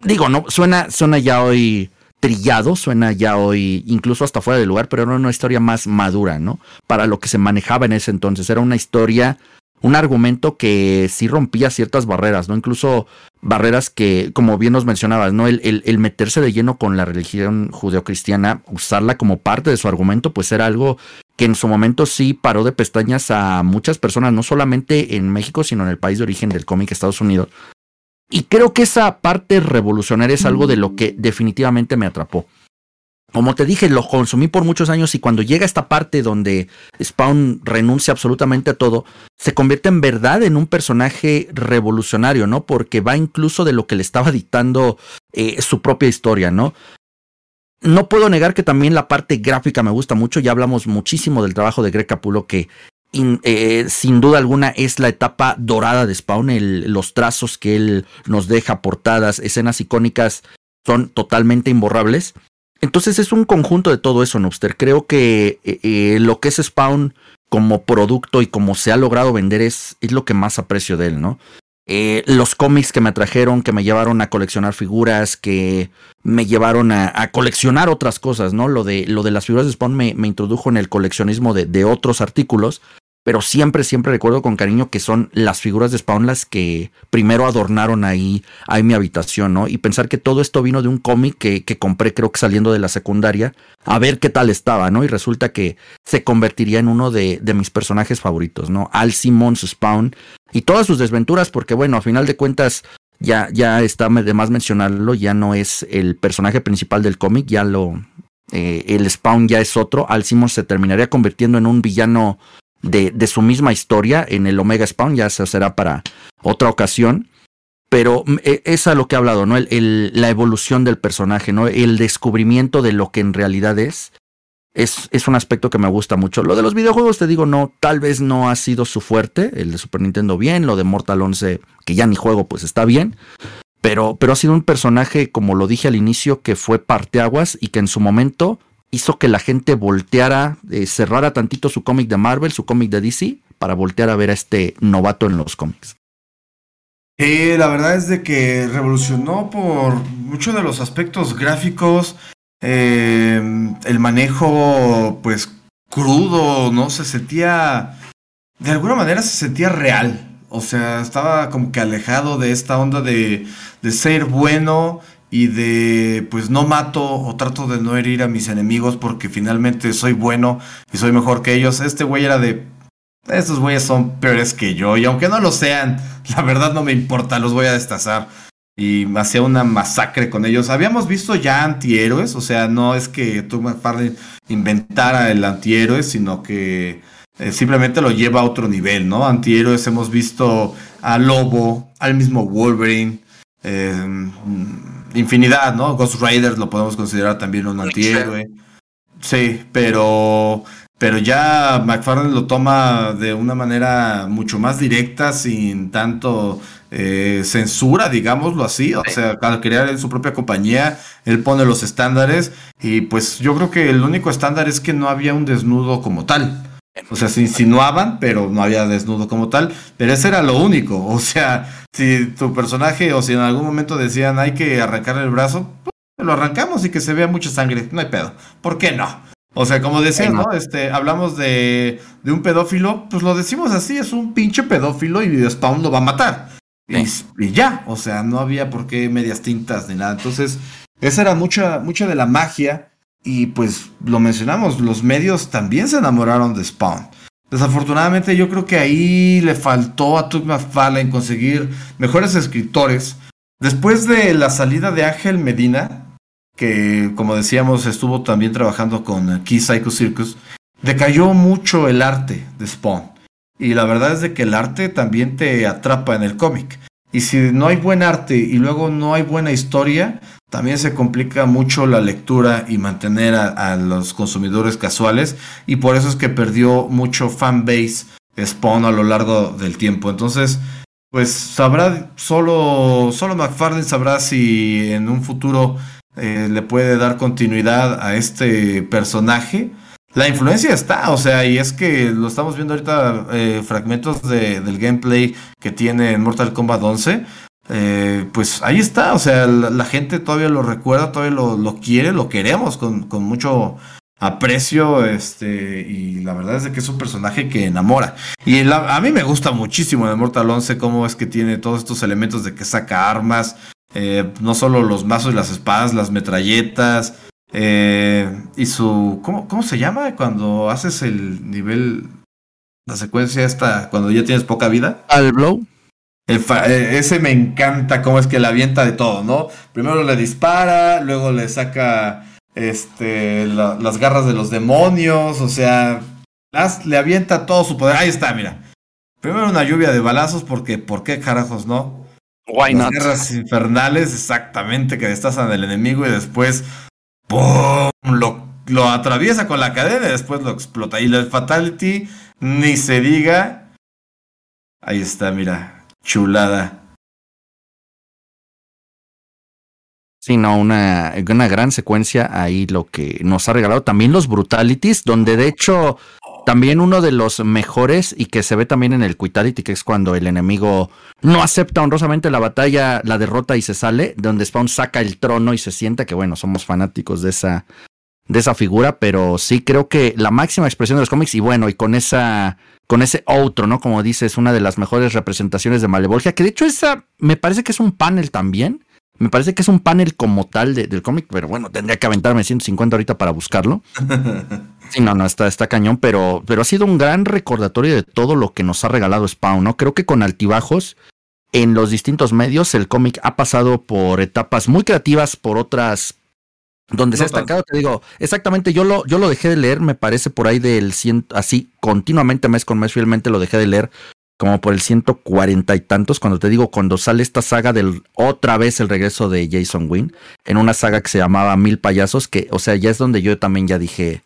digo, no, suena, suena ya hoy trillado, suena ya hoy incluso hasta fuera de lugar, pero era una historia más madura, ¿no? Para lo que se manejaba en ese entonces. Era una historia, un argumento que sí rompía ciertas barreras, ¿no? Incluso barreras que, como bien nos mencionabas, ¿no? El, el, el meterse de lleno con la religión judeocristiana, usarla como parte de su argumento, pues era algo que en su momento sí paró de pestañas a muchas personas, no solamente en México, sino en el país de origen del cómic Estados Unidos. Y creo que esa parte revolucionaria es algo de lo que definitivamente me atrapó. Como te dije, lo consumí por muchos años y cuando llega esta parte donde Spawn renuncia absolutamente a todo, se convierte en verdad en un personaje revolucionario, ¿no? Porque va incluso de lo que le estaba dictando eh, su propia historia, ¿no? No puedo negar que también la parte gráfica me gusta mucho, ya hablamos muchísimo del trabajo de Greg Capullo que Eh, sin duda alguna es la etapa dorada de Spawn, los trazos que él nos deja, portadas, escenas icónicas, son totalmente imborrables. Entonces es un conjunto de todo eso, Nobster. Creo que eh, eh, lo que es Spawn como producto y como se ha logrado vender es, es lo que más aprecio de él, ¿no? Los cómics que me atrajeron, que me llevaron a coleccionar figuras, que me llevaron a, a, coleccionar otras cosas, ¿no? Lo de, lo de las figuras de Spawn me, me introdujo en el coleccionismo de, de, otros artículos, pero siempre, siempre recuerdo con cariño que son las figuras de Spawn las que primero adornaron ahí, ahí mi habitación, ¿no? Y pensar que todo esto vino de un cómic que, que compré creo que saliendo de la secundaria, a ver qué tal estaba, ¿no? Y resulta que se convertiría en uno de, de mis personajes favoritos, ¿no? Al Simmons Spawn y todas sus desventuras, porque bueno, a final de cuentas ya, ya está de más mencionarlo, ya no es el personaje principal del cómic, ya lo, eh, el Spawn ya es otro, Al Simmons se terminaría convirtiendo en un villano de, de su misma historia en el Omega Spawn, ya se será para otra ocasión. Pero es a lo que he hablado, ¿no? El, la evolución del personaje, ¿no? El descubrimiento de lo que en realidad es. Es, es, un aspecto que me gusta mucho. Lo de los videojuegos, te digo, no, tal vez no ha sido su fuerte. El de Super Nintendo bien, lo de Mortal 11, que ya ni juego, pues está bien. Pero, pero ha sido un personaje, como lo dije al inicio, que fue parteaguas y que en su momento hizo que la gente volteara, eh, cerrara tantito su cómic de Marvel, su cómic de DC, para voltear a ver a este novato en los cómics.
La verdad es de que revolucionó por muchos de los aspectos gráficos, eh, el manejo pues crudo, ¿no? Se sentía, de alguna manera se sentía real, o sea, estaba como que alejado de esta onda de, de ser bueno y de pues no mato o trato de no herir a mis enemigos porque finalmente soy bueno y soy mejor que ellos. Este güey era de estos güeyes son peores que yo y aunque no lo sean, la verdad no me importa, los voy a destazar. Y hacía una masacre con ellos. Habíamos visto ya antihéroes, o sea, no es que Doug McFarlane inventara el antihéroe, sino que eh, simplemente lo lleva a otro nivel, ¿no? Antihéroes hemos visto a Lobo, al mismo Wolverine, eh, infinidad, ¿no? Ghost Raiders lo podemos considerar también un antihéroe. Sí, pero pero ya McFarlane lo toma de una manera mucho más directa, sin tanto eh, censura, digámoslo así. O sea, al crear su propia compañía, él pone los estándares y pues yo creo que el único estándar es que no había un desnudo como tal. O sea, se insinuaban, pero no había desnudo como tal. Pero ese era lo único. O sea, si tu personaje o si en algún momento decían hay que arrancarle el brazo, pues lo arrancamos y que se vea mucha sangre. No hay pedo. ¿Por qué no? O sea, como decían, ¿no? Este, hablamos de, de un pedófilo, pues lo decimos así, es un pinche pedófilo y Spawn lo va a matar. Y, y, ya, o sea, no había por qué medias tintas ni nada. Entonces, esa era mucha, mucha de la magia. Y pues lo mencionamos, los medios también se enamoraron de Spawn. Desafortunadamente yo creo que ahí le faltó a Tug McFarlane conseguir mejores escritores. Después de la salida de Ángel Medina, que como decíamos estuvo también trabajando con Key Psycho Circus, decayó mucho el arte de Spawn. Y la verdad es de que el arte también te atrapa en el cómic. Y si no hay buen arte y luego no hay buena historia, también se complica mucho la lectura y mantener a, los consumidores casuales y por eso es que perdió mucho fanbase Spawn a lo largo del tiempo. Entonces, pues sabrá, solo, solo McFarlane sabrá si en un futuro eh, le puede dar continuidad a este personaje. La influencia está, o sea, y es que lo estamos viendo ahorita, eh, fragmentos de, del gameplay que tiene en Mortal Kombat 11. Eh, pues ahí está, o sea, la, gente todavía lo recuerda, todavía lo, quiere, lo queremos con, mucho aprecio, este, y la verdad es que es un personaje que enamora. Y a mí me gusta muchísimo de Mortal 11 cómo es que tiene todos estos elementos de que saca armas, eh, no solo los mazos y las espadas, las metralletas, eh, y su, ¿cómo, ¿cómo se llama cuando haces el nivel, la secuencia esta, cuando ya tienes poca vida?
Al blow.
Eh, ese me encanta cómo es que le avienta de todo, ¿no? Primero le dispara, luego le saca este, las garras de los demonios, o sea, las, le avienta todo su poder. Ahí está, mira. Primero una lluvia de balazos porque, ¿por qué carajos no?
Why las
guerras infernales, exactamente, que destazan al enemigo y después, ¡pum! Lo, lo atraviesa con la cadena y después lo explota. Y el Fatality, ni se diga. Ahí está, mira. Chulada.
Sí, no, una, una gran secuencia ahí lo que nos ha regalado. También los Brutalities, donde de hecho también uno de los mejores y que se ve también en el Quitality, que es cuando el enemigo no acepta honrosamente la batalla, la derrota y se sale, donde Spawn saca el trono y se sienta que bueno, somos fanáticos de esa, de esa figura, pero sí creo que la máxima expresión de los cómics y bueno, y con esa con ese otro, ¿no? Como dices, una de las mejores representaciones de Malevolgia, que de hecho esa me parece que es un panel también. Me parece que es un panel como tal del cómic, pero bueno, tendría que aventarme 150 ahorita para buscarlo. Sí, no, no, está, está cañón, pero, pero ha sido un gran recordatorio de todo lo que nos ha regalado Spawn, ¿no? Creo que con altibajos en los distintos medios el cómic ha pasado por etapas muy creativas, por otras donde se ha estancado, te digo, exactamente, yo lo, yo lo dejé de leer, me parece por ahí del ciento, así, continuamente, mes con mes, fielmente lo dejé de leer, como por el ciento cuarenta y tantos, cuando te digo, cuando sale esta saga del, otra vez el regreso de Jason Wynn, en una saga que se llamaba Mil Payasos, que, o sea, ya es donde yo también ya dije,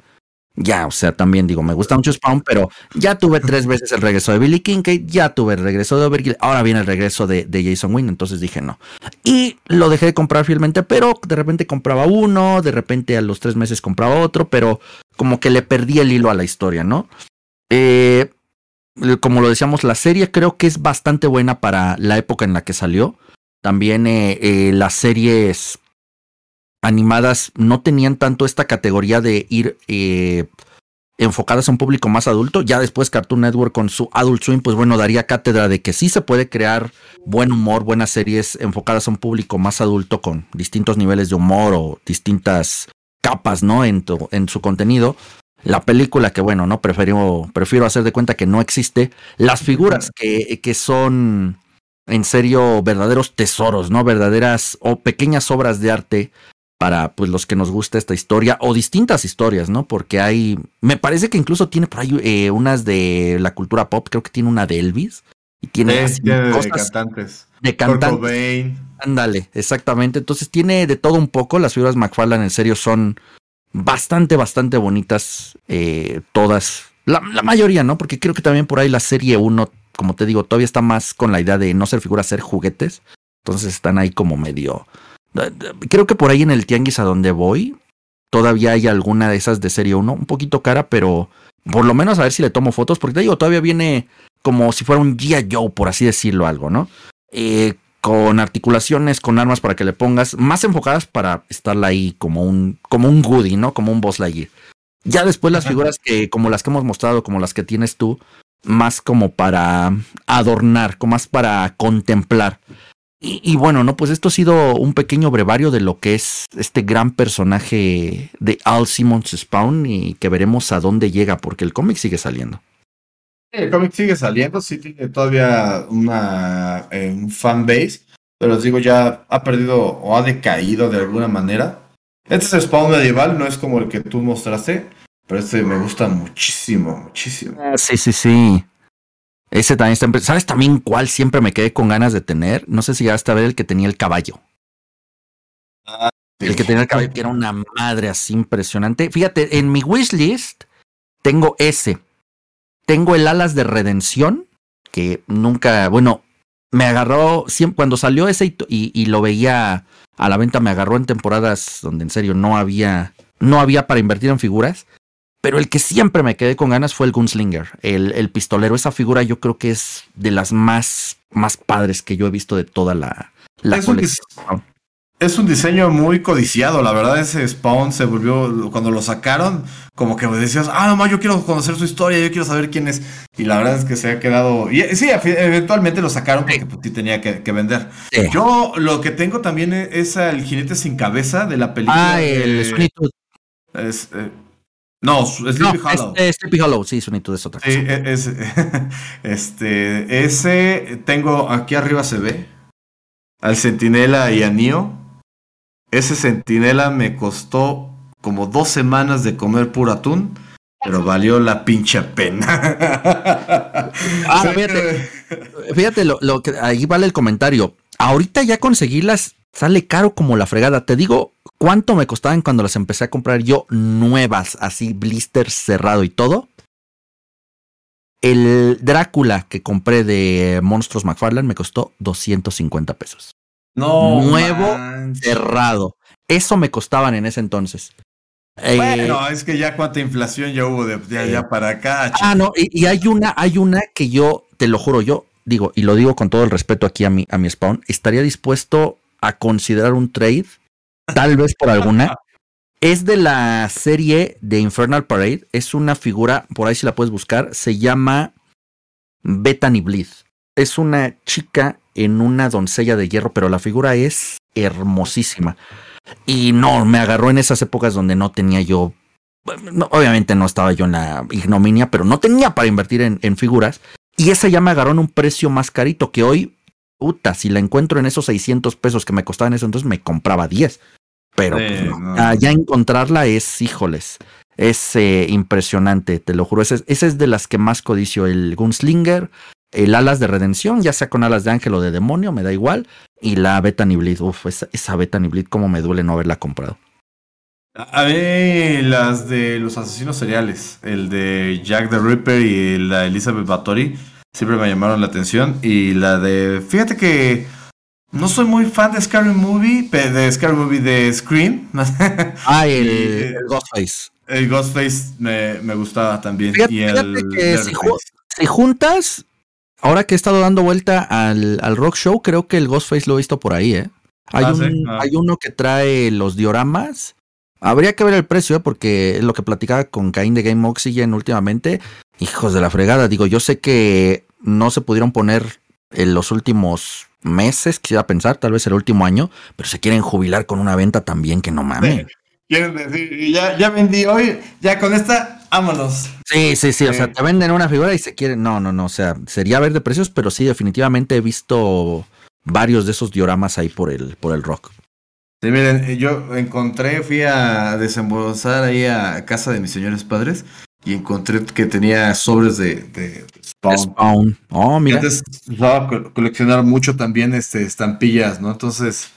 ya, o sea, también digo, me gusta mucho Spawn, pero ya tuve tres veces el regreso de Billy Kincaid, ya tuve el regreso de Overkill, ahora viene el regreso de, Jason Wynn, entonces dije no. Y lo dejé de comprar fielmente, pero de repente compraba uno, de repente a los tres meses compraba otro, pero como que le perdí el hilo a la historia, ¿no? Eh, como lo decíamos, la serie creo que es bastante buena para la época en la que salió. También eh, eh, las series animadas no tenían tanto esta categoría de ir eh, enfocadas a un público más adulto. Ya después Cartoon Network con su Adult Swim, pues bueno, daría cátedra de que sí se puede crear buen humor, buenas series enfocadas a un público más adulto con distintos niveles de humor o distintas capas, ¿no? En, en su contenido. La película que bueno, no prefiero, prefiero hacer de cuenta que no existe. Las figuras que, que son en serio verdaderos tesoros, ¿no? Verdaderas o pequeñas obras de arte para pues los que nos gusta esta historia o distintas historias, ¿no? Porque hay, me parece que incluso tiene por ahí eh, unas de la cultura pop, creo que tiene una de Elvis y tiene,
de cantantes.
De cantantes. Ándale, exactamente. Entonces tiene de todo un poco. Las figuras McFarlane en serio son bastante, bastante bonitas eh, todas. La, la, mayoría, ¿no? Porque creo que también por ahí la serie 1, como te digo, todavía está más con la idea de no ser figuras, ser juguetes. Entonces están ahí como medio Creo que por ahí en el tianguis a donde voy, todavía hay alguna de esas de serie 1, un poquito cara, pero por lo menos a ver si le tomo fotos, porque te digo, todavía viene como si fuera un G.I. Joe, por así decirlo, algo, ¿no? Eh, con articulaciones, con armas para que le pongas, más enfocadas para estarla ahí como un, como un Goody, ¿no? Como un Boss Lightyear. Ya después las figuras que, como las que hemos mostrado, como las que tienes tú, más como para adornar, como más para contemplar. Y, bueno, no, pues esto ha sido un pequeño brevario de lo que es este gran personaje de Al Simmons Spawn y que veremos a dónde llega, porque el cómic sigue saliendo.
El cómic sigue saliendo, sí tiene todavía una eh, un fan base, pero os digo, ya ha perdido o ha decaído de alguna manera. Este es Spawn medieval, no es como el que tú mostraste, pero este me gusta muchísimo, muchísimo.
Ah, sí, sí, sí. Ese también está. ¿Sabes también cuál siempre me quedé con ganas de tener? No sé si ya a ver el que tenía el caballo. Ah, el que tenía el cabello que era una madre así impresionante. Fíjate, en mi wishlist tengo ese. Tengo el Alas de Redención, que nunca, bueno, me agarró, siempre, cuando salió ese y, y, lo veía a la venta, me agarró en temporadas donde en serio no había, no había para invertir en figuras. Pero el que siempre me quedé con ganas fue el Gunslinger, el, el pistolero. Esa figura yo creo que es de las más, más padres que yo he visto de toda la, la colección.
Es un diseño muy codiciado, la verdad ese Spawn se volvió, cuando lo sacaron, como que me decías, ah, no, yo quiero conocer su historia, yo quiero saber quién es. Y la verdad es que se ha quedado, y sí, eventualmente lo sacaron porque pues, sí tenía que, vender. Yo lo que tengo también es el jinete sin cabeza de la película.
Ah, el
de, es, eh, no, Sleepy Hollow.
Es, Sleepy Hollow, sí, Sonitud es otra cosa. Sí,
es, este, ese tengo aquí arriba se ve al Centinela y a Neo ese centinela me costó como dos semanas de comer puro atún, pero valió la pinche pena.
ah, fíjate, fíjate lo, que ahí vale el comentario. Ahorita ya conseguirlas sale caro como la fregada. Te digo cuánto me costaban cuando las empecé a comprar yo nuevas, así blister cerrado y todo. El Drácula que compré de Monstruos McFarlane me costó 250 pesos.
No.
Nuevo, cerrado. Eso me costaban en ese entonces.
Bueno, eh, es que ya cuánta inflación ya hubo de, allá para acá.
Ah, no, y, hay una, hay una que yo, te lo juro, yo digo, y lo digo con todo el respeto aquí a mi, a mi spawn, estaría dispuesto a considerar un trade, tal vez por alguna. es de la serie de Infernal Parade, es una figura, por ahí si la puedes buscar, se llama Bethany Bleed. Es una chica en una doncella de hierro, pero la figura es hermosísima. Y no, me agarró en esas épocas donde no tenía yo, obviamente no estaba yo en la ignominia, pero no tenía para invertir en, figuras. Y esa ya me agarró en un precio más carito que hoy, puta, si la encuentro en esos 600 pesos que me costaban eso, entonces me compraba 10. Pero pues, ya encontrarla es, híjoles, es eh, impresionante, te lo juro. Esa es de las que más codicio, el Gunslinger, el alas de redención, ya sea con alas de ángel o de demonio, me da igual. Y la Bethany Bleed, uff, esa, esa Bethany Bleed, cómo me duele no haberla comprado.
A mí las de los asesinos seriales, el de Jack the Ripper y la Elizabeth Bathory, siempre me llamaron la atención. Y la de, fíjate que no soy muy fan de Scary Movie, de Scary Movie de Scream.
ah, el, Ghostface.
El Ghostface me, me gustaba también. y el,
que si, juntas Ahora que he estado dando vuelta al, al rock show, creo que el Ghostface lo he visto por ahí, ¿eh? Hay, ah, un, ah. hay uno que trae los dioramas. Habría que ver el precio, ¿eh? porque lo que platicaba con Cain de Game Oxygen últimamente. Hijos de la fregada. Digo, yo sé que no se pudieron poner en los últimos meses, quisiera pensar, tal vez el último año, pero se quieren jubilar con una venta también que no mames.
Quieren decir, ya, ya vendí hoy, ya con esta vámonos.
Sí, sí, sí, o sea, te venden una figura y se quieren, no, no, no, o sea, sería ver de precios, pero sí, definitivamente he visto varios de esos dioramas ahí por el, por el rock.
Sí, miren, yo encontré, fui a desembolsar ahí a casa de mis señores padres y encontré que tenía sobres de, de
Spawn. Spawn. Oh, mira.
antes usaba coleccionar mucho también este, estampillas, ¿no? Entonces,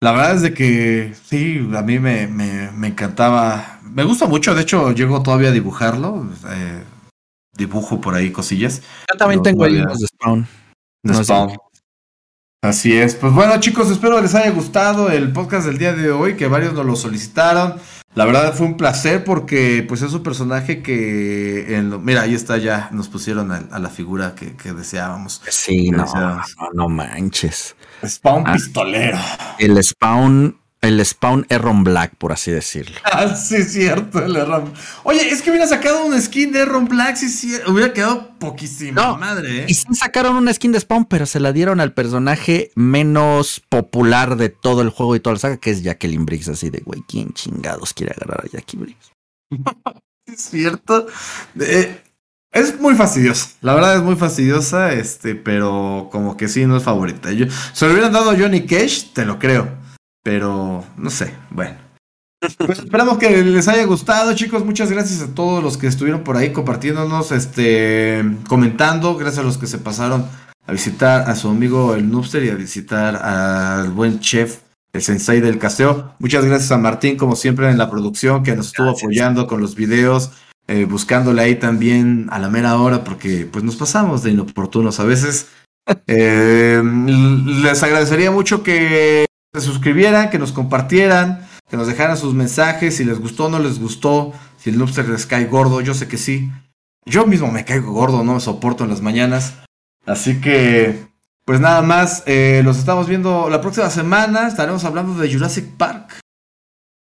la verdad es de que sí, a mí me, me, me encantaba. Me gusta mucho, de hecho, llego todavía a dibujarlo. Eh, dibujo por ahí cosillas.
Yo también tengo ahí de Spawn.
De Spawn. Así es. Pues bueno, chicos, espero les haya gustado el podcast del día de hoy, que varios nos lo solicitaron. La verdad fue un placer porque pues es un personaje que en mira, ahí está ya, nos pusieron a, la figura que, deseábamos.
Sí, no, no, manches.
Spawn ah, pistolero.
El Spawn el Spawn Erron Black, por así decirlo.
Ah, sí, cierto, el Erron. Oye, es que hubiera sacado un skin de Erron Black, sí, sí, hubiera quedado poquísima madre, ¿eh?
Y sí sacaron una skin de Spawn, pero se la dieron al personaje menos popular de todo el juego y toda la saga, que es Jacqueline Briggs, así de, güey, ¿quién chingados quiere agarrar a Jackie Briggs?
es cierto. es muy fastidiosa, la verdad es muy fastidiosa, este, pero como que sí, no es favorita. Yo, se lo hubieran dado a Johnny Cage, te lo creo. Pero, no sé, bueno. Pues esperamos que les haya gustado, chicos. Muchas gracias a todos los que estuvieron por ahí compartiéndonos, este, comentando. Gracias a los que se pasaron a visitar a su amigo el Noobster y a visitar al buen chef el sensei del casteo. Muchas gracias a Martín, como siempre, en la producción, que nos estuvo apoyando con los videos, eh, buscándole ahí también a la mera hora, porque pues nos pasamos de inoportunos a veces. Eh, les agradecería mucho que se suscribieran, que nos compartieran, que nos dejaran sus mensajes, si les gustó o no les gustó, si el Noobster les cae gordo, yo sé que sí. Yo mismo me caigo gordo, no me soporto en las mañanas. Así que, pues nada más, eh, los estamos viendo la próxima semana, estaremos hablando de Jurassic Park.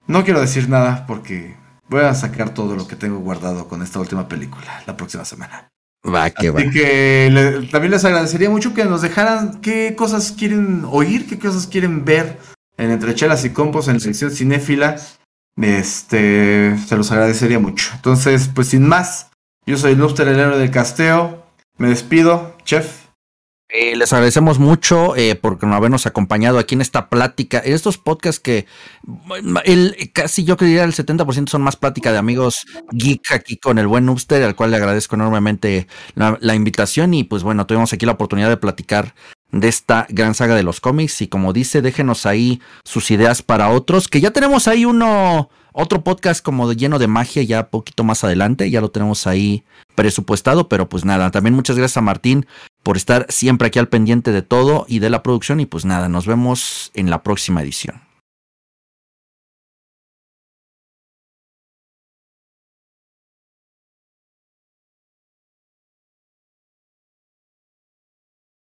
No quiero decir nada porque voy a sacar todo lo que tengo guardado con esta última película la próxima semana.
Va, que
Así que también les agradecería mucho que nos dejaran qué cosas quieren oír, qué cosas quieren ver en Entre Chelas y Compos en la sección cinéfila. Este, se los agradecería mucho. Entonces, pues sin más, yo soy Lufter, el héroe del casteo. Me despido, chef.
Eh, les agradecemos mucho eh, por habernos acompañado aquí en esta plática, estos podcasts que casi yo creería el 70% son más plática de amigos geek aquí con el buen Noobster, al cual le agradezco enormemente la, la, invitación. Y pues bueno, tuvimos aquí la oportunidad de platicar de esta gran saga de los cómics. Y como dice, déjenos ahí sus ideas para otros, que ya tenemos ahí uno otro podcast como de lleno de magia ya poquito más adelante, ya lo tenemos ahí presupuestado, pero pues nada, también muchas gracias a Martín por estar siempre aquí al pendiente de todo y de la producción y pues nada, nos vemos en la próxima edición.